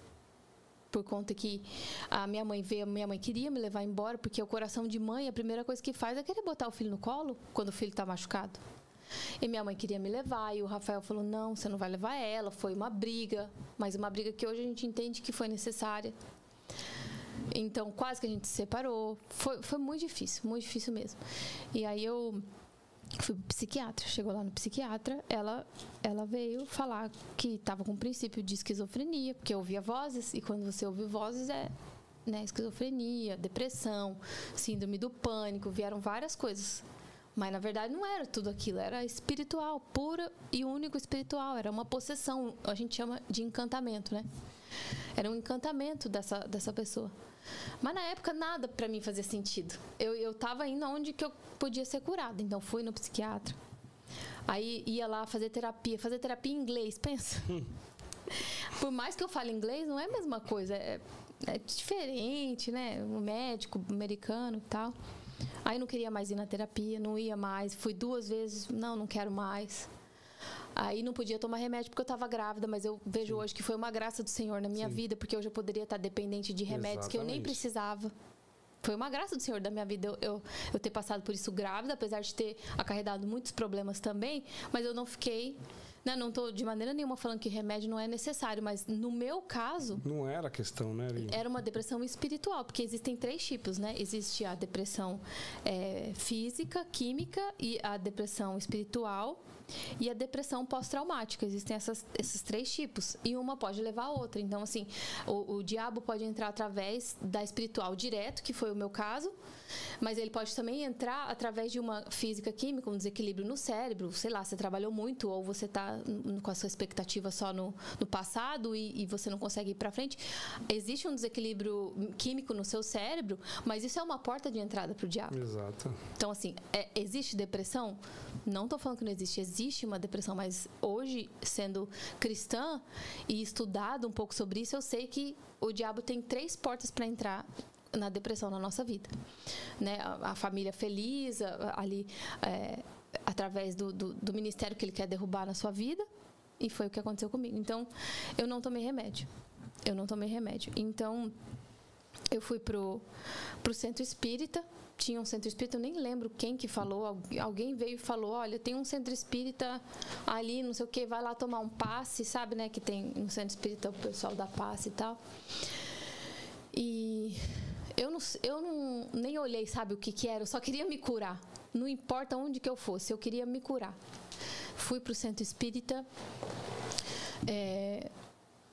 S1: Por conta que a minha mãe veio, minha mãe queria me levar embora, porque o coração de mãe, a primeira coisa que faz é querer botar o filho no colo quando o filho está machucado. E minha mãe queria me levar, e o Rafael falou: não, você não vai levar ela. Foi uma briga, mas uma briga que hoje a gente entende que foi necessária. Então, quase que a gente se separou. Foi, foi muito difícil, muito difícil mesmo. E aí eu fui pro psiquiatra. Chegou lá no psiquiatra, ela, ela veio falar que estava com princípio de esquizofrenia, porque ouvia vozes, e quando você ouve vozes é né, esquizofrenia, depressão, síndrome do pânico, vieram várias coisas. Mas na verdade não era tudo aquilo, era espiritual, pura e único espiritual, era uma possessão, a gente chama de encantamento, né? Era um encantamento dessa, dessa pessoa. Mas na época nada para mim fazia sentido. Eu, eu tava indo onde que eu podia ser curada. Então fui no psiquiatra. Aí ia lá fazer terapia. Fazer terapia em inglês, pensa. Por mais que eu fale inglês, não é a mesma coisa. É, é diferente, né? O médico americano e tal. Aí não queria mais ir na terapia, não ia mais. Fui duas vezes, não, não quero mais. Aí não podia tomar remédio porque eu estava grávida, mas eu vejo Sim. hoje que foi uma graça do Senhor na minha Sim. vida, porque hoje eu poderia estar dependente de remédios Exatamente. que eu nem precisava. Foi uma graça do Senhor da minha vida eu, eu, eu ter passado por isso grávida, apesar de ter acarretado muitos problemas também, mas eu não fiquei né, não estou de maneira nenhuma falando que remédio não é necessário, mas no meu caso.
S2: Não era a questão, né, Lili?
S1: Era uma depressão espiritual, porque existem três tipos, né? Existe a depressão é, física, química e a depressão espiritual e a depressão pós-traumática. Existem essas, esses três tipos. E uma pode levar a outra. Então, assim, o, o diabo pode entrar através da espiritual direto, que foi o meu caso, mas ele pode também entrar através de uma física química, um desequilíbrio no cérebro. Sei lá, você trabalhou muito ou você está com a sua expectativa só no, no passado e, e você não consegue ir para frente. Existe um desequilíbrio químico no seu cérebro, mas isso é uma porta de entrada para o diabo.
S2: Exato.
S1: Então, assim, é, existe depressão? Não estou falando que não existe. Existe uma depressão, mas hoje, sendo cristã e estudado um pouco sobre isso, eu sei que o diabo tem três portas para entrar na depressão na nossa vida. Né? A, a família feliz, a, ali, é, através do, do, do ministério que ele quer derrubar na sua vida. E foi o que aconteceu comigo. Então, eu não tomei remédio. Eu não tomei remédio. Então, eu fui pro, pro centro espírita. Tinha um centro espírita, eu nem lembro quem que falou. Alguém veio e falou: Olha, tem um centro espírita ali, não sei o que, vai lá tomar um passe, sabe, né? Que tem no centro espírita o pessoal da passe e tal. E eu não, eu não nem olhei, sabe, o que, que era, eu só queria me curar. Não importa onde que eu fosse, eu queria me curar. Fui para o centro espírita. É,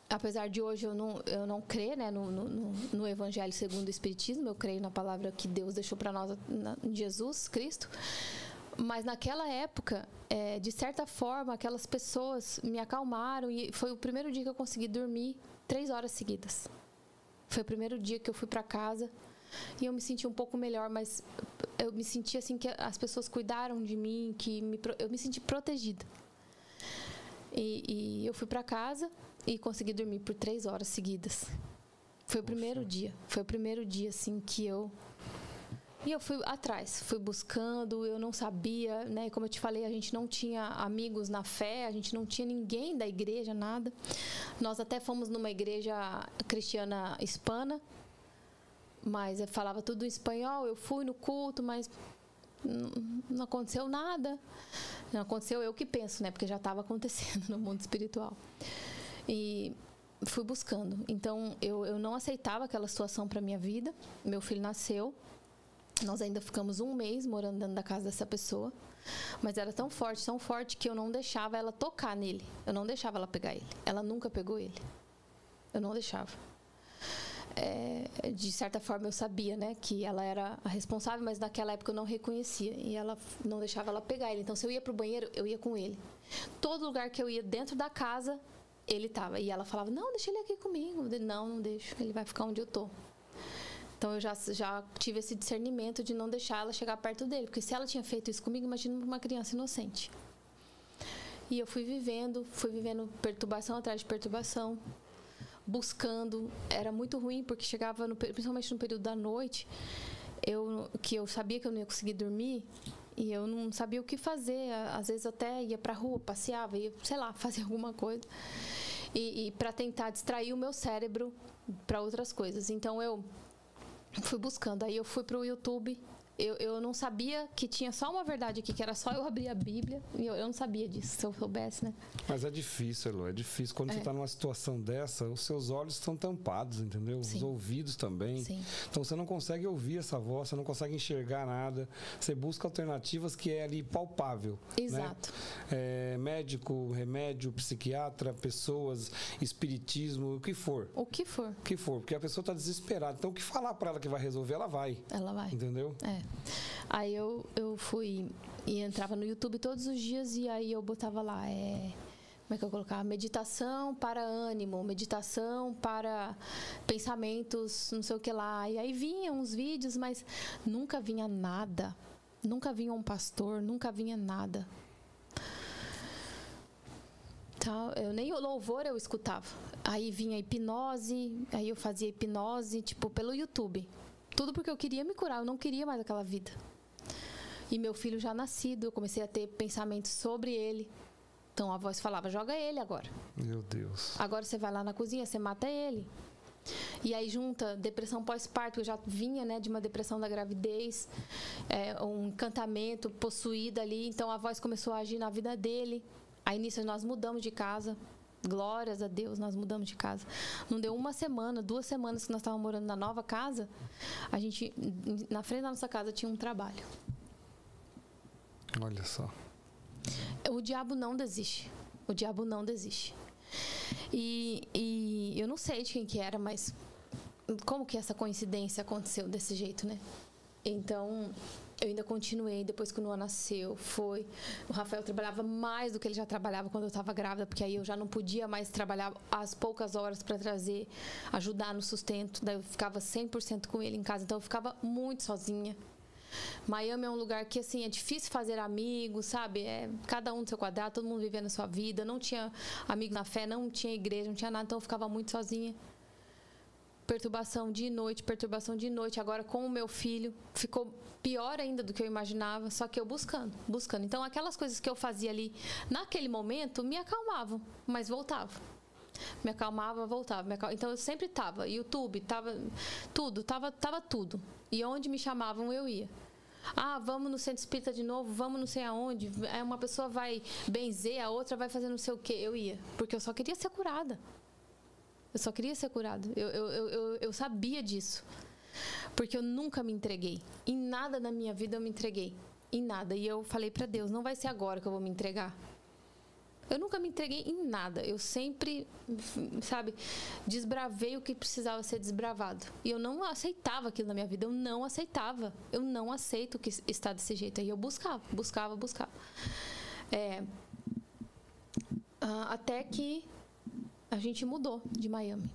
S1: apesar de hoje eu não, eu não crer né, no, no, no, Evangelho segundo o Espiritismo, eu creio na palavra que Deus deixou para nós, na, em Jesus Cristo. Mas naquela época, é, de certa forma, aquelas pessoas me acalmaram e foi o primeiro dia que eu consegui dormir três horas seguidas. Foi o primeiro dia que eu fui para casa e eu me senti um pouco melhor, mas eu me senti assim que as pessoas cuidaram de mim, que me, eu me senti protegida. E, e eu fui para casa e consegui dormir por três horas seguidas. Foi o primeiro dia. Foi o primeiro dia assim que eu e eu fui atrás, fui buscando, eu não sabia, né? Como eu te falei, a gente não tinha amigos na fé, a gente não tinha ninguém da igreja, nada. Nós até fomos numa igreja cristiana hispana, mas eu falava tudo em espanhol. Eu fui no culto, mas não, aconteceu nada. Não aconteceu eu que penso, né? Porque já estava acontecendo no mundo espiritual. E fui buscando. Então eu, eu não aceitava aquela situação para minha vida. Meu filho nasceu nós ainda ficamos um mês morando dentro da casa dessa pessoa. Mas era tão forte, tão forte que eu não deixava ela tocar nele. Eu não deixava ela pegar ele. Ela nunca pegou ele. Eu não deixava. É, de certa forma eu sabia, né, que ela era a responsável, mas naquela época eu não reconhecia e ela não deixava ela pegar ele. Então se eu ia pro banheiro, eu ia com ele. Todo lugar que eu ia dentro da casa, ele tava. E ela falava: "Não, deixa ele aqui comigo". Eu, não, não deixo. Ele vai ficar onde eu tô. Então eu já, já tive esse discernimento de não deixar ela chegar perto dele, porque se ela tinha feito isso comigo, imagina uma criança inocente. E eu fui vivendo, fui vivendo perturbação atrás de perturbação, buscando. Era muito ruim porque chegava, no, principalmente no período da noite, eu que eu sabia que eu não ia conseguir dormir e eu não sabia o que fazer. Às vezes até ia para rua, passeava, ia, sei lá, fazer alguma coisa. E, e para tentar distrair o meu cérebro para outras coisas. Então eu fui buscando. Aí eu fui para o YouTube eu, eu não sabia que tinha só uma verdade aqui, que era só eu abrir a Bíblia. E eu, eu não sabia disso, se eu soubesse, né?
S2: Mas é difícil, Elo, é difícil. Quando é. você está numa situação dessa, os seus olhos estão tampados, entendeu? Sim. Os ouvidos também. Sim. Então você não consegue ouvir essa voz, você não consegue enxergar nada. Você busca alternativas que é ali palpável.
S1: Né? Exato.
S2: Né? É, médico, remédio, psiquiatra, pessoas, espiritismo, o que for.
S1: O que for.
S2: O que for, porque a pessoa está desesperada. Então o que falar para ela que vai resolver, ela vai.
S1: Ela vai.
S2: Entendeu?
S1: É. Aí eu, eu fui e entrava no YouTube todos os dias e aí eu botava lá, é, como é que eu colocar? Meditação para ânimo, meditação para pensamentos, não sei o que lá. E aí vinham uns vídeos, mas nunca vinha nada. Nunca vinha um pastor, nunca vinha nada. Tá, eu nem o louvor eu escutava. Aí vinha hipnose, aí eu fazia hipnose, tipo, pelo YouTube. Tudo porque eu queria me curar, eu não queria mais aquela vida. E meu filho já nascido, eu comecei a ter pensamentos sobre ele. Então a voz falava: joga ele agora.
S2: Meu Deus.
S1: Agora você vai lá na cozinha, você mata ele. E aí junta depressão pós-parto, eu já vinha né, de uma depressão da gravidez, é, um encantamento possuído ali, então a voz começou a agir na vida dele. Aí nisso nós mudamos de casa. Glórias a Deus, nós mudamos de casa. Não deu uma semana, duas semanas que nós estávamos morando na nova casa, a gente, na frente da nossa casa, tinha um trabalho.
S2: Olha só.
S1: O diabo não desiste. O diabo não desiste. E, e eu não sei de quem que era, mas como que essa coincidência aconteceu desse jeito, né? Então, eu ainda continuei depois que o Noah nasceu. Foi. O Rafael trabalhava mais do que ele já trabalhava quando eu estava grávida, porque aí eu já não podia mais trabalhar as poucas horas para trazer, ajudar no sustento. Daí eu ficava 100% com ele em casa. Então, eu ficava muito sozinha. Miami é um lugar que assim é difícil fazer amigos, sabe? É cada um do seu quadrado, todo mundo vivendo a sua vida. Não tinha amigo na fé, não tinha igreja, não tinha nada, então eu ficava muito sozinha. Perturbação de noite, perturbação de noite. Agora com o meu filho ficou pior ainda do que eu imaginava, só que eu buscando, buscando. Então aquelas coisas que eu fazia ali naquele momento me acalmavam, mas voltava me acalmava, voltava. Me. Então eu sempre estava. YouTube, tava tudo, tava, tava tudo. E onde me chamavam, eu ia. Ah, vamos no centro espírita de novo, vamos não sei aonde. Aí uma pessoa vai benzer, a outra vai fazer não sei o quê. Eu ia. Porque eu só queria ser curada. Eu só queria ser curada. Eu, eu, eu, eu sabia disso. Porque eu nunca me entreguei. Em nada na minha vida eu me entreguei. Em nada. E eu falei para Deus: não vai ser agora que eu vou me entregar. Eu nunca me entreguei em nada. Eu sempre, sabe, desbravei o que precisava ser desbravado. E eu não aceitava aquilo na minha vida. Eu não aceitava. Eu não aceito que está desse jeito. Aí eu buscava, buscava, buscava. É, até que a gente mudou de Miami.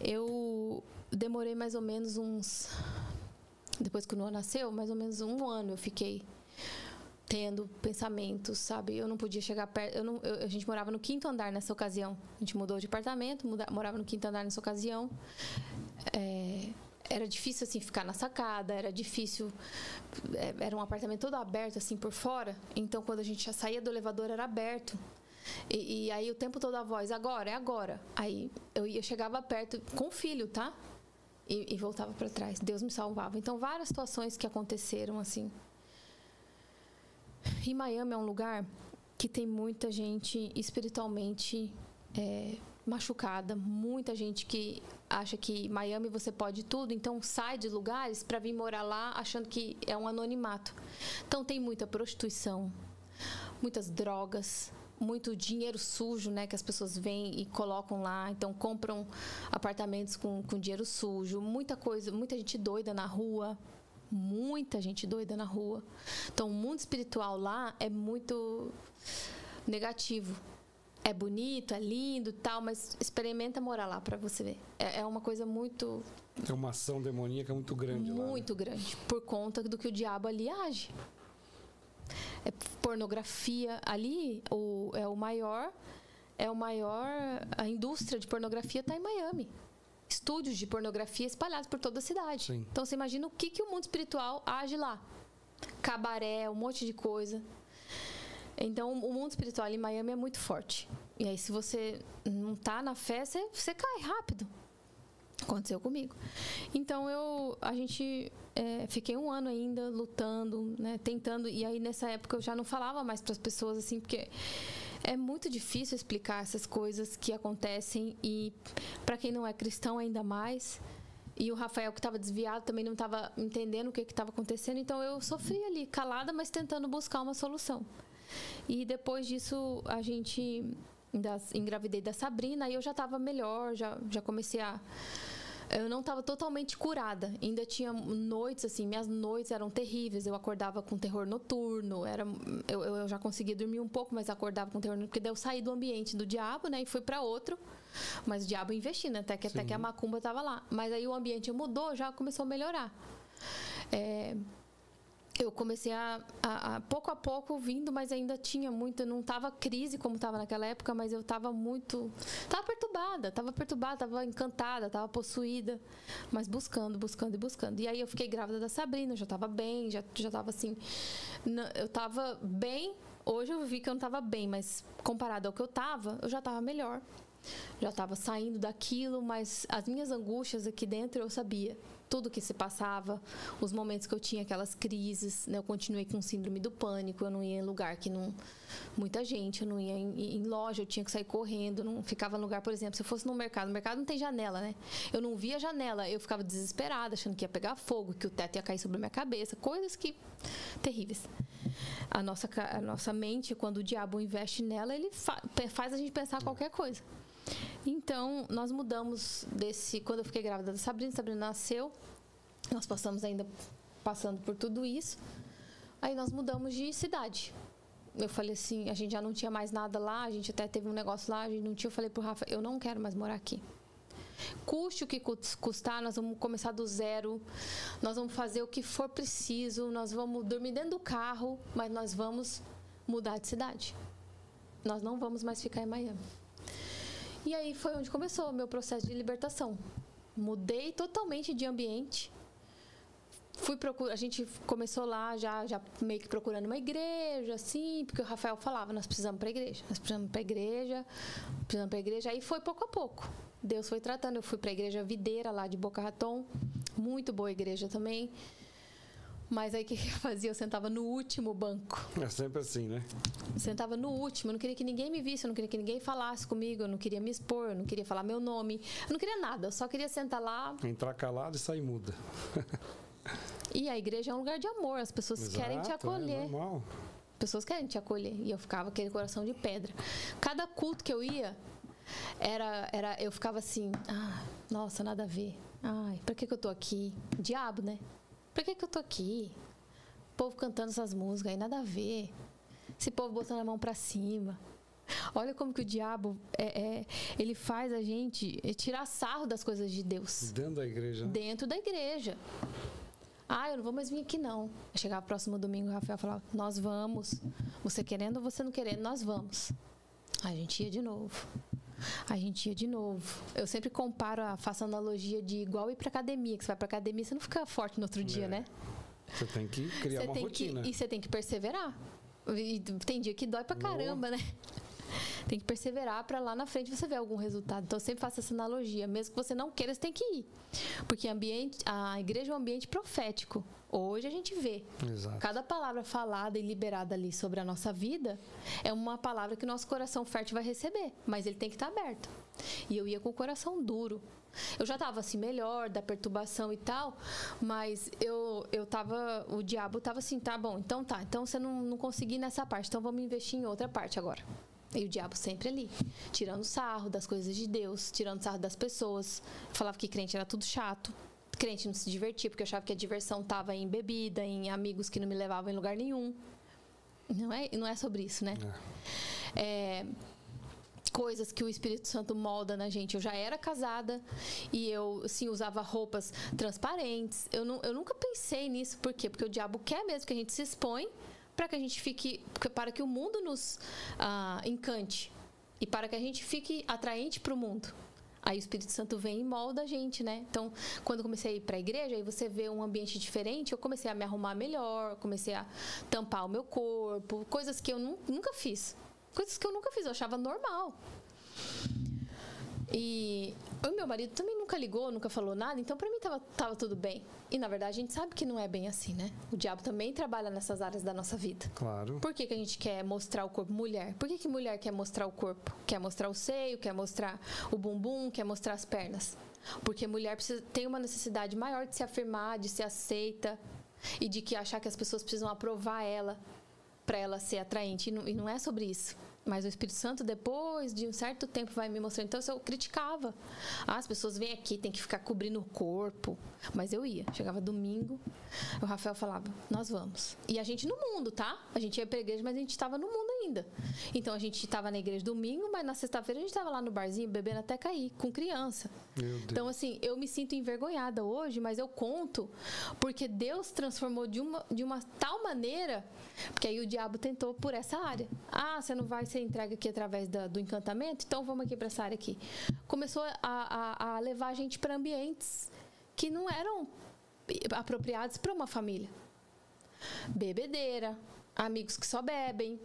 S1: Eu demorei mais ou menos uns. Depois que o Noah nasceu, mais ou menos um ano eu fiquei tendo pensamentos, sabe? Eu não podia chegar perto. Eu não, eu, a gente morava no quinto andar nessa ocasião. A gente mudou de apartamento, muda, morava no quinto andar nessa ocasião. É, era difícil assim ficar na sacada, era difícil. É, era um apartamento todo aberto assim por fora. Então quando a gente já saía do elevador era aberto. E, e aí o tempo todo a voz, agora, é agora. Aí eu, eu chegava perto com o filho, tá? E, e voltava para trás. Deus me salvava. Então várias situações que aconteceram assim. E Miami é um lugar que tem muita gente espiritualmente é, machucada, muita gente que acha que Miami você pode tudo, então sai de lugares para vir morar lá achando que é um anonimato. Então tem muita prostituição, muitas drogas, muito dinheiro sujo, né, que as pessoas vêm e colocam lá, então compram apartamentos com, com dinheiro sujo, muita coisa, muita gente doida na rua, muita gente doida na rua. Então, o mundo espiritual lá é muito negativo. É bonito, é lindo, tal, mas experimenta morar lá para você ver. É, é, uma coisa muito.
S2: É uma ação demoníaca muito grande
S1: muito lá. Muito né? grande, por conta do que o diabo ali age. É pornografia ali, o, é o maior, é o maior. A indústria de pornografia está em Miami estúdios de pornografia espalhados por toda a cidade. Sim. Então você imagina o que, que o mundo espiritual age lá. Cabaré, um monte de coisa. Então o mundo espiritual em Miami é muito forte. E aí se você não tá na fé, você, você cai rápido. Aconteceu comigo. Então eu, a gente é, fiquei um ano ainda lutando, né, tentando. E aí nessa época eu já não falava mais para as pessoas assim, porque é muito difícil explicar essas coisas que acontecem e para quem não é cristão ainda mais. E o Rafael que estava desviado também não estava entendendo o que estava acontecendo, então eu sofri ali calada, mas tentando buscar uma solução. E depois disso a gente engravidei da Sabrina e eu já estava melhor, já já comecei a eu não estava totalmente curada. Ainda tinha noites, assim, minhas noites eram terríveis. Eu acordava com terror noturno. Era, eu, eu já conseguia dormir um pouco, mas acordava com terror noturno. Porque daí eu saí do ambiente do diabo, né? E fui para outro. Mas o diabo investindo, até que, até que a macumba estava lá. Mas aí o ambiente mudou, já começou a melhorar. É, eu comecei a, a, a, pouco a pouco vindo, mas ainda tinha muito, não estava crise como estava naquela época, mas eu estava muito, estava perturbada, estava perturbada, estava encantada, estava possuída, mas buscando, buscando e buscando. E aí eu fiquei grávida da Sabrina, já estava bem, já já estava assim, eu estava bem. Hoje eu vi que eu não estava bem, mas comparado ao que eu estava, eu já estava melhor. Já estava saindo daquilo, mas as minhas angústias aqui dentro eu sabia tudo que se passava, os momentos que eu tinha aquelas crises, né? Eu continuei com síndrome do pânico, eu não ia em lugar que não muita gente, eu não ia em, em, loja, eu tinha que sair correndo, não ficava no lugar, por exemplo, se eu fosse no mercado, no mercado não tem janela, né? Eu não via janela, eu ficava desesperada, achando que ia pegar fogo, que o teto ia cair sobre a minha cabeça, coisas que terríveis. A nossa a nossa mente, quando o diabo investe nela, ele fa faz a gente pensar qualquer coisa. Então, nós mudamos desse. Quando eu fiquei grávida da Sabrina, Sabrina nasceu, nós passamos ainda passando por tudo isso. Aí nós mudamos de cidade. Eu falei assim, a gente já não tinha mais nada lá, a gente até teve um negócio lá, a gente não tinha. Eu falei pro Rafa, eu não quero mais morar aqui. Custe o que custar, nós vamos começar do zero, nós vamos fazer o que for preciso, nós vamos dormir dentro do carro, mas nós vamos mudar de cidade. Nós não vamos mais ficar em Miami. E aí foi onde começou o meu processo de libertação. Mudei totalmente de ambiente. Fui procurar, a gente começou lá já, já meio que procurando uma igreja, assim, porque o Rafael falava, nós precisamos para igreja, nós precisamos para igreja, precisamos para igreja. Aí foi pouco a pouco. Deus foi tratando. Eu fui para a igreja Videira lá de Boca Raton, muito boa igreja também. Mas aí o que eu fazia? Eu sentava no último banco.
S2: É sempre assim, né?
S1: sentava no último, eu não queria que ninguém me visse, eu não queria que ninguém falasse comigo, eu não queria me expor, eu não queria falar meu nome, eu não queria nada, eu só queria sentar lá.
S2: Entrar calado e sair muda.
S1: e a igreja é um lugar de amor, as pessoas Exato, querem te é acolher. É normal. Pessoas querem te acolher. E eu ficava aquele coração de pedra. Cada culto que eu ia, era, era eu ficava assim, ah, nossa, nada a ver. Ai, pra que, que eu tô aqui? Diabo, né? Por que, que eu tô aqui? O povo cantando essas músicas aí, nada a ver. Esse povo botando a mão para cima. Olha como que o diabo é, é, ele faz a gente tirar sarro das coisas de Deus.
S2: Dentro da igreja. Né?
S1: Dentro da igreja. Ah, eu não vou mais vir aqui não. Chegava próximo domingo, o Rafael falava: Nós vamos. Você querendo ou você não querendo, nós vamos. A gente ia de novo. A gente ia de novo. Eu sempre comparo, faço analogia de igual ir pra academia, que você vai pra academia, você não fica forte no outro dia, é. né?
S2: Você tem que criar você uma rotina.
S1: Que, e você tem que perseverar. E tem dia que dói pra caramba, né? Tem que perseverar para lá na frente você ver algum resultado. Então eu sempre faço essa analogia, mesmo que você não queira, você tem que ir. Porque ambiente, a igreja é um ambiente profético. Hoje a gente vê. Exato. Cada palavra falada e liberada ali sobre a nossa vida é uma palavra que o nosso coração fértil vai receber, mas ele tem que estar aberto. E eu ia com o coração duro. Eu já estava assim melhor da perturbação e tal, mas eu eu tava o diabo tava assim, tá bom, então tá, então você não, não conseguiu nessa parte, então vamos investir em outra parte agora. E o diabo sempre ali, tirando sarro das coisas de Deus, tirando sarro das pessoas. Falava que crente era tudo chato. Crente não se divertia, porque eu achava que a diversão estava em bebida, em amigos que não me levavam em lugar nenhum. Não é, não é sobre isso, né? É. É, coisas que o Espírito Santo molda na gente. Eu já era casada e eu, assim, usava roupas transparentes. Eu, não, eu nunca pensei nisso, por quê? Porque o diabo quer mesmo que a gente se expõe para que a gente fique, para que o mundo nos ah, encante e para que a gente fique atraente para o mundo. Aí o Espírito Santo vem e molda a gente, né? Então, quando eu comecei a ir para a igreja, aí você vê um ambiente diferente, eu comecei a me arrumar melhor, comecei a tampar o meu corpo, coisas que eu nunca fiz. Coisas que eu nunca fiz, eu achava normal. E o meu marido também nunca ligou, nunca falou nada, então para mim tava, tava tudo bem. E na verdade a gente sabe que não é bem assim, né? O diabo também trabalha nessas áreas da nossa vida.
S2: Claro.
S1: Por que, que a gente quer mostrar o corpo mulher? Por que, que mulher quer mostrar o corpo? Quer mostrar o seio, quer mostrar o bumbum, quer mostrar as pernas? Porque mulher precisa, tem uma necessidade maior de se afirmar, de ser aceita e de que achar que as pessoas precisam aprovar ela para ela ser atraente. E não, e não é sobre isso. Mas o Espírito Santo, depois de um certo tempo, vai me mostrando. Então, eu criticava. Ah, as pessoas vêm aqui, tem que ficar cobrindo o corpo. Mas eu ia. Chegava domingo, o Rafael falava, nós vamos. E a gente no mundo, tá? A gente ia pra igreja, mas a gente estava no mundo ainda. Então, a gente estava na igreja domingo, mas na sexta-feira a gente estava lá no barzinho, bebendo até cair, com criança. Então, assim, eu me sinto envergonhada hoje, mas eu conto porque Deus transformou de uma, de uma tal maneira, porque aí o diabo tentou por essa área. Ah, você não vai ser entregue aqui através da, do encantamento? Então vamos aqui para essa área aqui. Começou a, a, a levar a gente para ambientes que não eram apropriados para uma família. Bebedeira, amigos que só bebem,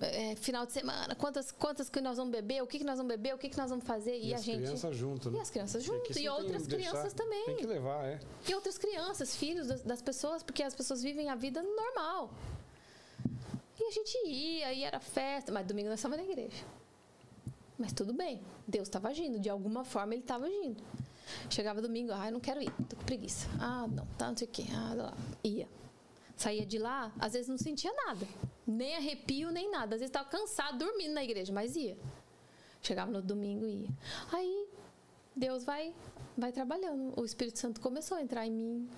S1: é, final de semana, quantas, quantas que nós vamos beber, o que, que nós vamos beber, o que, que nós vamos fazer.
S2: E, e
S1: a
S2: as
S1: gente.
S2: crianças junto, né?
S1: E as crianças junto. E outras crianças também.
S2: Tem que levar, é.
S1: E outras crianças, filhos das, das, pessoas, porque as pessoas vivem a vida normal. E a gente ia, e era festa, mas domingo nós estávamos na igreja. Mas tudo bem, Deus estava agindo, de alguma forma ele estava agindo. Chegava domingo, ah, eu não quero ir, tô com preguiça. Ah, não, tá, não sei o quê. Ah, lá. Ia. Saía de lá, às vezes não sentia nada. Nem arrepio, nem nada. Às vezes estava cansado, dormindo na igreja, mas ia. Chegava no domingo e ia. Aí, Deus vai, vai trabalhando. O Espírito Santo começou a entrar em mim.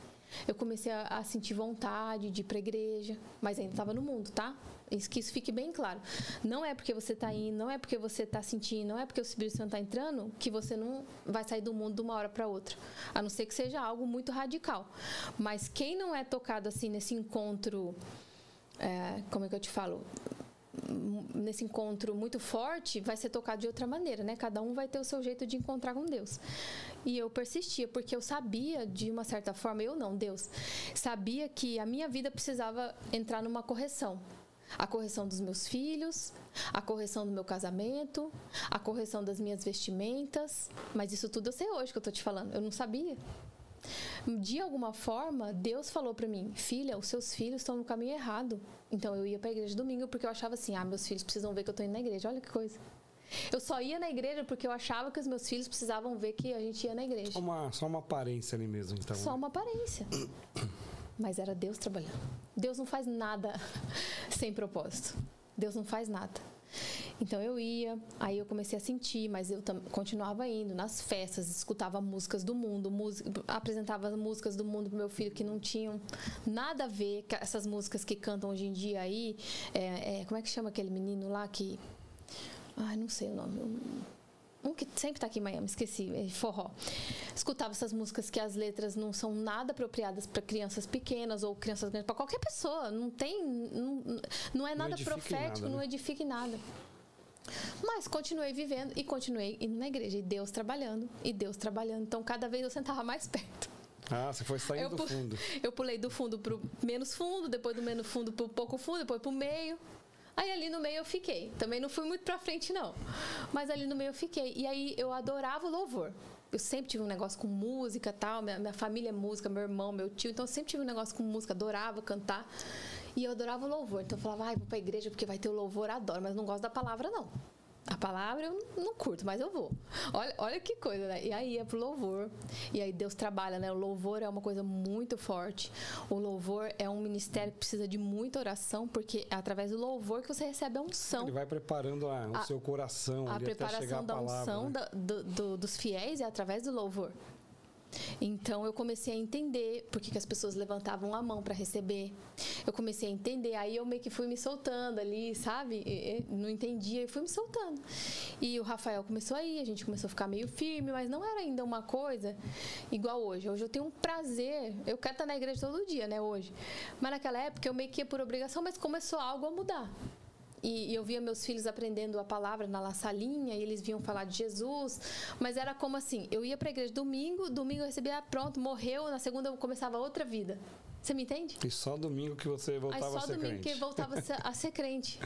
S1: Eu comecei a, a sentir vontade de ir para igreja, mas ainda estava no mundo, tá? Isso, que isso fique bem claro. Não é porque você está indo, não é porque você está sentindo, não é porque o Espírito Santo está entrando que você não vai sair do mundo de uma hora para outra. A não ser que seja algo muito radical. Mas quem não é tocado assim nesse encontro é, como é que eu te falo? Nesse encontro muito forte, vai ser tocado de outra maneira, né? Cada um vai ter o seu jeito de encontrar com Deus. E eu persistia, porque eu sabia, de uma certa forma, eu não, Deus, sabia que a minha vida precisava entrar numa correção. A correção dos meus filhos, a correção do meu casamento, a correção das minhas vestimentas. Mas isso tudo eu sei hoje que eu tô te falando. Eu não sabia. De alguma forma, Deus falou para mim: "Filha, os seus filhos estão no caminho errado". Então eu ia para a igreja domingo porque eu achava assim: "Ah, meus filhos precisam ver que eu estou indo na igreja". Olha que coisa. Eu só ia na igreja porque eu achava que os meus filhos precisavam ver que a gente ia na igreja.
S2: Só uma, só uma aparência ali mesmo, então.
S1: Só né? uma aparência. Mas era Deus trabalhando. Deus não faz nada sem propósito. Deus não faz nada. Então eu ia, aí eu comecei a sentir, mas eu continuava indo nas festas, escutava músicas do mundo, apresentava músicas do mundo pro meu filho que não tinham nada a ver com essas músicas que cantam hoje em dia aí. É, é, como é que chama aquele menino lá que. Ai, não sei o nome um que sempre está aqui em Miami, esqueci, é forró. Escutava essas músicas que as letras não são nada apropriadas para crianças pequenas ou crianças grandes, para qualquer pessoa. Não tem, não, não é nada não profético, nada, né? não edifica em nada. Mas continuei vivendo e continuei indo na igreja. E Deus trabalhando, e Deus trabalhando. Então, cada vez eu sentava mais perto.
S2: Ah, você foi saindo eu, do fundo.
S1: Eu pulei do fundo para o menos fundo, depois do menos fundo para o pouco fundo, depois para o meio. Aí ali no meio eu fiquei. Também não fui muito pra frente, não. Mas ali no meio eu fiquei. E aí eu adorava o louvor. Eu sempre tive um negócio com música tal. Minha, minha família é música, meu irmão, meu tio. Então eu sempre tive um negócio com música, adorava cantar. E eu adorava o louvor. Então eu falava, ai, vou pra igreja porque vai ter o louvor, adoro. Mas não gosto da palavra, não. A palavra eu não curto, mas eu vou. Olha, olha que coisa, né? E aí é pro louvor. E aí Deus trabalha, né? O louvor é uma coisa muito forte. O louvor é um ministério que precisa de muita oração, porque é através do louvor que você recebe a unção.
S2: Ele vai preparando a, o a, seu coração.
S1: A preparação
S2: a
S1: da
S2: palavra,
S1: unção
S2: né?
S1: da, do, do, dos fiéis é através do louvor. Então eu comecei a entender por que, as pessoas levantavam a mão para receber. Eu comecei a entender, aí eu meio que fui me soltando ali, sabe? E, não entendia e fui me soltando. E o Rafael começou aí, a gente começou a ficar meio firme, mas não era ainda uma coisa igual hoje. Hoje eu tenho um prazer, eu quero estar na igreja todo dia, né, hoje. Mas naquela época eu meio que ia por obrigação, mas começou algo a mudar. E, e, eu via meus filhos aprendendo a palavra na salinha, e eles vinham falar de Jesus, mas era como assim, eu ia para a igreja domingo, domingo eu recebia, pronto, morreu, na segunda eu começava outra vida. Você me entende?
S2: E só domingo que você voltava a ser crente.
S1: só domingo que voltava a ser crente.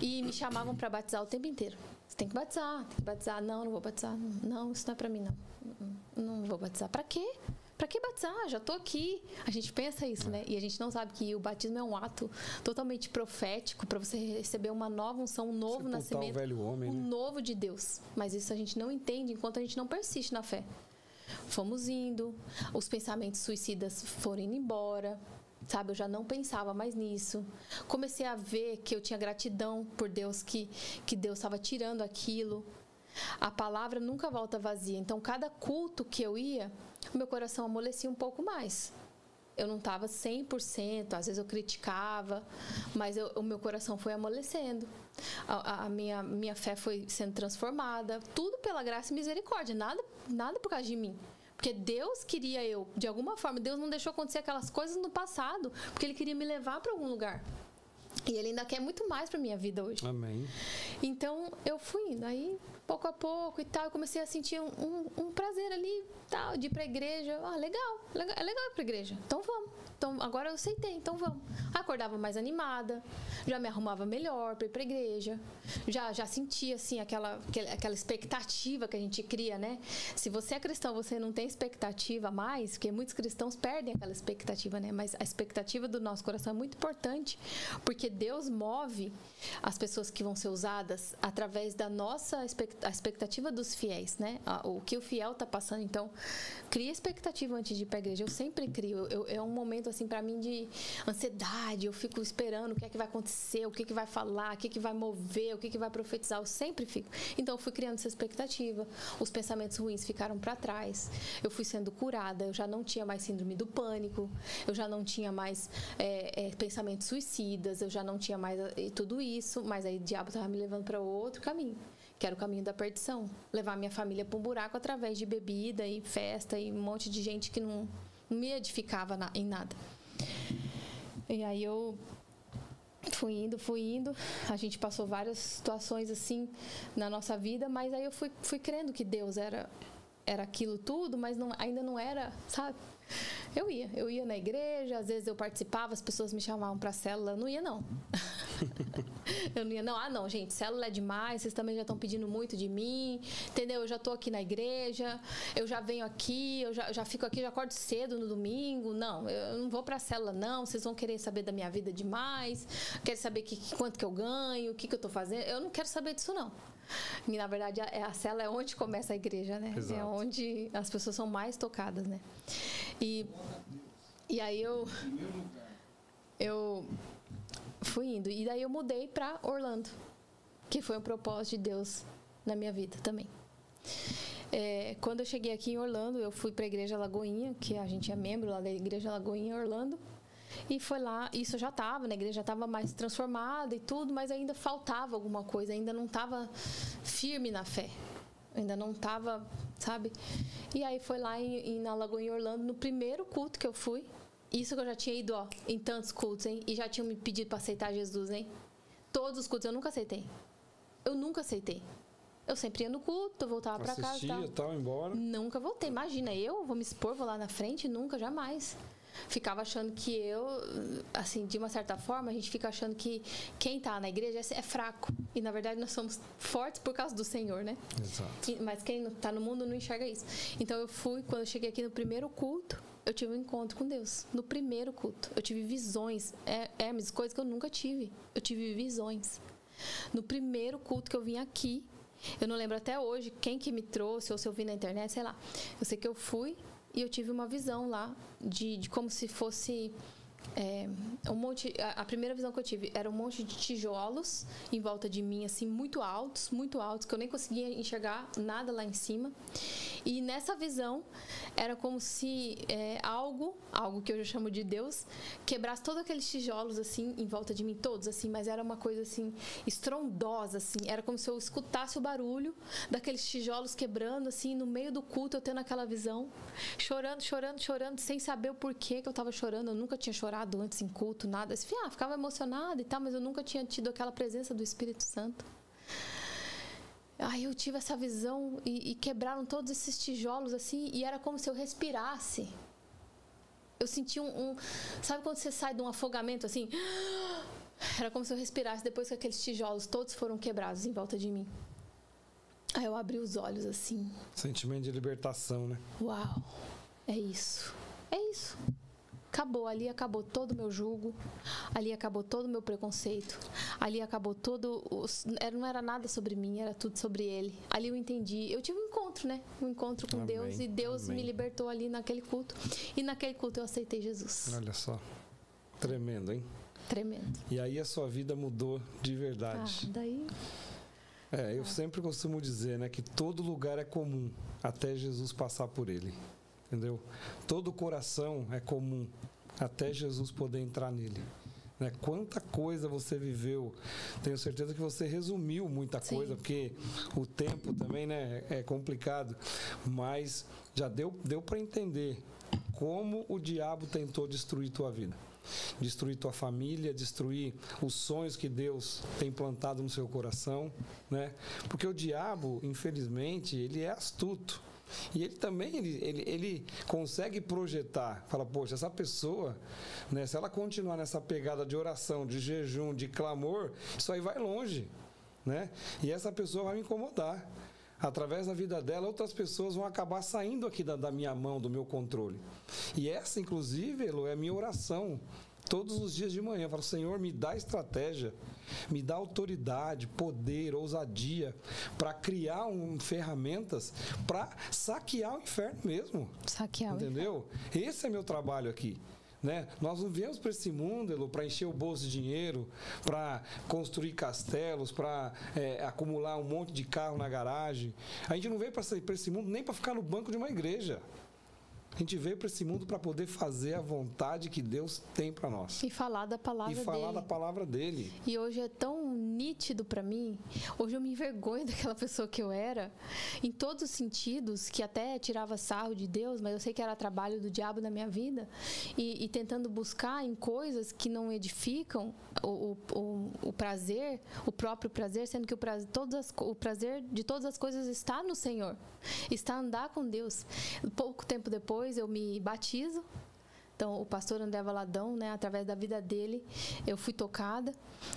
S1: E me chamavam para batizar o tempo inteiro. Você tem que batizar, tem que batizar. Não, não vou batizar. Não, isso não é para mim, não. Não vou batizar. Para quê? Para que batizar? Já estou aqui. A gente pensa isso, né? E a gente não sabe que o batismo é um ato totalmente profético para você receber uma nova unção, um novo Sepultar nascimento,
S2: o velho homem,
S1: um
S2: né?
S1: novo de Deus. Mas isso a gente não entende enquanto a gente não persiste na fé. Fomos indo, os pensamentos suicidas foram indo embora, sabe? Eu já não pensava mais nisso. Comecei a ver que eu tinha gratidão por Deus, que, que Deus estava tirando aquilo. A palavra nunca volta vazia. Então, cada culto que eu ia, meu coração amolecia um pouco mais. Eu não estava 100%, às vezes eu criticava, mas eu, o meu coração foi amolecendo. A, a, minha, minha fé foi sendo transformada. Tudo pela graça e misericórdia, nada, nada por causa de mim. Porque Deus queria eu, de alguma forma, Deus não deixou acontecer aquelas coisas no passado, porque Ele queria me levar para algum lugar. E Ele ainda quer muito mais para minha vida hoje.
S2: Amém.
S1: Então eu fui indo. Aí, pouco a pouco e tal, eu comecei a sentir um, um, um prazer ali, tal, de ir para a igreja. Ah, legal, legal, é legal ir para a igreja. Então vamos. Então, agora eu aceitei, então vamos. Acordava mais animada, já me arrumava melhor para ir para igreja. Já já sentia assim aquela aquela expectativa que a gente cria, né? Se você é cristão, você não tem expectativa mais, porque muitos cristãos perdem aquela expectativa, né? Mas a expectativa do nosso coração é muito importante, porque Deus move as pessoas que vão ser usadas através da nossa expectativa dos fiéis, né? O que o fiel está passando, então cria expectativa antes de ir para a igreja. Eu sempre crio. Eu, é um momento assim para mim de ansiedade. Eu fico esperando o que é que vai acontecer, o que é que vai falar, o que é que vai mover, o que é que vai profetizar. Eu sempre fico. Então eu fui criando essa expectativa. Os pensamentos ruins ficaram para trás. Eu fui sendo curada. Eu já não tinha mais síndrome do pânico. Eu já não tinha mais é, é, pensamentos suicidas. Eu já não tinha mais tudo isso. Mas aí o diabo estava me levando para outro caminho que era o caminho da perdição. Levar minha família para um buraco através de bebida e festa e um monte de gente que não, me edificava na, em nada. E aí eu fui indo, fui indo. A gente passou várias situações assim na nossa vida, mas aí eu fui, fui crendo que Deus era era aquilo tudo, mas não, ainda não era, sabe? Eu ia, eu ia na igreja, às vezes eu participava, as pessoas me chamavam para célula, não ia não. eu não ia não. Ah, não, gente, célula é demais, vocês também já estão pedindo muito de mim, entendeu? Eu já tô aqui na igreja, eu já venho aqui, eu já, já fico aqui, já acordo cedo no domingo. Não, eu não vou para célula não, vocês vão querer saber da minha vida demais, querem saber que, quanto que eu ganho, o que que eu tô fazendo. Eu não quero saber disso não. E na verdade a, a cela é onde começa a igreja, né? É Exato. É onde as pessoas são mais tocadas, né? E, e aí eu eu fui indo e daí eu mudei para Orlando, que foi um propósito de Deus na minha vida também. É, quando eu cheguei aqui em Orlando, eu fui para a Igreja Lagoinha, que a gente é membro lá da Igreja Lagoinha Orlando. E foi lá, isso já estava, né? a igreja já estava mais transformada e tudo, mas ainda faltava alguma coisa, ainda não estava firme na fé. Ainda não estava, sabe? E aí foi lá em, em, na Lagoa em Orlando, no primeiro culto que eu fui. Isso que eu já tinha ido, ó, em tantos cultos, hein? E já tinham me pedido para aceitar Jesus, hein? Todos os cultos eu nunca aceitei. Eu nunca aceitei. Eu sempre ia no culto, voltava para casa.
S2: Assistia, tal, embora.
S1: Nunca voltei. Imagina, eu vou me expor, vou lá na frente? Nunca, jamais ficava achando que eu, assim, de uma certa forma, a gente fica achando que quem está na igreja é fraco. E na verdade nós somos fortes por causa do Senhor, né?
S2: Exato.
S1: Mas quem está no mundo não enxerga isso. Então eu fui, quando eu cheguei aqui no primeiro culto, eu tive um encontro com Deus. No primeiro culto. Eu tive visões. É, é coisas que eu nunca tive. Eu tive visões. No primeiro culto que eu vim aqui, eu não lembro até hoje quem que me trouxe, ou se eu vi na internet, sei lá. Eu sei que eu fui, e eu tive uma visão lá de, de como se fosse é, um monte a, a, primeira visão que eu tive era um monte de tijolos em volta de mim assim muito altos muito altos que eu nem conseguia enxergar nada lá em cima e nessa visão era como se é, algo, algo que eu já chamo de Deus, quebrasse todos aqueles tijolos assim em volta de mim, todos assim, mas era uma coisa assim estrondosa assim. Era como se eu escutasse o barulho daqueles tijolos quebrando assim no meio do culto, eu tendo aquela visão, chorando, chorando, chorando, sem saber o porquê que eu estava chorando. Eu nunca tinha chorado antes em culto, nada. Assim, ah, ficava emocionada e tal, mas eu nunca tinha tido aquela presença do Espírito Santo. Aí eu tive essa visão e, e, quebraram todos esses tijolos assim e era como se eu respirasse. Eu senti um, um, sabe quando você sai de um afogamento assim? Era como se eu respirasse depois que aqueles tijolos todos foram quebrados em volta de mim. Aí eu abri os olhos assim.
S2: Sentimento de libertação, né?
S1: Uau. É isso. É isso acabou, ali acabou todo o meu julgo, ali acabou todo o meu preconceito, ali acabou todo. Os, não era nada sobre mim, era tudo sobre ele. Ali eu entendi. Eu tive um encontro, né? Um encontro com Amém. Deus e Deus Amém. me libertou ali naquele culto. E naquele culto eu aceitei Jesus.
S2: Olha só. Tremendo, hein?
S1: Tremendo.
S2: E aí a sua vida mudou de verdade.
S1: Ah, daí.
S2: É, eu ah. sempre costumo dizer, né, que todo lugar é comum até Jesus passar por ele. Entendeu? Todo coração é comum até Jesus poder entrar nele. Né? Quanta coisa você viveu. Tenho certeza que você resumiu muita Sim. coisa, porque o tempo também né, é complicado. Mas já deu, deu para entender como o diabo tentou destruir tua vida. Destruir tua família, destruir os sonhos que Deus tem plantado no seu coração, né? Porque o diabo, infelizmente, ele é astuto. E ele também ele, ele, ele consegue projetar, fala, poxa, essa pessoa, né, se ela continuar nessa pegada de oração, de jejum, de clamor, isso aí vai longe. Né? E essa pessoa vai me incomodar. Através da vida dela, outras pessoas vão acabar saindo aqui da, da minha mão, do meu controle. E essa, inclusive, Elo, é a minha oração todos os dias de manhã. Eu falo, Senhor, me dá estratégia, me dá autoridade, poder, ousadia para criar um, ferramentas para saquear o inferno mesmo.
S1: Saquear
S2: Entendeu? Esse é meu trabalho aqui. Né? Nós não viemos para esse mundo para encher o bolso de dinheiro, para construir castelos, para é, acumular um monte de carro na garagem. A gente não veio para esse mundo nem para ficar no banco de uma igreja. A gente veio para esse mundo para poder fazer a vontade que Deus tem para nós.
S1: E falar da palavra
S2: dele. E falar
S1: dele.
S2: da palavra dele.
S1: E hoje é tão nítido para mim. Hoje eu me envergonho daquela pessoa que eu era, em todos os sentidos, que até tirava sarro de Deus, mas eu sei que era trabalho do diabo na minha vida. E, e tentando buscar em coisas que não edificam o, o, o, prazer, o próprio prazer, sendo que o prazer, todas as, o prazer de todas as coisas está no Senhor. Está andar com Deus. Pouco tempo depois, depois eu me batizo então, o pastor André Valadão, né, através da vida dele, eu fui tocada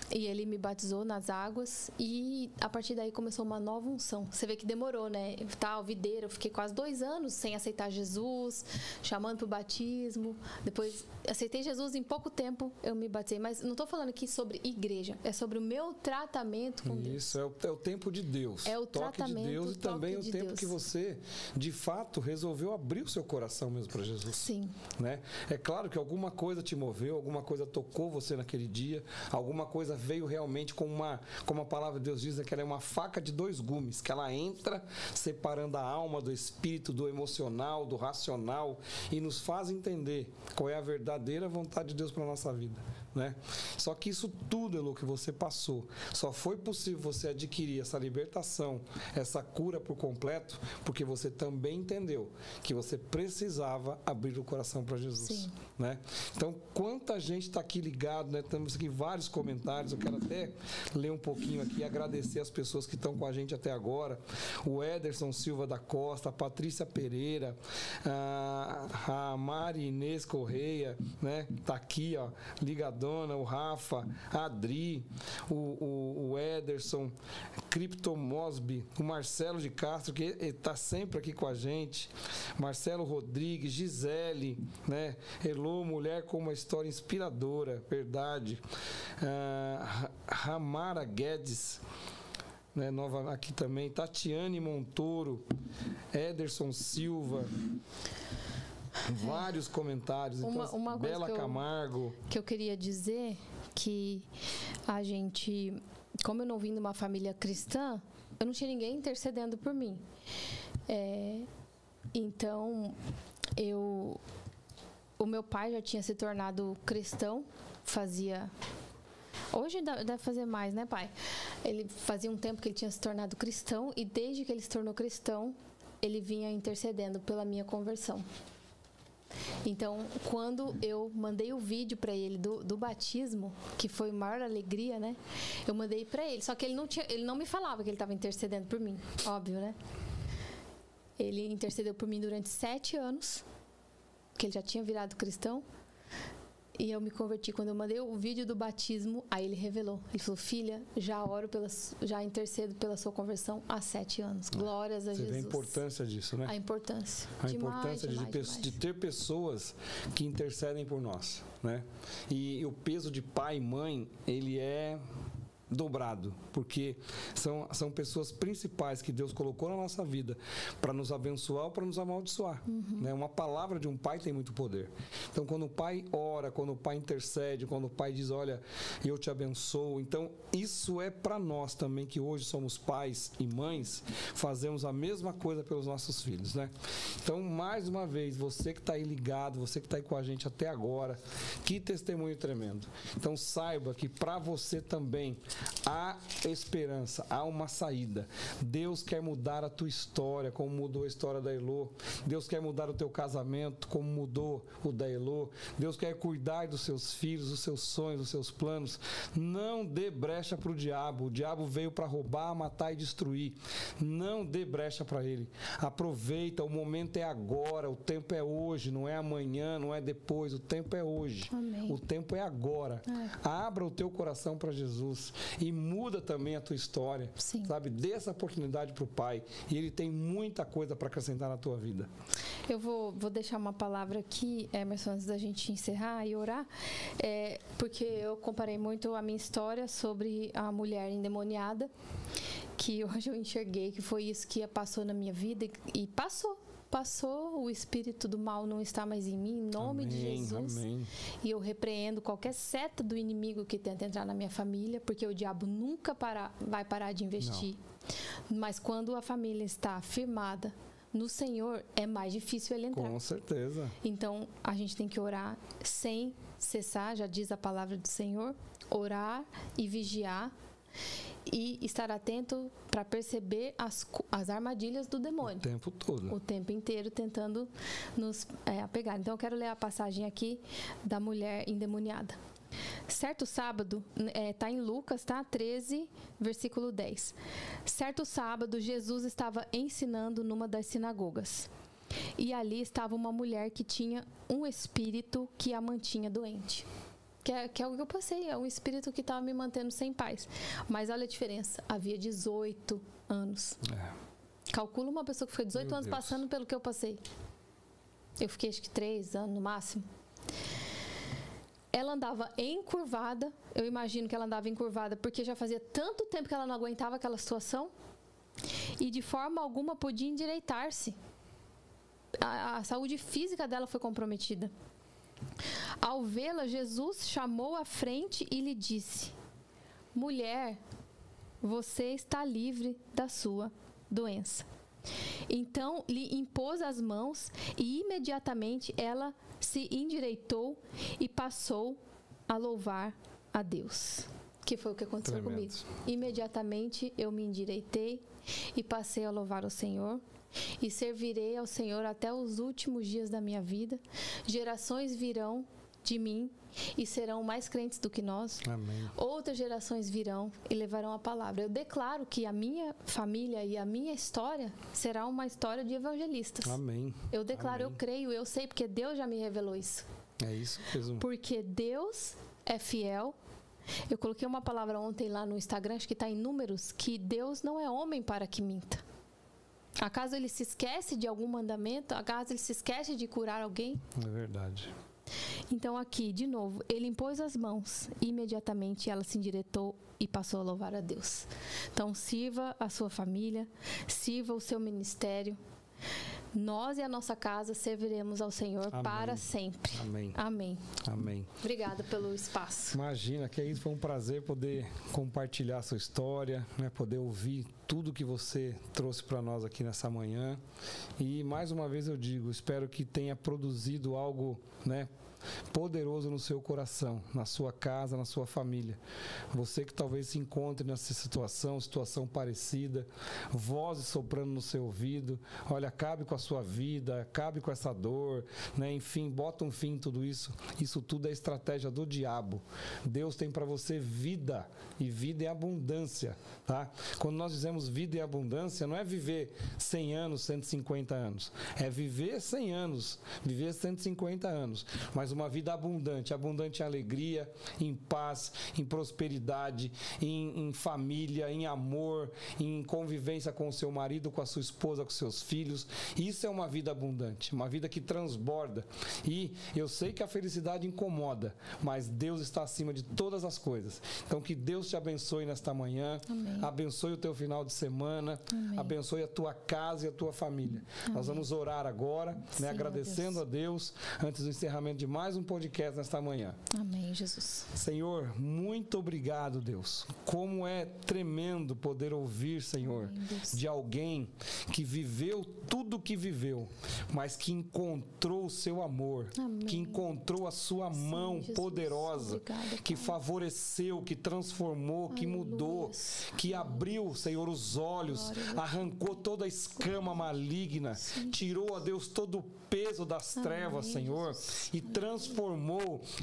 S1: e ele me batizou nas águas e a partir daí começou uma nova unção. Você vê que demorou, né? Tal, videira, eu fiquei quase dois anos sem aceitar Jesus, chamando para o batismo. Depois aceitei Jesus em pouco tempo eu me batizei. Mas não estou falando aqui sobre igreja, é sobre o meu tratamento com Deus.
S2: Isso é o, é o tempo de Deus.
S1: É o
S2: toque
S1: tratamento
S2: de Deus e também o tempo
S1: Deus.
S2: que você, de fato, resolveu abrir o seu coração mesmo para Jesus.
S1: Sim.
S2: Né? É claro que alguma coisa te moveu, alguma coisa tocou você naquele dia, alguma coisa veio realmente com uma, como a palavra de Deus diz, é que ela é uma faca de dois gumes, que ela entra separando a alma do espírito, do emocional, do racional e nos faz entender qual é a verdadeira vontade de Deus para nossa vida né? Só que isso tudo, Elo, que você passou, só foi possível você adquirir essa libertação, essa cura por completo, porque você também entendeu que você precisava abrir o coração para Jesus, Sim. né? Então, quanta gente está aqui ligado, né? Temos aqui vários comentários, eu quero até ler um pouquinho aqui, agradecer as pessoas que estão com a gente até agora, o Ederson Silva da Costa, a Patrícia Pereira, a, a Mari Inês Correia, né? Tá aqui, ó, ligado Maradona, o Rafa, Adri, o, o, o Ederson, Cripto Mosby, o Marcelo de Castro, que está sempre aqui com a gente, Marcelo Rodrigues, Gisele, né? Elô, mulher com uma história inspiradora, verdade. Uh, Ramara Guedes. Né, nova aqui também, Tatiane Montoro, Ederson Silva, Vários comentários. Então, uma, uma Bela
S1: que eu,
S2: Camargo.
S1: Que eu queria dizer que a gente, como eu não vim de uma família cristã, eu não tinha ninguém intercedendo por mim. É, então, eu, o meu pai já tinha se tornado cristão, fazia Hoje deve fazer mais, né, pai? Ele fazia um tempo que ele tinha se tornado cristão e desde que ele se tornou cristão, ele vinha intercedendo pela minha conversão. Então, quando eu mandei o vídeo para ele do, do batismo, que foi maior alegria, né? Eu mandei para ele, só que ele não tinha, ele não me falava que ele estava intercedendo por mim, óbvio, né? Ele intercedeu por mim durante sete anos, que ele já tinha virado cristão. E eu me converti quando eu mandei o vídeo do batismo, aí ele revelou. Ele falou: "Filha, já oro pela já intercedo pela sua conversão há sete anos. Glórias a Você Jesus." Vê
S2: a importância disso, né?
S1: A importância.
S2: A
S1: demais,
S2: importância
S1: demais,
S2: de,
S1: demais.
S2: de, ter pessoas que intercedem por nós, né? E, e o peso de pai e mãe, ele é dobrado, porque são, são pessoas principais que Deus colocou na nossa vida para nos abençoar ou para nos amaldiçoar. Uhum. Né? Uma palavra de um pai tem muito poder. Então, quando o pai ora, quando o pai intercede, quando o pai diz, olha, eu te abençoo, então isso é para nós também que hoje somos pais e mães, fazemos a mesma coisa pelos nossos filhos, né? Então, mais uma vez, você que está aí ligado, você que está aí com a gente até agora, que testemunho tremendo. Então, saiba que para você também há esperança, há uma saída. Deus quer mudar a tua história, como mudou a história da Elô. Deus quer mudar o teu casamento, como mudou o da Elô. Deus quer cuidar dos seus filhos, dos seus sonhos, dos seus planos. Não dê brecha para o diabo. O diabo veio para roubar, matar e destruir. Não dê brecha para ele. Aproveita, o momento é agora, o tempo é hoje, não é amanhã, não é depois, o tempo é hoje. Amém. O tempo é agora. É. Abra o teu coração para Jesus e muda também a tua história. Sim. Sabe? Dê essa oportunidade para o Pai e Ele tem muita coisa para acrescentar na tua vida.
S1: Eu vou, vou deixar uma palavra aqui, Emerson, antes da gente encerrar e orar, é, porque eu comparei muito a minha história sobre a mulher endemoniada, que hoje eu enxerguei que foi isso que passou na minha vida e, e passou passou, o espírito do mal não está mais em mim, em nome amém, de Jesus. Amém. E eu repreendo qualquer seta do inimigo que tenta entrar na minha família, porque o diabo nunca para, vai parar de investir. Não. Mas quando a família está firmada no Senhor, é mais difícil ele entrar.
S2: Com certeza.
S1: Então, a gente tem que orar sem cessar, já diz a palavra do Senhor, orar e vigiar e estar atento para perceber as, as armadilhas do demônio. O
S2: tempo todo.
S1: O tempo inteiro tentando nos é, apegar. Então eu quero ler a passagem aqui da mulher endemoniada. Certo sábado, está é, tá em Lucas, tá? 13, versículo 10. Certo sábado, Jesus estava ensinando numa das sinagogas. E ali estava uma mulher que tinha um espírito que a mantinha doente que é, que é o que eu passei, é um espírito que estava me mantendo sem paz. Mas olha a diferença, havia 18 anos. É. Calcula uma pessoa que foi 18 Meu anos Deus. passando pelo que eu passei. Eu fiquei acho que 3 anos no máximo. Ela andava encurvada, eu imagino que ela andava encurvada porque já fazia tanto tempo que ela não aguentava aquela situação e de forma alguma podia endireitar-se. A, a saúde física dela foi comprometida. Ao vê-la, Jesus chamou à frente e lhe disse: Mulher, você está livre da sua doença. Então lhe impôs as mãos e imediatamente ela se endireitou e passou a louvar a Deus. Que foi o que aconteceu Tremendo. comigo. Imediatamente eu me endireitei e passei a louvar o Senhor e servirei ao Senhor até os últimos dias da minha vida. Gerações virão de mim e serão mais crentes do que nós. Amém. Outras gerações virão e levarão a palavra. Eu declaro que a minha família e a minha história será uma história de evangelistas.
S2: Amém.
S1: Eu declaro, Amém. eu creio, eu sei porque Deus já me revelou isso.
S2: É isso mesmo.
S1: Porque Deus é fiel. Eu coloquei uma palavra ontem lá no Instagram, acho que está em números, que Deus não é homem para que minta. Acaso ele se esquece de algum mandamento? Acaso ele se esquece de curar alguém?
S2: É verdade.
S1: Então, aqui, de novo, ele impôs as mãos. Imediatamente ela se endireitou e passou a louvar a Deus. Então, sirva a sua família, sirva o seu ministério. Nós e a nossa casa serviremos ao Senhor Amém. para sempre.
S2: Amém.
S1: Amém.
S2: Amém.
S1: Obrigada pelo espaço.
S2: Imagina que isso foi um prazer poder compartilhar a sua história, né? poder ouvir tudo que você trouxe para nós aqui nessa manhã. E mais uma vez eu digo, espero que tenha produzido algo, né, poderoso no seu coração, na sua casa, na sua família. Você que talvez se encontre nessa situação, situação parecida, vozes soprando no seu ouvido, olha, acabe com a sua vida, acabe com essa dor, né? enfim, bota um fim em tudo isso. Isso tudo é estratégia do diabo. Deus tem para você vida e vida em abundância, tá? Quando nós dizemos vida em abundância, não é viver 100 anos, 150 anos, é viver 100 anos, viver 150 anos, mas mas uma vida abundante, abundante em alegria, em paz, em prosperidade, em, em família, em amor, em convivência com o seu marido, com a sua esposa, com seus filhos. Isso é uma vida abundante, uma vida que transborda. E eu sei que a felicidade incomoda, mas Deus está acima de todas as coisas. Então que Deus te abençoe nesta manhã, Amém. abençoe o teu final de semana, Amém. abençoe a tua casa e a tua família. Amém. Nós vamos orar agora, né, agradecendo a Deus. a Deus antes do encerramento de mais um podcast nesta manhã.
S1: Amém, Jesus.
S2: Senhor, muito obrigado, Deus. Como é tremendo poder ouvir, Senhor, de alguém que viveu tudo o que viveu, mas que encontrou o seu amor, Amém. que encontrou a sua Sim, mão Jesus. poderosa, Obrigada, que favoreceu, que transformou, Aleluia. que mudou, que abriu, Senhor, os olhos, Glória arrancou toda a escama maligna, Sim. tirou a Deus todo o peso das Amém, trevas, Senhor, Jesus. e transformou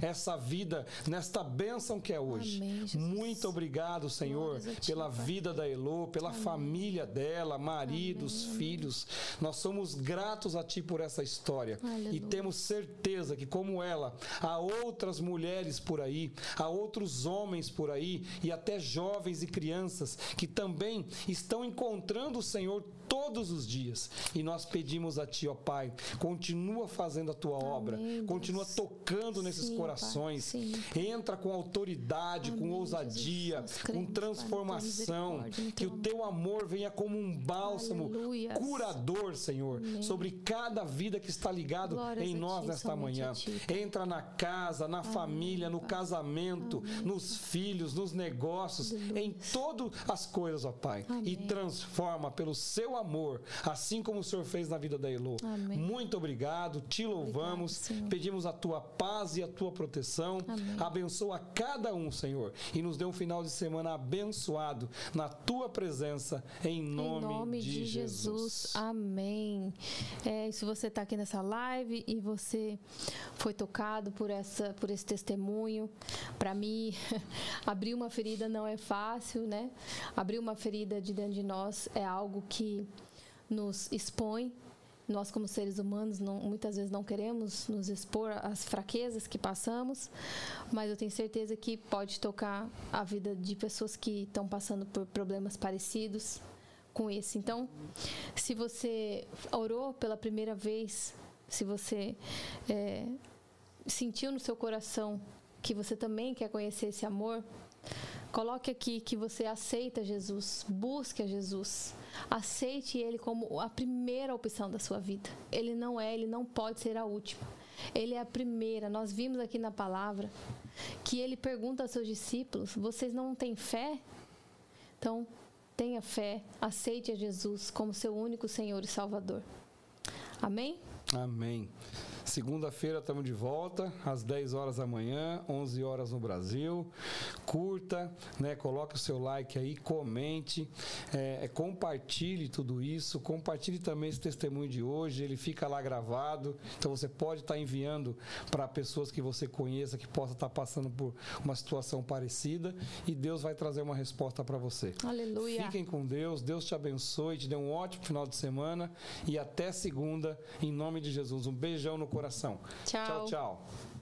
S2: essa vida nesta bênção que é hoje. Amém, Muito obrigado, Senhor, pela vida da Elô, pela Amém. família dela, maridos, filhos. Nós somos gratos a Ti por essa história Aleluia. e temos certeza que, como ela, há outras mulheres por aí, há outros homens por aí e até jovens e crianças que também estão encontrando o Senhor todos os dias. E nós pedimos a Ti, ó Pai, continua fazendo a Tua Amém, obra, Deus. continua tocando nesses sim, corações, entra com autoridade, Amém, com ousadia, com transformação, que o Teu amor venha como um bálsamo Aleluia. curador, Senhor, Amém. sobre cada vida que está ligado Glórias em nós ti, nesta manhã. Entra na casa, na família, no casamento, nos filhos, nos negócios, Aleluia. em todas as coisas, ó Pai, e transforma pelo Seu amor, assim como o Senhor fez na vida da Elô. Amém. Muito obrigado, te louvamos, pedimos a tua paz e a tua proteção. Amém. Abençoa cada um, Senhor, e nos dê um final de semana abençoado na tua presença, em nome, em nome de, de Jesus. Jesus.
S1: Amém. É, se você está aqui nessa live e você foi tocado por, essa, por esse testemunho, para mim, abrir uma ferida não é fácil, né? Abrir uma ferida de dentro de nós é algo que nos expõe. Nós, como seres humanos, não, muitas vezes não queremos nos expor às fraquezas que passamos, mas eu tenho certeza que pode tocar a vida de pessoas que estão passando por problemas parecidos com esse. Então, se você orou pela primeira vez, se você é, sentiu no seu coração que você também quer conhecer esse amor, coloque aqui que você aceita Jesus, busque a Jesus Aceite ele como a primeira opção da sua vida. Ele não é, ele não pode ser a última. Ele é a primeira. Nós vimos aqui na palavra que ele pergunta aos seus discípulos: Vocês não têm fé? Então, tenha fé, aceite a Jesus como seu único Senhor e Salvador. Amém?
S2: Amém. Segunda-feira estamos de volta, às 10 horas da manhã, 11 horas no Brasil. Curta, né? Coloque o seu like aí, comente, é, é, compartilhe tudo isso, compartilhe também esse testemunho de hoje, ele fica lá gravado, então você pode estar tá enviando para pessoas que você conheça que possa estar tá passando por uma situação parecida e Deus vai trazer uma resposta para você.
S1: Aleluia.
S2: Fiquem com Deus, Deus te abençoe, te dê um ótimo final de semana e até segunda, em nome de Jesus. Um beijão no coração.
S1: Tchau,
S2: tchau. tchau.